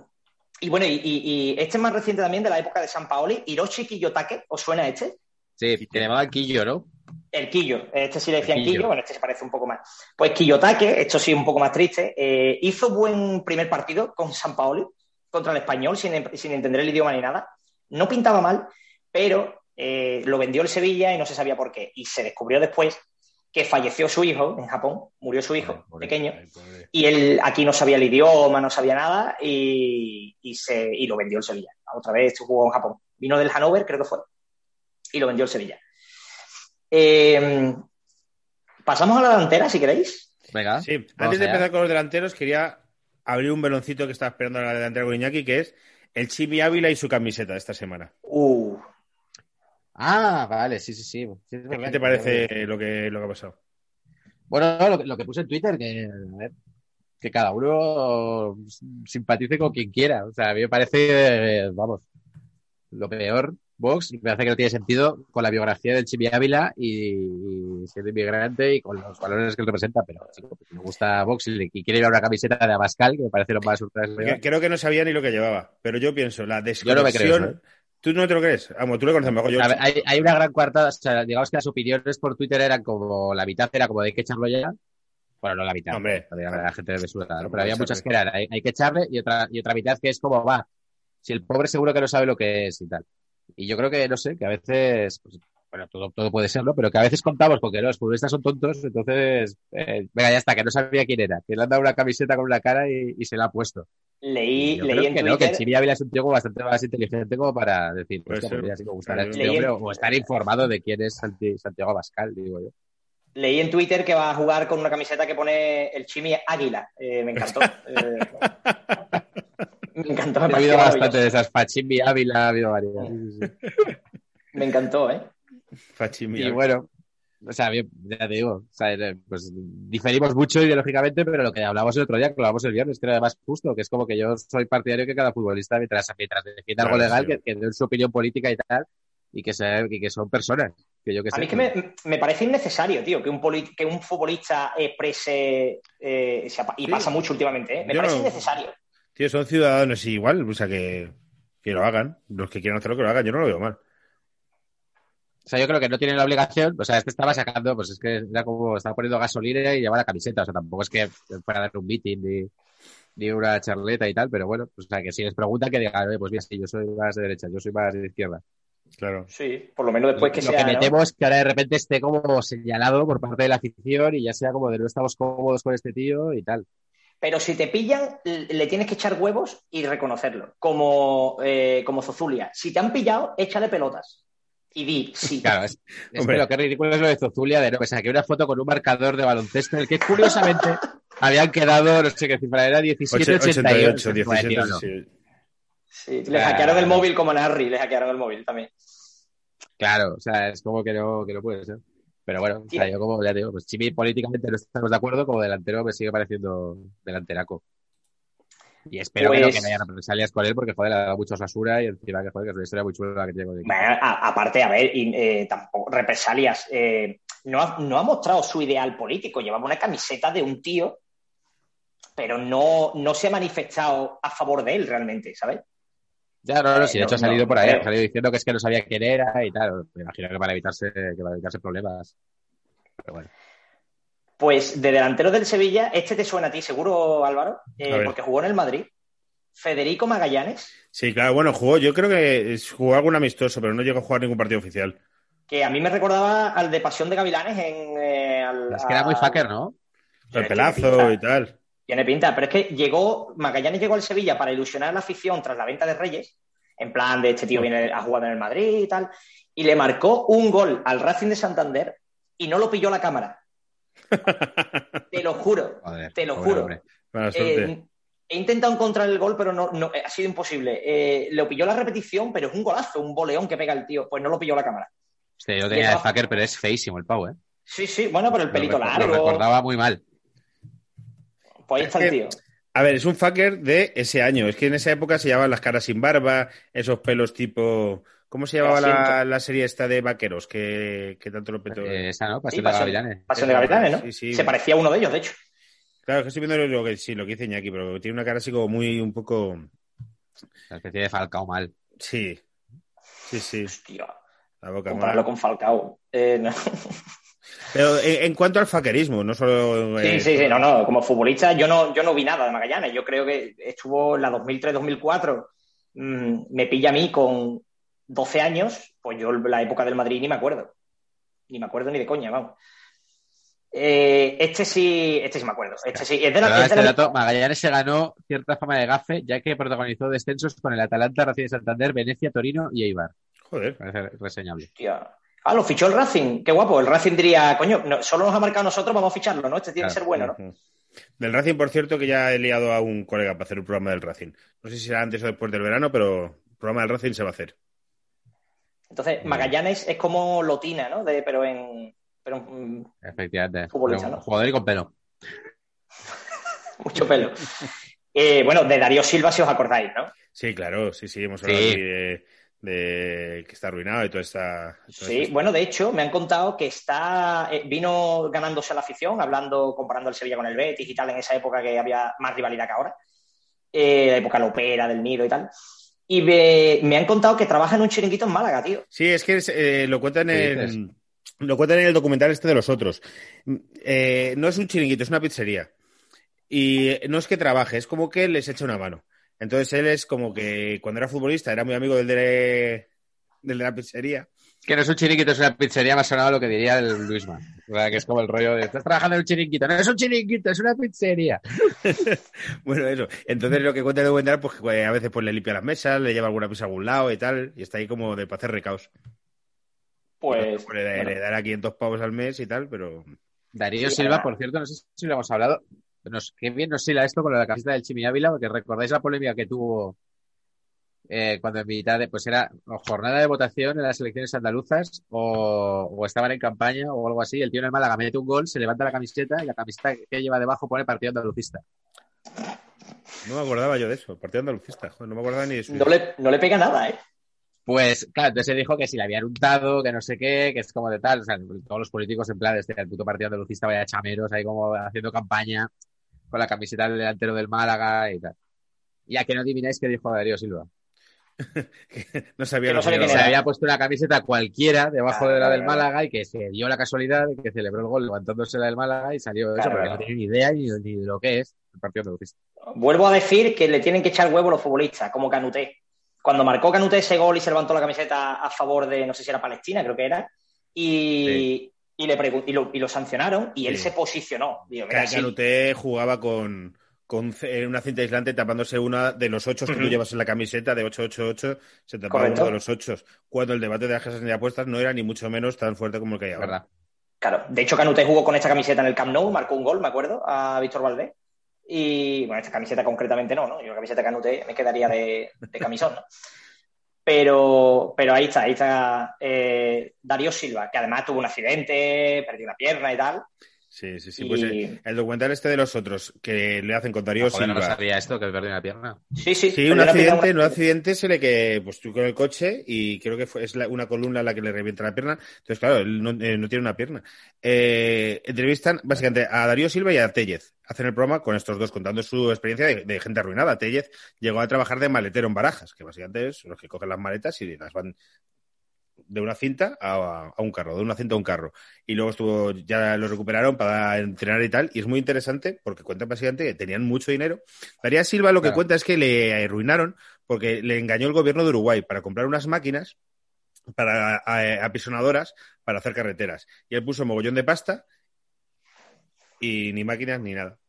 D: y bueno, y, y- y este es más reciente también de la época de San Paoli, Hiroshi Kiyotake, ¿os suena este?
C: Sí, que llamaba Quillo, ¿no?
D: El Quillo, este sí le decían
C: Quillo.
D: Quillo, bueno, este se parece un poco más. Pues Quillotake, esto sí un poco más triste, eh, hizo buen primer partido con San Paoli contra el español sin, sin entender el idioma ni nada. No pintaba mal, pero eh, lo vendió el Sevilla y no se sabía por qué. Y se descubrió después que falleció su hijo en Japón, murió su hijo
C: Ay, pobre.
D: pequeño,
B: Ay,
D: y él aquí no sabía el idioma, no sabía nada, y, y se, y lo vendió el Sevilla. Otra vez jugó en Japón. Vino del Hannover, creo que fue, y lo vendió el Sevilla. Eh, pasamos a la delantera, si queréis.
C: Venga.
B: Sí,
C: vamos
B: antes de
C: allá.
B: empezar con los delanteros, quería abrir un veloncito que estaba esperando a la delantera con Iñaki, que es el Chimi Ávila y su camiseta de esta semana.
D: Uh,
C: Ah, vale, sí, sí, sí.
B: ¿Qué te parece lo que, lo que ha pasado?
C: Bueno, no, lo, que- lo que puse en Twitter, que, a ver, que cada uno simpatice con quien quiera. O sea, a mí me parece, eh, vamos, lo peor, Vox, me parece que no tiene sentido con la biografía del Chimi Ávila y, y siendo inmigrante y con los valores que él representa, pero chico, pues, me gusta Vox y, le- y quiere ir a una camiseta de Abascal, que me parece lo más ultra
B: Creo que no sabía ni lo que llevaba, pero yo pienso, la
C: Yo no me creo ¿eh?
B: ¿Tú no te lo crees? Vamos, tú lo conoces mejor. Yo,
C: A ver, hay, hay una gran cuartada, o sea, digamos que las opiniones por Twitter eran como, la mitad era como de hay que echarlo ya. Bueno, no la mitad,
B: Hombre.
C: la gente de mesura, ¿no? Pero había muchas que eran, hay, hay que echarle y otra, y otra mitad que es como, va, si el pobre seguro que no sabe lo que es y tal. Y yo creo que, no sé, que a veces, pues, bueno, todo, todo puede ser, ¿no? Pero que a veces contamos porque los futbolistas son tontos, entonces, eh, venga, ya está, que no sabía quién era, que le han dado una camiseta con una cara y, y se la ha puesto.
D: leí,
C: yo
D: leí
C: creo
D: en
C: que no, que
D: Twitter.
C: el Chimi Ávila es un tío bastante más inteligente como para decir, pues sí
B: Claro.
C: este hombre, o estar informado de quién es Santi- Santiago Abascal, digo yo.
D: Leí en Twitter que va a jugar con una camiseta que pone el Chimi Águila. Eh, me encantó. Eh, me encantó, me
C: Ha habido bastante de esas, Pachimbi, Ávila, ha habido varias. sí, sí, sí.
D: Me encantó, ¿eh?
B: Fachimi,
C: Y bueno, o sea, bien, ya te digo, o sea, pues diferimos mucho ideológicamente, pero lo que hablamos el otro día, que lo hablamos el viernes, que era más justo, que es como que yo soy partidario que cada futbolista, mientras, mientras defienda algo
B: Claro,
C: legal,
B: sí.
C: que, que den su opinión política y tal, y que, se, y que son personas. Que yo que
D: A
C: sé,
D: mí es que me, me parece innecesario, tío, que un, poli- que un futbolista exprese. eh, y
B: Sí.
D: pasa mucho últimamente, ¿eh? Me
B: Yo
D: parece
B: no-
D: innecesario.
B: Tío, son ciudadanos igual, o sea que, que lo hagan. Los que quieran hacerlo, que lo hagan. Yo no lo veo mal.
C: O sea, yo creo que no tienen la obligación, o sea, es que estaba sacando, pues es que era como, estaba poniendo gasolina y llevaba la camiseta, o sea, tampoco es que fuera a dar un meeting ni, ni una charleta y tal, pero bueno, pues, o sea, que si les preguntan que digan, oye, pues bien, sí, yo soy más de derecha, yo soy más de izquierda.
B: Claro.
D: Sí, por lo menos después que
C: lo
D: sea.
C: que me
D: ¿no?
C: temo es que ahora de repente esté como señalado por parte de la afición y ya sea como de no estamos cómodos con este tío y tal.
D: Pero si te pillan, le tienes que echar huevos y reconocerlo. Como, eh, como Zozulia. Si te han pillado, échale pelotas. Y di, sí.
C: Claro, es, es pero qué ridículo es lo de Zozulia, de no, que saqué una foto con un marcador de baloncesto en el que curiosamente habían quedado, no sé qué cifra era, 17, 88.
B: 88,
C: Pues,
B: 17,
C: tío, no.
B: sí.
D: Sí, le
C: Ah.
D: hackearon el móvil como a Narry, le hackearon el móvil también.
C: Claro, o sea, es como que no, que no puede ser. Pero bueno, o sea, yo como ya te digo, pues si políticamente no estamos de acuerdo, como delantero me sigue pareciendo delanteraco. Y espero que no
D: Pues-
C: que no haya represalias con él, porque joder, le ha dado mucho Sasura y encima que joder, que es una historia muy chula que tiene.
D: Bueno, a- aparte, a ver, y, eh, tampoco, represalias. eh, no, ha, no ha mostrado su ideal político. Llevaba una camiseta de un tío, pero no, no se ha manifestado a favor de él realmente, ¿sabes?
C: Ya, no, no, si de
D: no,
C: hecho ha salido
D: no,
C: por ahí,
D: creo.
C: ha salido diciendo que es que no sabía quién era y tal. Me imagino que para evitarse, que para evitarse problemas. Pero bueno.
D: Pues de delantero del Sevilla, este te suena a ti seguro, Álvaro, eh, porque jugó en el Madrid. Federico Magallanes,
B: Sí, claro, bueno, jugó, yo creo que jugó algún amistoso, pero no llegó a jugar ningún partido oficial.
D: que a mí me recordaba al de Pasión de Gavilanes en... eh, al-
C: Es que era muy fucker, ¿no?
B: El pelazo y tal.
D: Tiene pinta, pero es que llegó, Magallanes llegó al Sevilla para ilusionar a la afición tras la venta de Reyes, en plan de este tío viene a jugar en el Madrid y tal, y le marcó un gol al Racing de Santander y no lo pilló la cámara. Te lo juro,
C: Joder,
D: te lo
C: pobre
D: juro. Eh, he intentado encontrar el gol, pero no, no ha sido imposible. Eh, lo pilló la repetición, pero es un golazo, un boleón que pega el tío. Pues no lo pilló la cámara.
C: Hostia, yo tenía de fucker, pero es feísimo el pavo, ¿eh?
D: Sí, sí, bueno, pero el pelito
C: lo,
D: largo.
C: Lo recordaba muy mal.
D: Pues ahí
B: Es
D: está el tío.
B: A ver, es un fucker de ese año. Es que en esa época se llevaban las caras sin barba, esos pelos tipo. ¿Cómo se llamaba la, la serie esta de vaqueros que, que tanto lo petó?
C: Eh, esa, ¿no?
D: Sí,
C: Pasión de
D: Pasión-
C: Gavilanes.
D: Pasión de Gavilanes, ¿no?
B: Sí, sí.
D: Se parecía a uno de ellos, de hecho.
B: Claro, es que estoy viendo lo que, sí, lo que dice Iñaki, pero tiene una cara así como muy, un poco.
C: Una especie de Falcao mal.
B: Sí. Sí, sí.
D: Hostia,
B: La boca
D: compararlo con Falcao. Eh, no.
B: Pero en, en cuanto al fuckerismo, no solo.
D: Sí,
B: eh,
D: sí, sí, no, no. Como futbolista, yo no, yo no vi nada de Magallanes. Yo creo que estuvo en la 2003-2004. mm, me pilla a mí con 12 años, pues yo la época del Madrid ni me acuerdo. Ni me acuerdo ni de coña, vamos. Eh, este sí, este sí me acuerdo. Este sí. Es de la,
C: Pero
D: es de
C: este
D: la-
C: dato, Magallanes se ganó cierta fama de gafe, ya que protagonizó descensos con el Atalanta, Racing de Santander, Venecia, Torino y Eibar.
B: Joder.
C: Parece reseñable.
D: Hostia. Ah, lo fichó el Racing. Qué guapo. El Racing diría, coño, no, solo nos ha marcado nosotros, vamos a ficharlo, ¿no? Este tiene que ser bueno, ¿no?
B: Del Racing, por cierto, que ya he liado a un colega para hacer un programa del Racing. No sé si será antes o después del verano, pero el programa del Racing se va a hacer.
D: Entonces, Magallanes es como Lotina, ¿no? De, pero en. Pero
C: Efectivamente.
D: Futbolista, ¿no?
C: Jugador y con pelo.
D: mucho pelo. Eh, bueno, de Darío Silva, si os acordáis, ¿no?
B: Sí, claro, sí, sí, hemos hablado
C: Sí.
B: aquí de, de que está arruinado y toda esta. toda
D: Sí,
B: esta-
D: bueno, de hecho, me han contado que está eh, vino ganándose la afición, hablando, comparando el Sevilla con el Betis y tal, en esa época que había más rivalidad que ahora. Eh, la época lopera, del Nido y tal. Y me, me han contado que trabaja en un chiringuito en Málaga, tío.
B: Sí, es que eh, lo cuentan
C: ¿Qué
B: en. Lo cuentan en el documental este de los otros. Mm, eh, no es un chiringuito, es una pizzería. Y no es que trabaje, es como que les echa una mano. Entonces él es como que cuando era futbolista era muy amigo del de, del de la pizzería.
C: Que no es un chiringuito, es una pizzería, me ha sonado lo que diría el Luisma. O sea, que es como el rollo de, estás trabajando en un chiringuito. No es un chiringuito, es una pizzería.
B: Bueno, eso. Entonces lo que cuenta el documental, pues que a veces pues, le limpia las mesas, le lleva alguna pizza a algún lado y tal, y está ahí como de para hacer recaos.
D: Pues.
B: le,
D: bueno,
B: le dará 500 pavos al mes y tal, pero
C: Darío
D: Sí,
C: Silva, por cierto, no sé si lo hemos hablado. Nos, qué bien nos hila esto con la camiseta del Chimi Ávila, porque recordáis la polémica que tuvo eh, cuando en mitad de, pues era o jornada de votación en las elecciones andaluzas o, o estaban en campaña o algo así. El tío en el Málaga mete un gol, se levanta la camiseta y la camiseta que lleva debajo pone partido andalucista.
B: no me acordaba yo de eso. Partido andalucista, joder, no me acordaba ni de eso.
D: no, le, no le pega nada, ¿eh?
C: Pues, claro, entonces se dijo que si le habían untado, que no sé qué, que es como de tal. O sea, todos los políticos en plan, este, el puto partido andalucista vaya chameros ahí como haciendo campaña con la camiseta del delantero del Málaga y tal. Y a que no adivináis qué dijo Darío Silva.
B: no sabía
D: Que no sabía
B: que
C: Se había puesto una camiseta cualquiera debajo
D: Claro,
C: de la del
D: claro.
C: Málaga y que se dio la casualidad de que celebró el gol levantándose la del Málaga y salió eso, pero
D: claro.
C: no tiene ni idea ni, ni de lo que es el partido andalucista.
D: Vuelvo a decir que le tienen que echar huevo a los futbolistas, como Canuté. Cuando marcó Canuté ese gol y se levantó la camiseta a favor de, no sé si era Palestina, creo que era, y, y le pregun- y, lo, y lo sancionaron y él
B: Sí.
D: se posicionó. Digo, mira,
B: Ca-
D: sí,
B: Canuté jugaba con, con una cinta aislante tapándose una de los ocho que tú
D: Ujú.
B: llevas en la camiseta de 888, se tapaba
D: Correcto.
B: uno de los ocho. Cuando el debate de las casas ni apuestas no era ni mucho menos tan fuerte como el que hay ahora.
C: ¿Verdad?
D: Claro, de hecho Canute jugó con esta camiseta en el Camp Nou, marcó un gol, me acuerdo, a Víctor Valdés. Y bueno, esta camiseta concretamente no, ¿no? Yo la camiseta de Canute me quedaría de, de camisón, ¿no? Pero, pero ahí está, ahí está eh, Darío Silva, que además tuvo un accidente, perdió una pierna y tal.
B: Sí, sí, sí.
D: Y-
B: Pues eh, el documental este de los otros que le hacen con Darío
C: Joder, no
B: Silva.
C: sabía esto, que perdió una pierna.
D: Sí, sí.
B: Sí, un
D: la
B: accidente,
D: una-
B: un accidente se le que pues tú con el coche y creo que fue, es la- una columna la que le revienta la pierna. Entonces, claro, él no, eh, no tiene una pierna. Eh, entrevistan básicamente a Darío Silva y a Tellez. Hacen el programa con estos dos contando su experiencia de, de gente arruinada. Tellez llegó a trabajar de maletero en barajas, que básicamente es los que cogen las maletas y las van de una cinta a, a un carro, de una cinta a un carro. Y luego estuvo, ya lo recuperaron para entrenar y tal. Y es muy interesante porque cuentan básicamente que tenían mucho dinero. Darío Silva lo que
C: Claro.
B: cuenta es que le arruinaron porque le engañó el gobierno de Uruguay para comprar unas máquinas para apisonadoras para hacer carreteras. Y él puso mogollón de pasta y ni máquinas ni nada.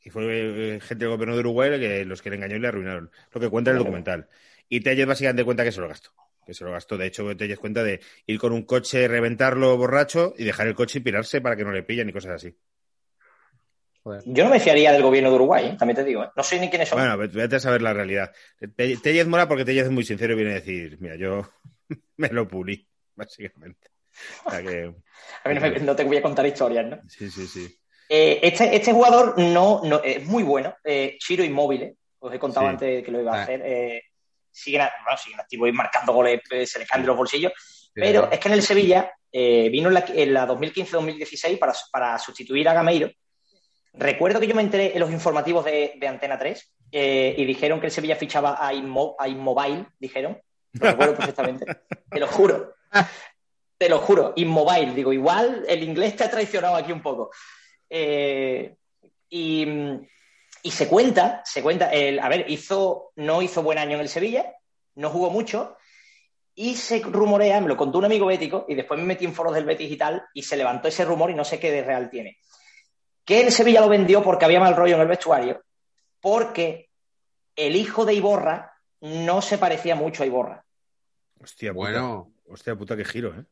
B: Y fue eh, gente del gobierno de Uruguay que, los que le engañó y le arruinaron. Lo que cuenta en el documental. Y Tellez básicamente cuenta que se lo gastó. Que se lo gastó. De hecho, Tellez cuenta de ir con un coche, reventarlo borracho y dejar el coche y pirarse para que no le pillen y cosas así.
C: Joder.
D: Yo no me fiaría del gobierno de Uruguay, ¿eh? también te digo. ¿eh? No sé ni quiénes son.
B: Bueno, ve- vete a saber la realidad. Te- Tellez mola porque Tellez es muy sincero y viene a decir, mira, yo me lo pulí, básicamente. O sea que,
D: A mí no, me- no te voy a contar historias, ¿no?
B: sí, sí, sí.
D: Eh, este, este jugador no, no- es muy bueno. Eh, Chiro Inmóvil, os he contado
B: Sí.
D: antes que lo iba a
C: Ah.
D: hacer. Siguen, bueno, siguen activos y marcando goles, eh, se les caen de los bolsillos. Pero es que en el Sevilla eh, vino en la, en la 2015-2016 para, para sustituir a Gameiro. Recuerdo que yo me enteré en los informativos de, de Antena 3 eh, y dijeron que el Sevilla fichaba a, Inmo- a Immobile, dijeron. Lo recuerdo perfectamente. Te lo juro. Te lo juro. Immobile. Digo, igual el inglés te ha traicionado aquí un poco. Eh, y, y se cuenta, se cuenta, el, a ver, hizo, no hizo buen año en el Sevilla, no jugó mucho, y se rumorea, me lo contó un amigo bético, y después me metí en foros del Betis y tal, y se levantó ese rumor y no sé qué de real tiene. Que el Sevilla lo vendió porque había mal rollo en el vestuario, porque el hijo de Iborra no se parecía mucho a Iborra.
B: Hostia, puta.
C: Bueno,
B: Hostia puta, qué giro, ¿eh?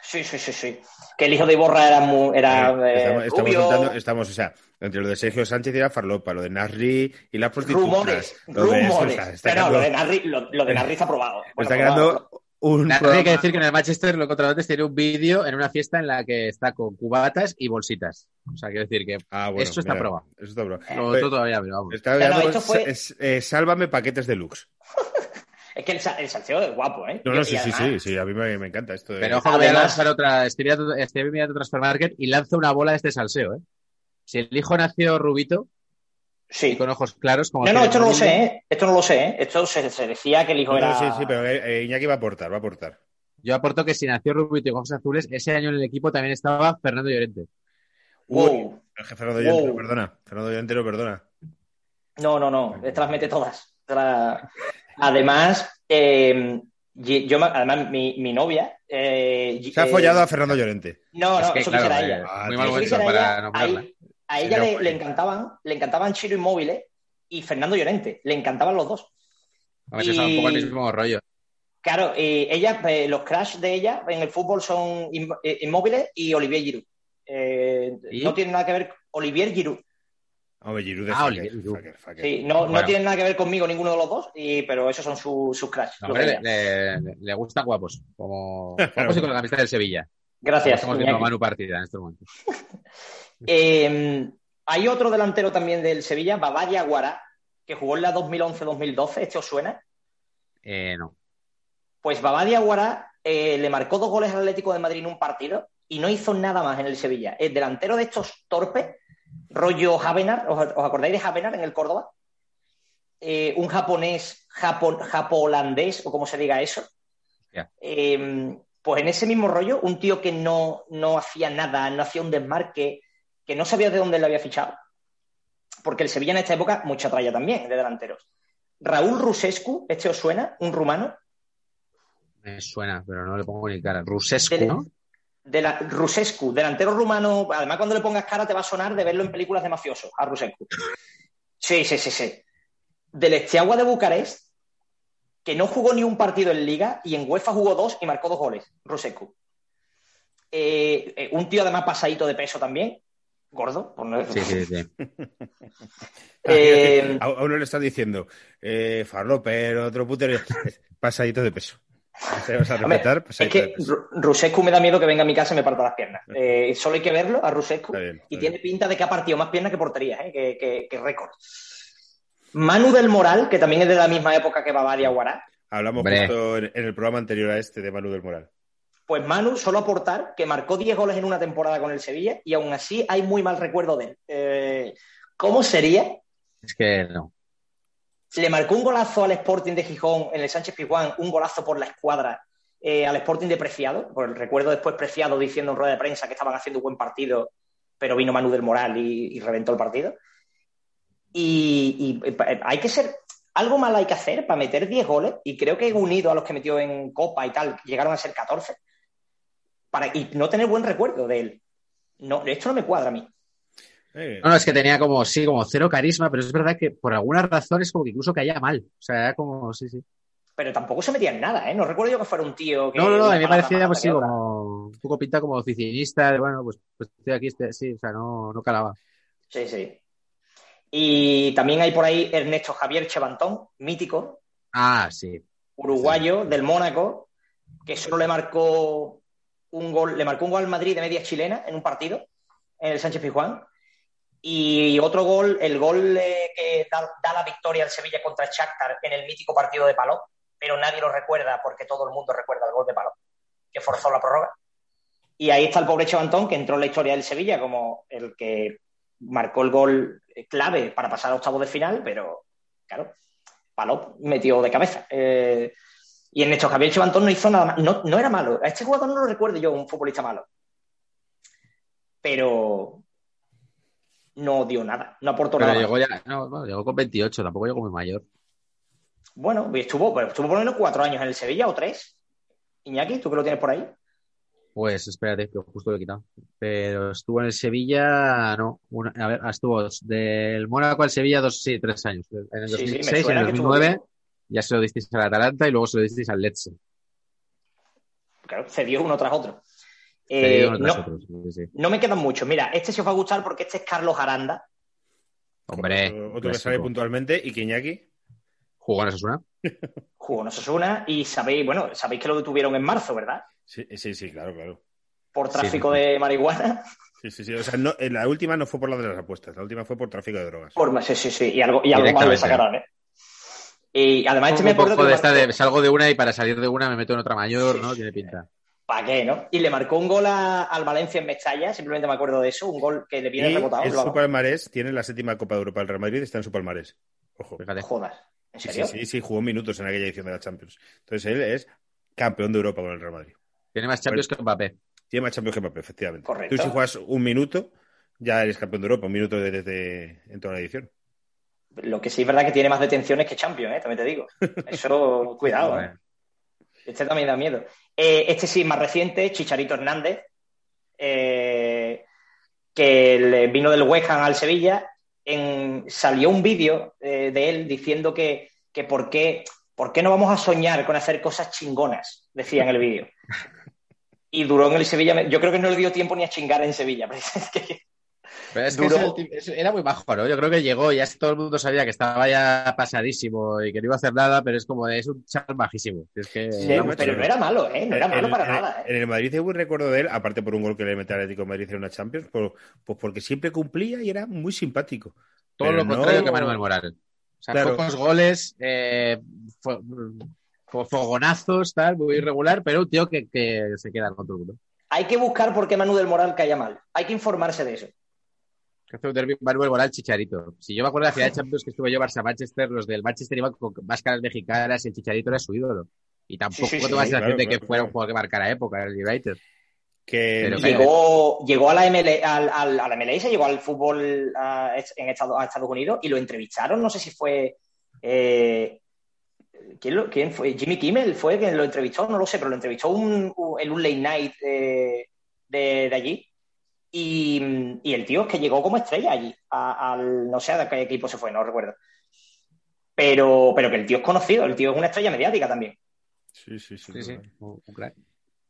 D: Sí, sí, sí, sí. Que el hijo de Iborra era, muy, era
B: Eh,
D: eh,
B: estamos, estamos
D: rubio.
B: soltando- estamos, o sea, entre lo de Sergio Sánchez y la Farlopa, lo de Nasri y las prostitutas.
D: rumores,
B: lo de eso,
D: rumores.
B: o sea, está
D: Pero no, lo de Narri, lo, lo de Narri está aprobado. Bueno,
B: está
D: aprobado.
B: quedando un programa-
C: hay que decir que en el Manchester lo encontrado antes tiene un vídeo en una fiesta en la que está con cubatas y bolsitas. O sea, quiero decir que
B: Ah, bueno,
C: Eso está
B: mira,
C: probado.
B: Eso está probado.
C: lo otro todavía, pero vamos.
B: está
D: No, esto fue-
B: es- eh, sálvame paquetes deluxe.
D: Es que el, el salseo es guapo, ¿eh?
B: No, no, sí, sí,
D: además-
B: sí, sí, a mí me, me encanta esto. De...
C: Pero ojo que voy a
D: Además-
C: lanzar otra. Estoy mirando, estoy mirando Transfer Market y lanzo una bola de este salseo, ¿eh? Si el hijo nació rubito y
D: Sí.
C: con ojos claros, como
D: No, no, esto no lo sé, ¿eh? Esto no lo sé, ¿eh? Esto se, se decía que el hijo
B: No, no,
D: era...
B: sí, sí, pero eh, eh, Iñaki va a aportar, va a aportar.
C: Yo aporto que si nació rubito y con ojos azules, ese año en el equipo también estaba Fernando Llorente.
D: Wow.
B: El jefe Fernando Llorente
D: Wow.
B: lo perdona. Fernando Llorente lo perdona.
D: No, no, no. Esta las mete todas. La- Además, eh, y- yo, además mi, mi novia... eh,
B: Se ha
D: eh,
B: follado a Fernando Llorente.
D: No, no,
C: Es que,
D: eso
C: claro,
D: quisiera ella.
C: Muy mal momento para nombrarla.
D: ahí- a ella le, encantaban, le encantaban Chiro Inmóviles y Fernando Llorente. Le encantaban los dos.
C: A ver si es un poco el
D: Y-
C: mismo rollo.
D: Claro, eh, ella, eh, los crash de ella en el fútbol son Inm- eh, Inmóviles y Olivier Giroud. Eh,
C: ¿Y?
D: No tiene nada que ver Olivier Giroud.
B: Hombre, Giroud de
C: Ah,
B: fucker,
C: Olivier Giroud.
B: fucker, fucker.
D: Sí, no, no
C: Bueno.
D: tienen nada que ver conmigo ninguno de los dos, y, pero esos son su- sus crash.
C: No,
D: los de
C: hombre,
D: ella.
C: le, le- le gustan guapos. Como guapos y con la camiseta del Sevilla.
D: Gracias.
C: Estamos viendo. Manu Partida en este momento.
D: Eh, hay otro delantero también del Sevilla, Bavaria Guará, que jugó en la 2011-2012. ¿Este os suena?
C: Eh, no.
D: Pues Bavaria Guará eh, le marcó dos goles al Atlético de Madrid en un partido y no hizo nada más en el Sevilla. El delantero de estos torpes, rollo Javenar, ¿os, os acordáis de Javenar en el Córdoba? Eh, un japonés, japon, japo-holandés, o como se diga eso. Eh, pues en ese mismo rollo, un tío que no, no hacía nada, no hacía un desmarque, que no sabía de dónde le había fichado. Porque el Sevilla en esta época, mucha tralla también de delanteros. Raúl Rusescu, ¿este os suena? Un rumano.
C: Me suena, pero no le pongo ni cara. Rusescu, ¿no?
D: De la, Rusescu, delantero rumano. Además, cuando le pongas cara, te va a sonar de verlo en películas de mafiosos, a Rusescu. Sí, sí, sí, sí. Del Esteagua de Bucarest, que no jugó ni un partido en Liga y en UEFA jugó dos y marcó dos goles, Rusescu. Eh, eh, un tío además pasadito de peso también, gordo. por no-
C: Sí, sí, sí.
D: Eh,
B: a, uno le están diciendo, eh, Farloper, otro putero, pasadito de peso. Te vas a
D: Hombre,
B: respetar,
D: es
B: pasadito de
D: que Rusescu me da miedo que venga a mi casa y me parta las piernas. Eh, solo hay que verlo a Rusescu
B: Está bien, está
D: y
B: bien.
D: tiene pinta de que ha partido más piernas que porterías, ¿eh? que, que- que récord. Manu del Moral, que también es de la misma época que Bavaria Guará.
B: Hablamos
C: Hombre.
B: justo en, en el programa anterior a este de Manu del Moral.
D: Pues Manu, solo aportar que marcó 10 goles en una temporada con el Sevilla y aún así hay muy mal recuerdo de él. Eh, ¿Cómo sería?
C: Es que no.
D: Le marcó un golazo al Sporting de Gijón en el Sánchez Pizjuán, un golazo por la escuadra eh, al Sporting de Preciado. Por el recuerdo después Preciado diciendo en rueda de prensa que estaban haciendo un buen partido, pero vino Manu del Moral y, y reventó el partido. Y, y, eh, hay que ser. Algo mal hay que hacer para meter 10 goles, y creo que unido a los que metió en Copa y tal, llegaron a ser 14, para, y no tener buen recuerdo de él. No, esto no me cuadra a mí.
B: Eh,
C: No, no, es que tenía como, sí, como cero carisma, pero es verdad que por alguna razón es como que incluso caía mal. O sea, era como, sí, sí.
D: Pero tampoco se metía en nada, ¿eh? No recuerdo yo que fuera un tío que.
C: No, no, no, a mí me parecía, pues sí, como un poco pinta como oficinista, de, bueno, pues, pues estoy aquí, este- sí, o sea, no, no calaba.
D: Sí, sí. Y también hay por ahí Ernesto Javier Chevantón, mítico,
C: Ah, sí.
D: uruguayo del Mónaco, que solo le marcó un gol, le marcó un gol al Madrid de media chilena en un partido, en el Sánchez Pizjuán. Y otro gol, el gol eh, que da, la victoria al Sevilla contra Shakhtar en el mítico partido de Palop, pero nadie lo recuerda porque todo el mundo recuerda el gol de Palop, que forzó la prórroga. Y ahí está el pobre Chevantón, que entró en la historia del Sevilla como el que marcó el gol clave para pasar a octavos de final, pero claro, Palop metió de cabeza. Eh, y Ernesto Javier Chevantón no hizo nada más. No, no era malo. A este jugador no lo recuerdo yo, un futbolista malo. Pero no dio nada, no aportó
C: Pero
D: nada.
C: llegó ya, no, bueno, llegó con 28, tampoco llegó muy mayor.
D: Bueno, estuvo, estuvo por lo menos cuatro años en el Sevilla o tres. Iñaki, ¿tú que lo tienes por ahí?
C: Pues espérate, que justo lo he quitado. Pero estuvo en el Sevilla, no, una- a ver, estuvo del Mónaco al Sevilla dos, sí, tres años. En el
D: Sí, sí, me
C: 2006 y en el
D: que estuvo
C: 2009
D: bien.
C: Ya se lo disteis al Atalanta y luego se lo disteis al Lecce.
D: Claro, cedió uno tras otro. Eh,
C: uno tras
D: no,
C: otro, sí, sí.
D: no me quedan muchos. Mira, este se os va a gustar porque este es Carlos Aranda.
C: Hombre,
B: otro, otro que sale puntualmente y que Iñaki.
C: jugó en Osasuna.
D: Jugó en Osasuna y sabéis, bueno, sabéis que lo detuvieron en marzo, ¿verdad?
B: Sí, sí, sí, claro, claro.
D: Por tráfico
C: sí.
D: de marihuana.
B: Sí, sí, sí. O sea, no, en la última no fue por la de las apuestas, la última fue por tráfico de drogas.
D: Por, sí, sí, sí. Y algo, y algo más le sacarán, ¿eh? Y además este me acuerdo que
C: de esta
D: marcó-
C: de salgo de una y para salir de una me meto en otra mayor,
D: Sí,
C: ¿no? Tiene pinta.
D: ¿Para qué, no? Y le marcó un gol a- al Valencia en Mestalla, simplemente me acuerdo de eso, un gol que le viene
B: Y
D: rebotado.
B: en su palmarés tiene la séptima Copa de Europa del Real Madrid, está en su palmarés. Ojo.
C: Fíjate.
D: Jodas, ¿en
B: Sí,
D: serio?
B: sí, sí, sí, jugó minutos en aquella edición de la Champions. Entonces él es campeón de Europa con el Real Madrid.
C: Tiene más Champions que Mbappé.
B: Tiene más Champions que Mbappé, efectivamente.
D: Correcto.
B: Tú si juegas un minuto, ya eres campeón de Europa, un minuto desde en toda la edición.
D: Lo que sí es verdad que tiene más detenciones que Champions, ¿eh? también te digo. Eso, cuidado, ¿eh? Este también da miedo. Eh, este sí, más reciente, Chicharito Hernández, eh, que le vino del West Ham al Sevilla. En, salió un vídeo eh, de él diciendo que, que por, qué, por qué no vamos a soñar con hacer cosas chingonas, decía en el vídeo. Y duró en el Sevilla. Yo creo que no le dio tiempo ni a chingar en Sevilla. pero es que-
C: Pero es que
D: Duró-
C: es el ti- es- era muy bajo, ¿no? Yo creo que llegó, ya todo el mundo sabía que estaba ya pasadísimo y que no iba a hacer nada, pero es como de, es un chaval bajísimo. Es que,
D: Sí,
B: no,
D: pero no era malo, ¿eh? No era malo para nada, ¿eh?
B: En el Madrid hay buen recuerdo de él, aparte por un gol que le metió al Atlético de Madrid en una Champions, por- pues porque siempre cumplía y era muy simpático.
C: todo
B: pero
C: lo contrario
B: no-
C: que Manuel Moral. O sea,
B: Claro.
C: pocos goles, eh, fo- fogonazos, tal, muy irregular, pero un tío que, que se queda con todo el mundo.
D: Hay que buscar por qué Manu del Moral caía mal. Hay que informarse de eso.
C: Que hace un derbi Manuel Moral Chicharito. Si yo me acuerdo de la final de Champions que estuve yo Barça-Manchester, los del Manchester iban con máscaras mexicanas y el Chicharito era su ídolo. Y tampoco
D: Sí, sí, sí,
C: tuve la
D: sí,
C: sensación
B: claro,
C: de que
B: claro,
C: fuera un jugador que marcara época, el United.
B: Que
D: llegó, llegó a la ML, al, al- a la MLS, llegó al fútbol a, en Estados, a Estados Unidos y lo entrevistaron, no sé si fue... eh, ¿quién, lo- quién fue? Jimmy Kimmel fue quien lo entrevistó, no lo sé, pero lo entrevistó un, un- en un late night eh, de, de allí. Y, y el tío es que llegó como estrella allí. al, no sé a qué equipo se fue, no recuerdo. Pero, pero que el tío es conocido, el tío es una estrella mediática también.
B: Sí, sí, sí.
C: Sí, sí.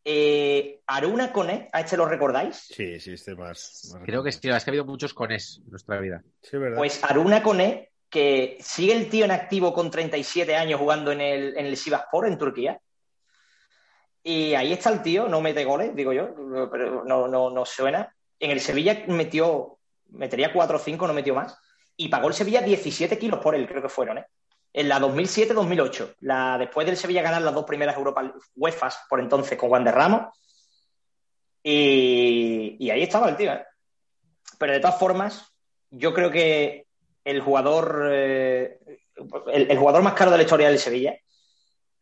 D: Eh, Aruna Kone, ¿a este lo recordáis?
B: Sí, sí, este es más. más
C: Creo que sí, es que ha habido muchos cones en nuestra vida.
B: Sí, verdad.
D: Pues Aruna Kone, que sigue el tío en activo con 37 años jugando en el, en el Sivasspor en Turquía. Y ahí está el tío, no mete goles, digo yo, pero no, no, no suena. En el Sevilla metió, metería 4 o 5, no metió más. Y pagó el Sevilla 17 kilos por él, creo que fueron, ¿eh? En la 2007-2008, la, después del Sevilla ganar las dos primeras Europa UEFA por entonces con Juan de Ramos. Y, ahí estaba el tío, ¿eh? Pero de todas formas, yo creo que el jugador, eh, el jugador más caro de la historia del Sevilla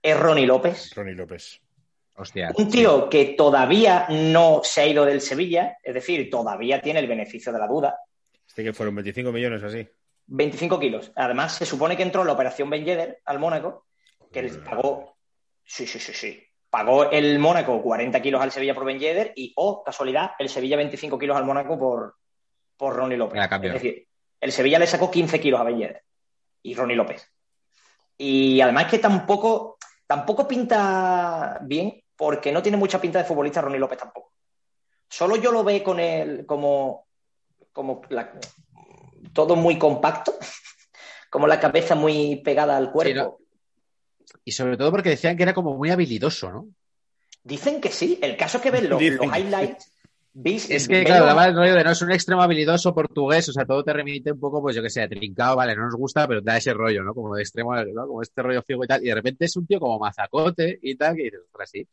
D: es Ronnie López.
B: Ronnie López.
C: Hostia.
D: Un tío que todavía no se ha ido del Sevilla, es decir, todavía tiene el beneficio de la duda.
B: Este que fueron 25 millones así.
D: 25 kilos. Además, se supone que entró en la operación Ben Yedder al Mónaco, que él pagó. Sí, sí, sí, sí. Pagó el Mónaco 40 kilos al Sevilla por Ben Yedder y, oh, casualidad, el Sevilla 25 kilos al Mónaco por, por Ronnie López. Es decir, el Sevilla le sacó 15 kilos a Ben Yedder y Ronnie López. Y además que tampoco, tampoco pinta bien, porque no tiene mucha pinta de futbolista Ronnie López tampoco. Solo yo lo veo con él como, como la- todo muy compacto, como la cabeza muy pegada al cuerpo.
C: Sí, ¿no? Y sobre todo porque decían que era como muy habilidoso, ¿no?
D: Dicen que sí. El caso es que ven los, los highlights. ¿veis?
C: Es que, claro, rollo de no es un extremo habilidoso portugués, o sea, todo te remite un poco, pues yo que sé, trincado, vale, no nos gusta, pero da ese rollo, ¿no? Como de extremo, ¿no? Como este rollo fijo y tal. Y de repente es un tío como mazacote y tal, que dices, ostras, sí.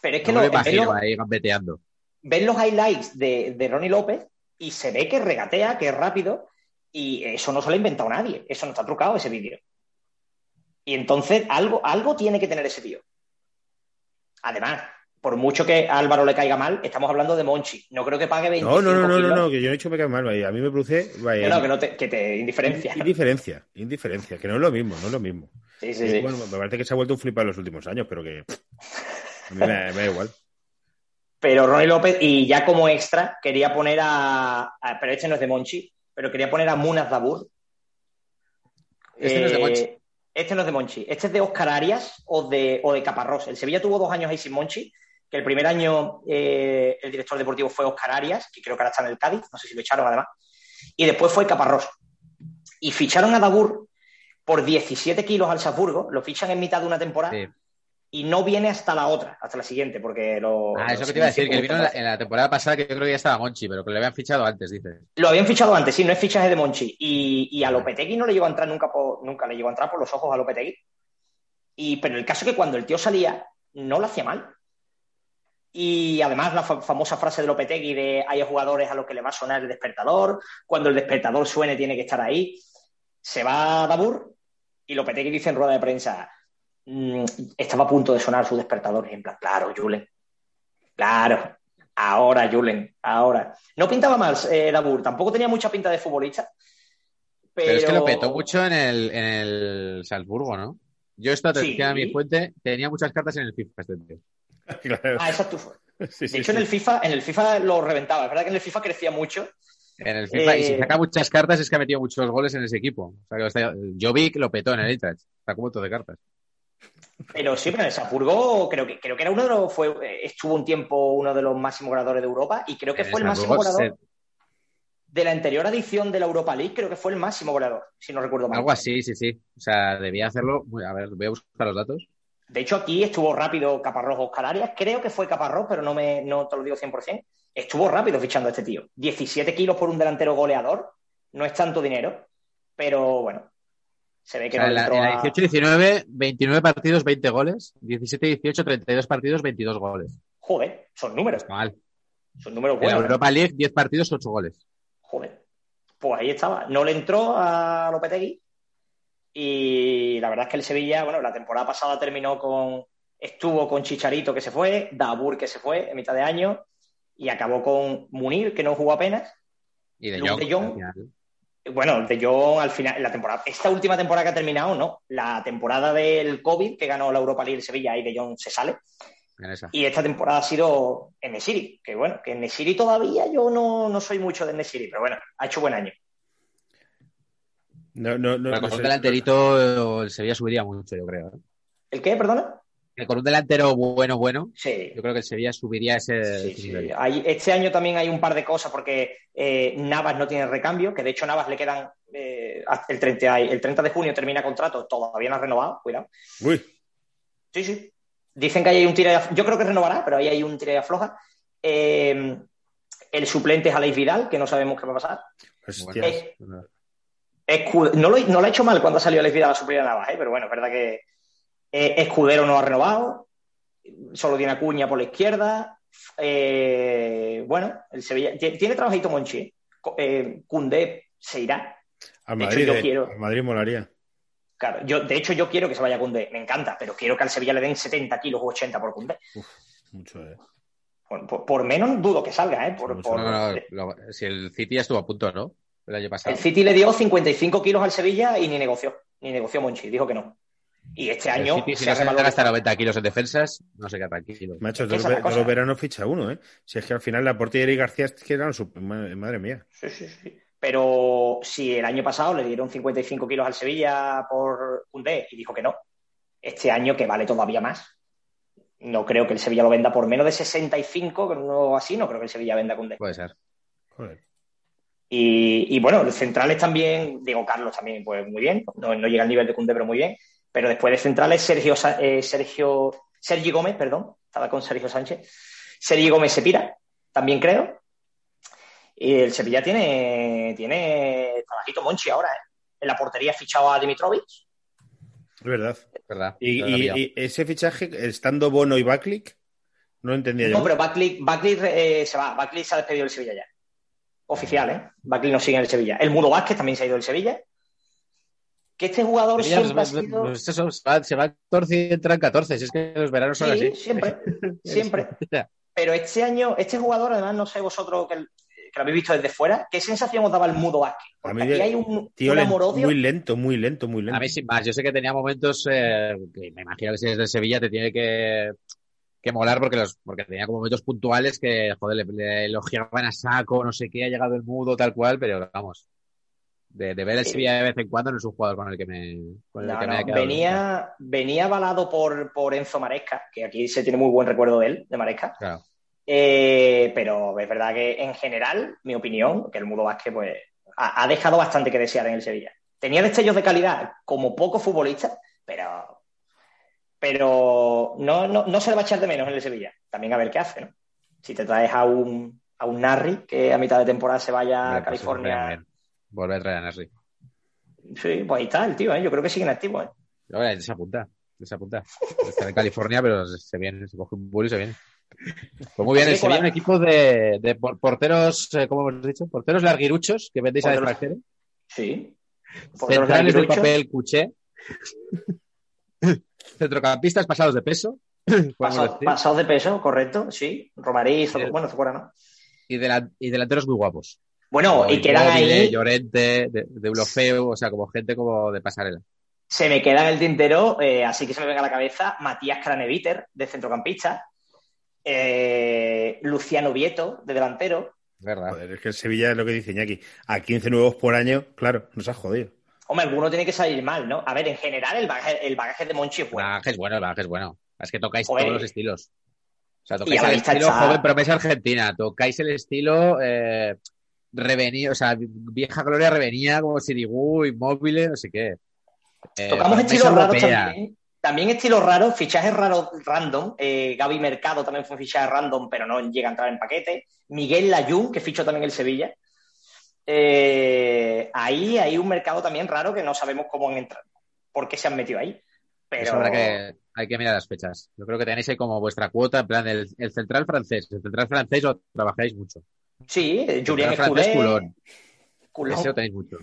D: Pero es que
C: No
D: lo-
C: me
D: ven, los,
C: ahí gambeteando.
D: ven los highlights de, de Ronnie López y se ve que regatea, que es rápido, y eso no se lo ha inventado nadie. Eso no está trucado, ese vídeo. Y entonces algo, algo tiene que tener ese tío. Además, por mucho que a Álvaro le caiga mal, estamos hablando de Monchi. No creo que pague 25
B: No, no, no, no, no, que yo no he dicho me cae mal, vaya. A mí me produce. Vaya,
D: No, no, que, no te, que te indiferencia.
B: Indiferencia, indiferencia, que no es lo mismo, no es lo mismo.
D: Sí, sí,
B: Y,
D: sí.
B: Bueno, me parece que se ha vuelto un flipado en los últimos años, pero que. A mí me, me da igual.
D: Pero Ronnie López, y ya como extra, quería poner a, a- Pero este no es de Monchi, pero quería poner a Munas Dabur.
C: Este no es de Monchi.
D: Eh, Este no es de Monchi. Este es de Oscar Arias o de, o de Caparrós. El Sevilla tuvo dos años ahí sin Monchi, que el primer año eh, el director deportivo fue Oscar Arias, que creo que ahora está en el Cádiz, no sé si lo echaron además. Y después fue Caparrós. Y ficharon a Dabur por 17 kilos al Salzburgo, lo fichan en mitad de una temporada
C: Sí.
D: Y no viene hasta la otra, hasta la siguiente, porque lo.
C: Ah, eso
D: lo
C: que te iba a decir, que vino en la,
D: circunstancias.
C: en la temporada pasada, que yo creo que ya estaba Monchi, pero que le habían fichado antes, dices.
D: Lo habían fichado antes, sí, no es fichaje de Monchi. Y, y a Lopetegui no le llegó a entrar nunca, por, nunca le llegó a entrar por los ojos a Lopetegui. Y, pero el caso es que cuando el tío salía, no lo hacía mal. Y además la fa- famosa frase de Lopetegui de hay jugadores a los que le va a sonar el despertador, cuando el despertador suene tiene que estar ahí. Se va a Dabur y Lopetegui dice en rueda de prensa, "Mm, estaba a punto de sonar su despertador. Y en plan, claro, Julen, claro, ahora Julen, ahora. No pintaba mal eh, Dabur, tampoco tenía mucha pinta de futbolista. Pero,
C: Pero, es que lo petó mucho en el, en el Salzburgo, ¿no? Yo esto te
D: Sí.
C: a mi fuente, tenía muchas cartas en el FIFA este tío.
B: Claro.
D: Ah, exacto.
B: Sí,
D: De
B: sí,
D: hecho,
B: sí.
D: en el FIFA, en el FIFA lo reventaba. Es verdad que en el FIFA crecía mucho.
C: En el FIFA, y si
D: Eh,
C: saca muchas cartas es que ha metido muchos goles en ese equipo. O sea, que está- Jovic lo petó en el Eintracht. Está como todo de cartas.
D: Pero sí, pero en el Salzburgo creo que, creo que era uno de los, fue, estuvo un tiempo uno de los máximos goleadores de Europa y creo que fue el máximo goleador de la anterior edición de la Europa League, creo que fue el máximo goleador, si no recuerdo mal.
C: Algo así, sí, sí. O sea, debía hacerlo. A ver, voy a buscar los datos.
D: De hecho, aquí estuvo rápido Caparrós Oscar Arias, creo que fue Caparrós, pero no, me, no te lo digo 100%. Estuvo rápido fichando a este tío. 17 kilos por un delantero goleador, no es tanto dinero, pero bueno, se ve
C: O
D: que
C: sea,
D: no
C: en la,
D: entró
C: en la
D: a-
C: 18-19, 29 partidos, 20 goles. 17-18, 32 partidos, 22 goles.
D: Joder, son números,
C: Está mal.
D: son números
C: En
D: buenos. ¿eh?
C: Europa League, 10 partidos, 8 goles.
D: Joder. Pues ahí estaba. No le entró a Lopetegui. Y la verdad es que el Sevilla, bueno, la temporada pasada terminó con. Estuvo con Chicharito que se fue, Dabur que se fue en mitad de año, y acabó con Munir, que no jugó apenas.
C: Y de Jong.
D: de Jong. Bueno, de Jong al final, la temporada, esta última temporada que ha terminado, no. La temporada del COVID, que ganó la Europa League el Sevilla, ahí de Jong se sale.
C: En esa.
D: Y esta temporada ha sido en Nesiri, que bueno, que en Nesiri todavía yo no, no soy mucho de Nesiri, pero bueno, ha hecho buen año.
B: No, no, no,
C: Pero
B: no
C: con
B: sé.
C: un delanterito el Sevilla subiría mucho, yo creo. ¿eh?
D: ¿El qué, perdona?
C: Que con un delantero bueno, bueno,
D: Sí.
C: yo creo que el Sevilla subiría ese,
D: Sí,
C: ese
D: sí.
C: nivel.
D: Hay- este año también hay un par de cosas porque eh, Navas no tiene recambio, que de hecho Navas le quedan eh, el 30, el 30 de junio termina contrato, todavía no ha renovado, cuidado.
B: Uy,
D: Sí, sí. Dicen que ahí hay un tira Yo creo que renovará, pero ahí hay un tira y afloja. Eh, el suplente es Aleix Vidal, que no sabemos qué va a pasar. Eh, Escu- No, lo, no lo ha hecho mal cuando ha salido Aleix Vidal a suplir a Navas, ¿eh? pero bueno, es verdad que eh, Escudero no ha renovado, solo tiene Acuña por la izquierda. Eh, bueno, el Sevilla tie- tiene trabajito Monchi. ¿eh? Eh, Cundé se irá.
B: Al
D: de hecho,
B: Madrid,
D: yo
B: eh,
D: quiero-
B: al Madrid molaría.
D: Claro, yo, de hecho, yo quiero que se vaya Cundé, me encanta, pero quiero que al Sevilla le den 70 kilos o 80 por Cundé.
B: Mucho, eh.
D: Por, por- por menos dudo que salga, ¿eh? Por-
B: Mucho.
D: por-
C: No, no, no, lo- si el City ya estuvo a punto, ¿no? El año pasado.
D: El City le dio 55 kilos al Sevilla y ni negoció, ni negoció Monchi, dijo que no. Y este año
C: City, si
D: se
C: no
D: ha
C: se
D: revalorizado.
C: gasta 90 kilos en defensas, no se queda tranquilo.
B: Macho,
D: la
B: los, veranos ficha uno, ¿eh? Si es que al final la portería y García es que eran su... Madre, mía.
D: Sí, sí, sí. Pero si el año pasado le dieron 55 kilos al Sevilla por Cundé y dijo que no, este año que vale todavía más. No creo que el Sevilla lo venda por menos de 65 o así, no creo que el Sevilla venda a Cundé.
C: Puede ser.
B: Joder.
D: Y, y bueno, los centrales también, Diego Carlos también, pues muy bien, no, no llega al nivel de Cundé, pero muy bien. Pero después de centrales, Sergio, eh, Sergio, Sergi Gómez, perdón, estaba con Sergio Sánchez. Sergi Gómez se pira, también creo. Y el Sevilla tiene, tiene trabajito Monchi ahora, ¿eh? En la portería ha fichado a Dimitrovic.
B: Es verdad.
C: Verdad.
B: Y, ese fichaje, estando Bono y Backlick, no entendía
D: No,
B: yo.
D: pero Backlick, Backlick, eh, se va. Backlick se ha despedido del Sevilla ya. Oficial, ¿eh? Backlick no sigue en el Sevilla. El Mudo Vázquez también se ha ido del Sevilla. Que este jugador
C: Sevilla,
D: siempre ha sido...
C: eso, se va, se va 14 y entra en 14. Si es que los veranos son
D: Sí,
C: así.
D: siempre, siempre. Pero este año, este jugador, además, no sé vosotros que, que lo habéis visto desde fuera, ¿qué sensación os daba el Mudo Vázquez?
B: A
D: Porque
B: mí
D: aquí
B: de-
D: hay un,
B: Tío,
D: un
B: len-
D: amor-odio.
B: muy lento, muy lento, muy lento.
C: A mí sin más, yo sé que tenía momentos eh, que me imagino que si eres de Sevilla te tiene que, que molar porque los porque tenía como momentos puntuales que, joder, le, le elogiaban a saco, no sé qué, ha llegado el mudo, tal cual, pero vamos, de, de ver el. Sevilla de vez en cuando no es un jugador con el que me, con el
D: No,
C: que me
D: no,
C: haya quedado.
D: venía, venía avalado por, por Enzo Maresca, que aquí se tiene muy buen recuerdo de él, de Maresca.
C: Claro.
D: Eh, pero es verdad que en general, mi opinión, que el Mudo Vázquez pues, ha, ha dejado bastante que desear en el Sevilla. Tenía destellos de calidad como poco futbolista, pero, pero no, no, no se le va a echar de menos en el Sevilla. También a ver qué hace, ¿no? Si te traes a un, a un Narri que a mitad de temporada se vaya a California.
C: Volver a traer a Nasri.
D: Sí, pues ahí está el tío, ¿eh? yo creo que sigue en activo. ¿eh?
C: Ahora, se apunta, se apunta. Está en California, pero se viene, se coge un vuelo y se viene. Pues muy bien, el
D: con
C: Sevilla
D: la-
C: un equipo de, de por- porteros, eh, ¿cómo hemos dicho? Porteros larguiruchos que vendéis
D: Porteros-
C: extranjero.
D: Sí. Porque los
C: Centrales
D: larguiruchos-
C: papel cuché. Centrocampistas pasados de peso.
D: Pasados, de peso, correcto, sí. Romarí,
C: Sí.
D: bueno, fuera, ¿no?
C: Y, delan- y delanteros muy guapos.
D: Bueno,
C: Como
D: y quedan ahí,
C: Llorente, de, de Eulofeu, o sea, como gente como de pasarela.
D: se me queda en el tintero, eh, así que se me venga a la cabeza, Matías Craneviter, de centrocampista, eh, Luciano Vieto, de delantero.
C: ¿Verdad?
B: Joder, es que el Sevilla es lo que dice Iñaki. A 15 nuevos por año, claro, nos ha jodido.
D: Hombre, alguno tiene que salir mal, ¿no? A ver, en general, el bagaje, el bagaje de Monchi es
C: El
D: bueno.
C: bagaje es bueno, el bagaje es bueno. Es que tocáis
D: Joder.
C: todos los estilos. O sea, tocáis el estilo
D: está-
C: joven promesa argentina, tocáis el estilo eh, revenido, o sea, vieja gloria revenía como Sirigu, inmóvil, no sé qué. Eh,
D: Tocamos estilos raros también. También estilos raros, fichajes raros random. Eh, Gaby Mercado también fue fichaje random, pero no llega a entrar en paquete. Miguel Layún, que fichó también el Sevilla. Eh, ahí hay un mercado también raro que no sabemos cómo han entrado, por qué se han metido ahí. Pero
C: habrá que, hay que mirar las fechas. Yo creo que tenéis ahí como vuestra cuota, en plan, el, el central francés. El central francés lo trabajáis mucho.
D: Sí, eh, Julián Escudé.
C: culón.
D: Culón.
C: Ese lo tenéis mucho.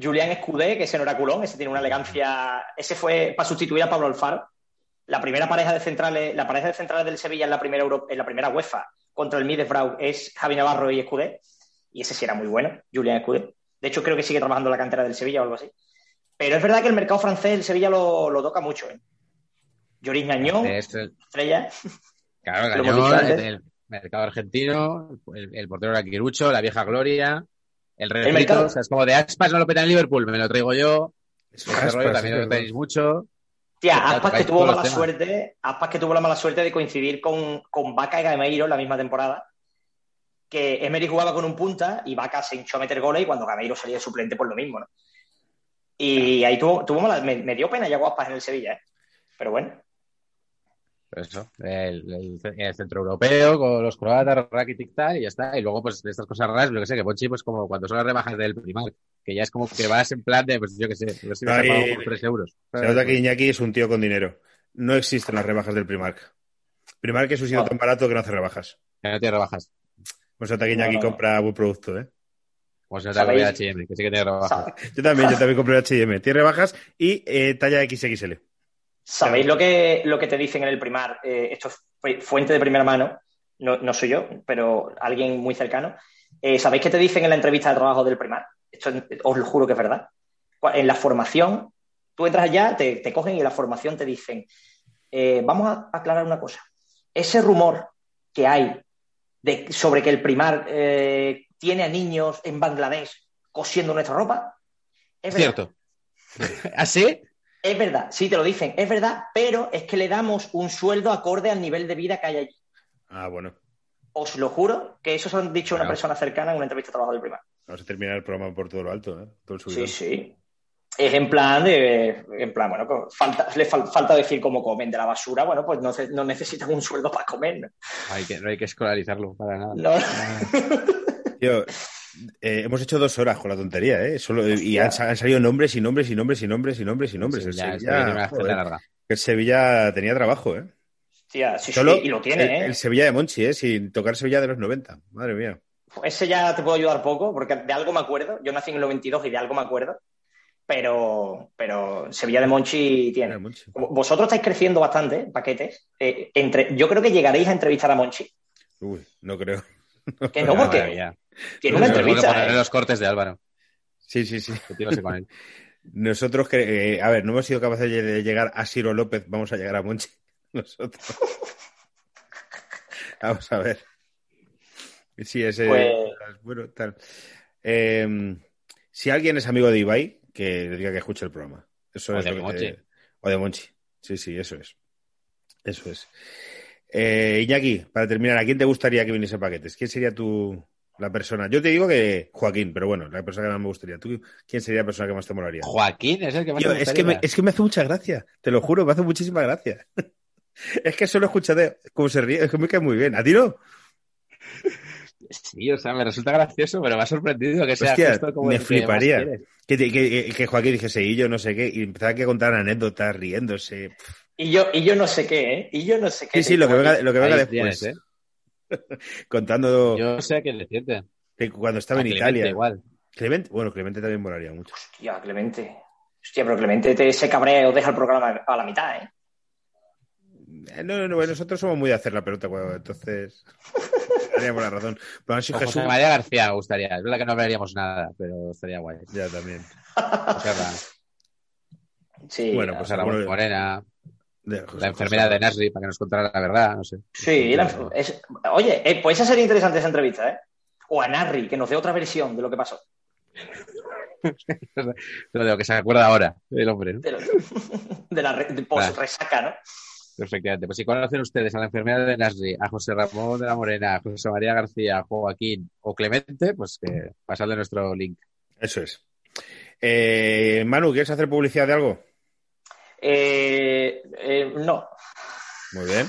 D: Julián Escudé, que ese no era culón, ese tiene una elegancia. Ese fue para sustituir a Pablo Alfaro. La primera pareja de centrales, la pareja de centrales del Sevilla en la primera Euro- en la primera UEFA contra el Middlesbrough es Javi Navarro y Escudé. Y ese sí era muy bueno, Julián Escudé. De hecho, creo que sigue trabajando en la cantera del Sevilla o algo así. Pero es verdad que el mercado francés, el Sevilla lo, lo toca mucho. ¿eh? Lloris Ñañón,
C: Es el-
D: estrella.
C: Claro, Gañón, mercado argentino, el, el portero era Quirucho, la vieja gloria, el refrito,
D: mercado.
C: o sea, es como de Aspas no lo peta en Liverpool, me lo traigo yo.
B: Es Aspas,
C: rollo
B: sí,
C: también lo tenéis mucho.
D: Tía,
C: Claro,
D: Aspas que tuvo mala suerte, Aspas que tuvo la mala suerte de coincidir con, con Vaca y Gameiro en la misma temporada. Que Emery jugaba con un punta y Vaca se hinchó a meter goles y cuando Gameiro salía de suplente por lo mismo, ¿no? Y ahí tuvo, tuvo mala, me, me dio pena ya Aspas en el Sevilla, ¿eh? Pero bueno,
C: eso, el, el, el centro europeo con los croatas, Rakitic tal, y ya está. Y luego, pues, de estas cosas raras, lo que sé, que Ponchi, pues, como cuando son las rebajas del Primark, que ya es como que vas en plan de, pues, yo qué sé, ver si vas a
B: Ahí-
C: pagar por 3 euros.
B: Se nota que Iñaki es un tío con dinero. No existen las rebajas del Primark. Primark es un sitio
D: No.
B: tan barato que no hace rebajas.
C: Que no tiene rebajas.
B: Pues se nota que Iñaki
D: No, no, no.
B: compra buen producto, ¿eh?
C: Como se nota que voy a. H&M, que sí que tiene rebajas.
B: Yo también, yo también compré H&M. Tiene rebajas y eh, talla XXL.
D: ¿Sabéis lo que, lo que te dicen en el primar? Eh, esto es fu- fuente de primera mano, no, no soy yo, pero alguien muy cercano. Eh, ¿Sabéis qué te dicen en la entrevista de trabajo del primar? Esto es- os lo juro que es verdad. En la formación, tú entras allá, te, te cogen y en la formación te dicen, eh, vamos a aclarar una cosa. Ese rumor que hay de, sobre que el primar eh, tiene a niños en Bangladesh cosiendo nuestra ropa, es verdad.
C: Cierto. ¿Así?
D: Es verdad, sí te lo dicen, es verdad, pero es que le damos un sueldo acorde al nivel de vida que hay allí.
B: Ah, bueno.
D: Os lo juro que eso se han dicho a una persona cercana en una entrevista de trabajo del primar.
B: Vamos a terminar el programa por todo lo alto, ¿eh? Todo el
D: Sí, sí. Es en plan de, en plan, bueno, pues falta, le fal- falta decir cómo comen de la basura, bueno, pues no, necesitan un sueldo para comer, ¿no?
C: No hay que, no hay que escolarizarlo para nada.
D: No.
B: Tío, eh, hemos hecho dos horas con la tontería, ¿eh? Solo, y han, sa- han salido nombres y nombres y nombres y nombres y nombres y nombres.
C: Sí,
B: el, Sevilla, joder, el tenía trabajo, ¿eh?
D: Hostia, sí, sí,
B: Solo
D: y lo tiene,
B: el,
D: ¿eh?
B: el Sevilla de Monchi, ¿eh? Sin tocar Sevilla de los 90. Madre mía.
D: Ese ya te puedo ayudar poco, porque de algo me acuerdo. Yo nací en el 92 y de algo me acuerdo. Pero, pero Sevilla de Monchi tiene.
B: Monchi.
D: Vosotros estáis creciendo bastante, ¿eh? paquetes. Eh, entre, yo creo que llegaréis a entrevistar a Monchi.
B: Uy, no creo.
D: Que no, porque tiene una
C: Seguro que
D: entrevista.
C: poneré
D: ¿eh?
C: los cortes de Álvaro.
B: Sí, sí, sí.
C: Con él.
B: Nosotros, que, eh, a ver, no hemos sido capaces de llegar a Ciro López, vamos a llegar a Monchi. Nosotros. vamos a ver. Sí, ese.
D: Pues-
B: Bueno, tal. Eh, si alguien es amigo de Ibai, que le diga que escuche el programa. Eso
C: O
B: es
C: de Monchi.
B: te- O de Monchi. Sí, sí, eso es. Eso es. Eh, Iñaki, para terminar, ¿a quién te gustaría que viniese paquetes? ¿Quién sería tu la persona? Yo te digo que Joaquín, pero bueno, la persona que más me gustaría. ¿Tú quién sería la persona que más te molaría?
C: Joaquín es el que más
B: Tío,
C: te
B: es, que me,
C: gustaría.
B: es que me hace mucha gracia, te lo juro, me hace muchísima gracia. es que solo escuchate cómo se ríe, es que me cae muy bien. ¿A ti no?
C: Sí, o sea, me resulta gracioso, pero me ha sorprendido que sea
B: Hostia,
C: justo como
B: me fliparía. Que, te- que, que Joaquín dijese, y yo no sé qué, y empezaba a contar anécdotas, riéndose.
D: Y yo, y yo no sé qué, ¿eh? Y yo no sé qué.
B: Sí, sí, lo que venga, lo que venga después.
C: tienes, ¿eh?
B: Contando
C: Yo sé a quién le siente.
B: que cuando estaba
C: A
B: en
C: Clemente
B: Italia.
C: igual.
B: Clemente, bueno, Clemente también molaría mucho.
D: Hostia, Clemente. Hostia, pero Clemente te, se cabrea o deja el programa a la mitad, ¿eh?
B: Eh, No, no, no, bueno, nosotros somos muy de hacer la pelota, cuando- entonces. Daríamos la razón. Pero así
C: Con
B: Jesús.
C: José María García me gustaría. Es verdad que no hablaríamos nada, pero estaría guay.
B: Ya también.
D: Sí.
B: Bueno, pues
C: José Ramón
B: bueno,
C: Morena,
B: De- José-
C: la enfermera
B: José-
C: de Nasri, para que nos contara la verdad, no sé.
D: Sí, la- es- oye, eh, pues esa sería interesante esa entrevista, ¿eh? O a Narri, que nos dé otra versión de lo que pasó.
C: Pero de lo que se acuerda ahora, el hombre, ¿no?
D: De, lo- de la re- de post resaca, ¿no?
C: Efectivamente. Pues si conocen ustedes a la enfermera de Nasri, a José Ramón de la Morena, a José María García, a Joaquín o Clemente, pues que pasadle nuestro link.
B: Eso es. Eh, Manu, ¿quieres hacer publicidad de algo?
D: Eh, eh, no.
B: Muy bien.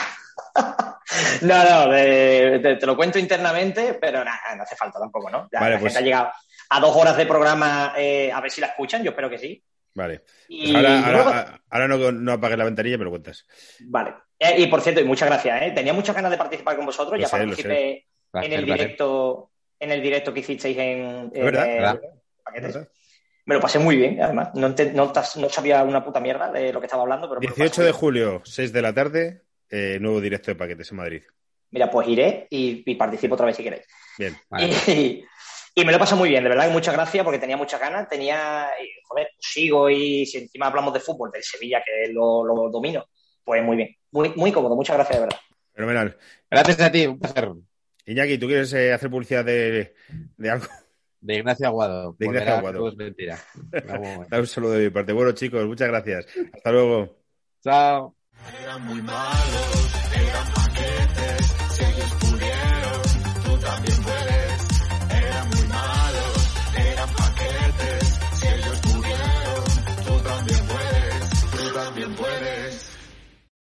D: No, no, de- de- te lo cuento internamente, pero nada, no hace falta tampoco, ¿no? Ya
B: Vale,
D: la
B: pues-
D: gente ha llegado a dos horas de programa, eh, a ver si la escuchan, yo espero que sí.
B: Vale.
D: Y
B: Pues ahora
D: luego-
B: ahora, ahora no, no apagues la ventanilla, me lo cuentas.
D: Vale. Eh, y por cierto, y muchas gracias, ¿eh? Tenía muchas ganas de participar con vosotros,
B: Lo
D: ya
B: sé,
D: participé en el directo, en el directo que hicisteis en,
B: Es verdad,
D: paquetes.
B: ¿Verdad?
D: Me lo pasé muy bien, además. No, no, tas- no sabía una puta mierda de lo que estaba hablando, pero me lo pasé
B: 18
D: muy
B: de
D: bien.
B: julio, 6 de la tarde, eh, nuevo directo de paquetes en Madrid.
D: Mira, pues iré y, y participo otra vez si queréis.
B: Bien.
C: Vale.
D: Y, y me lo he pasado muy bien, de verdad, que muchas gracias porque tenía muchas ganas, tenía, y, joder, sigo y si encima hablamos de fútbol, del Sevilla, que lo, lo domino, pues muy bien, muy, muy cómodo, muchas gracias, de verdad.
B: Fenomenal.
C: Gracias a ti, un placer.
B: Iñaki, ¿tú quieres eh, hacer publicidad de, de algo?
C: De Ignacio Aguado.
B: De Ignacio Aguado.
C: todo es mentira.
B: Un saludo de mi parte. Bueno, chicos, muchas gracias. Hasta luego.
C: Chao.
A: Eran muy malos, eran paquetes, si ellos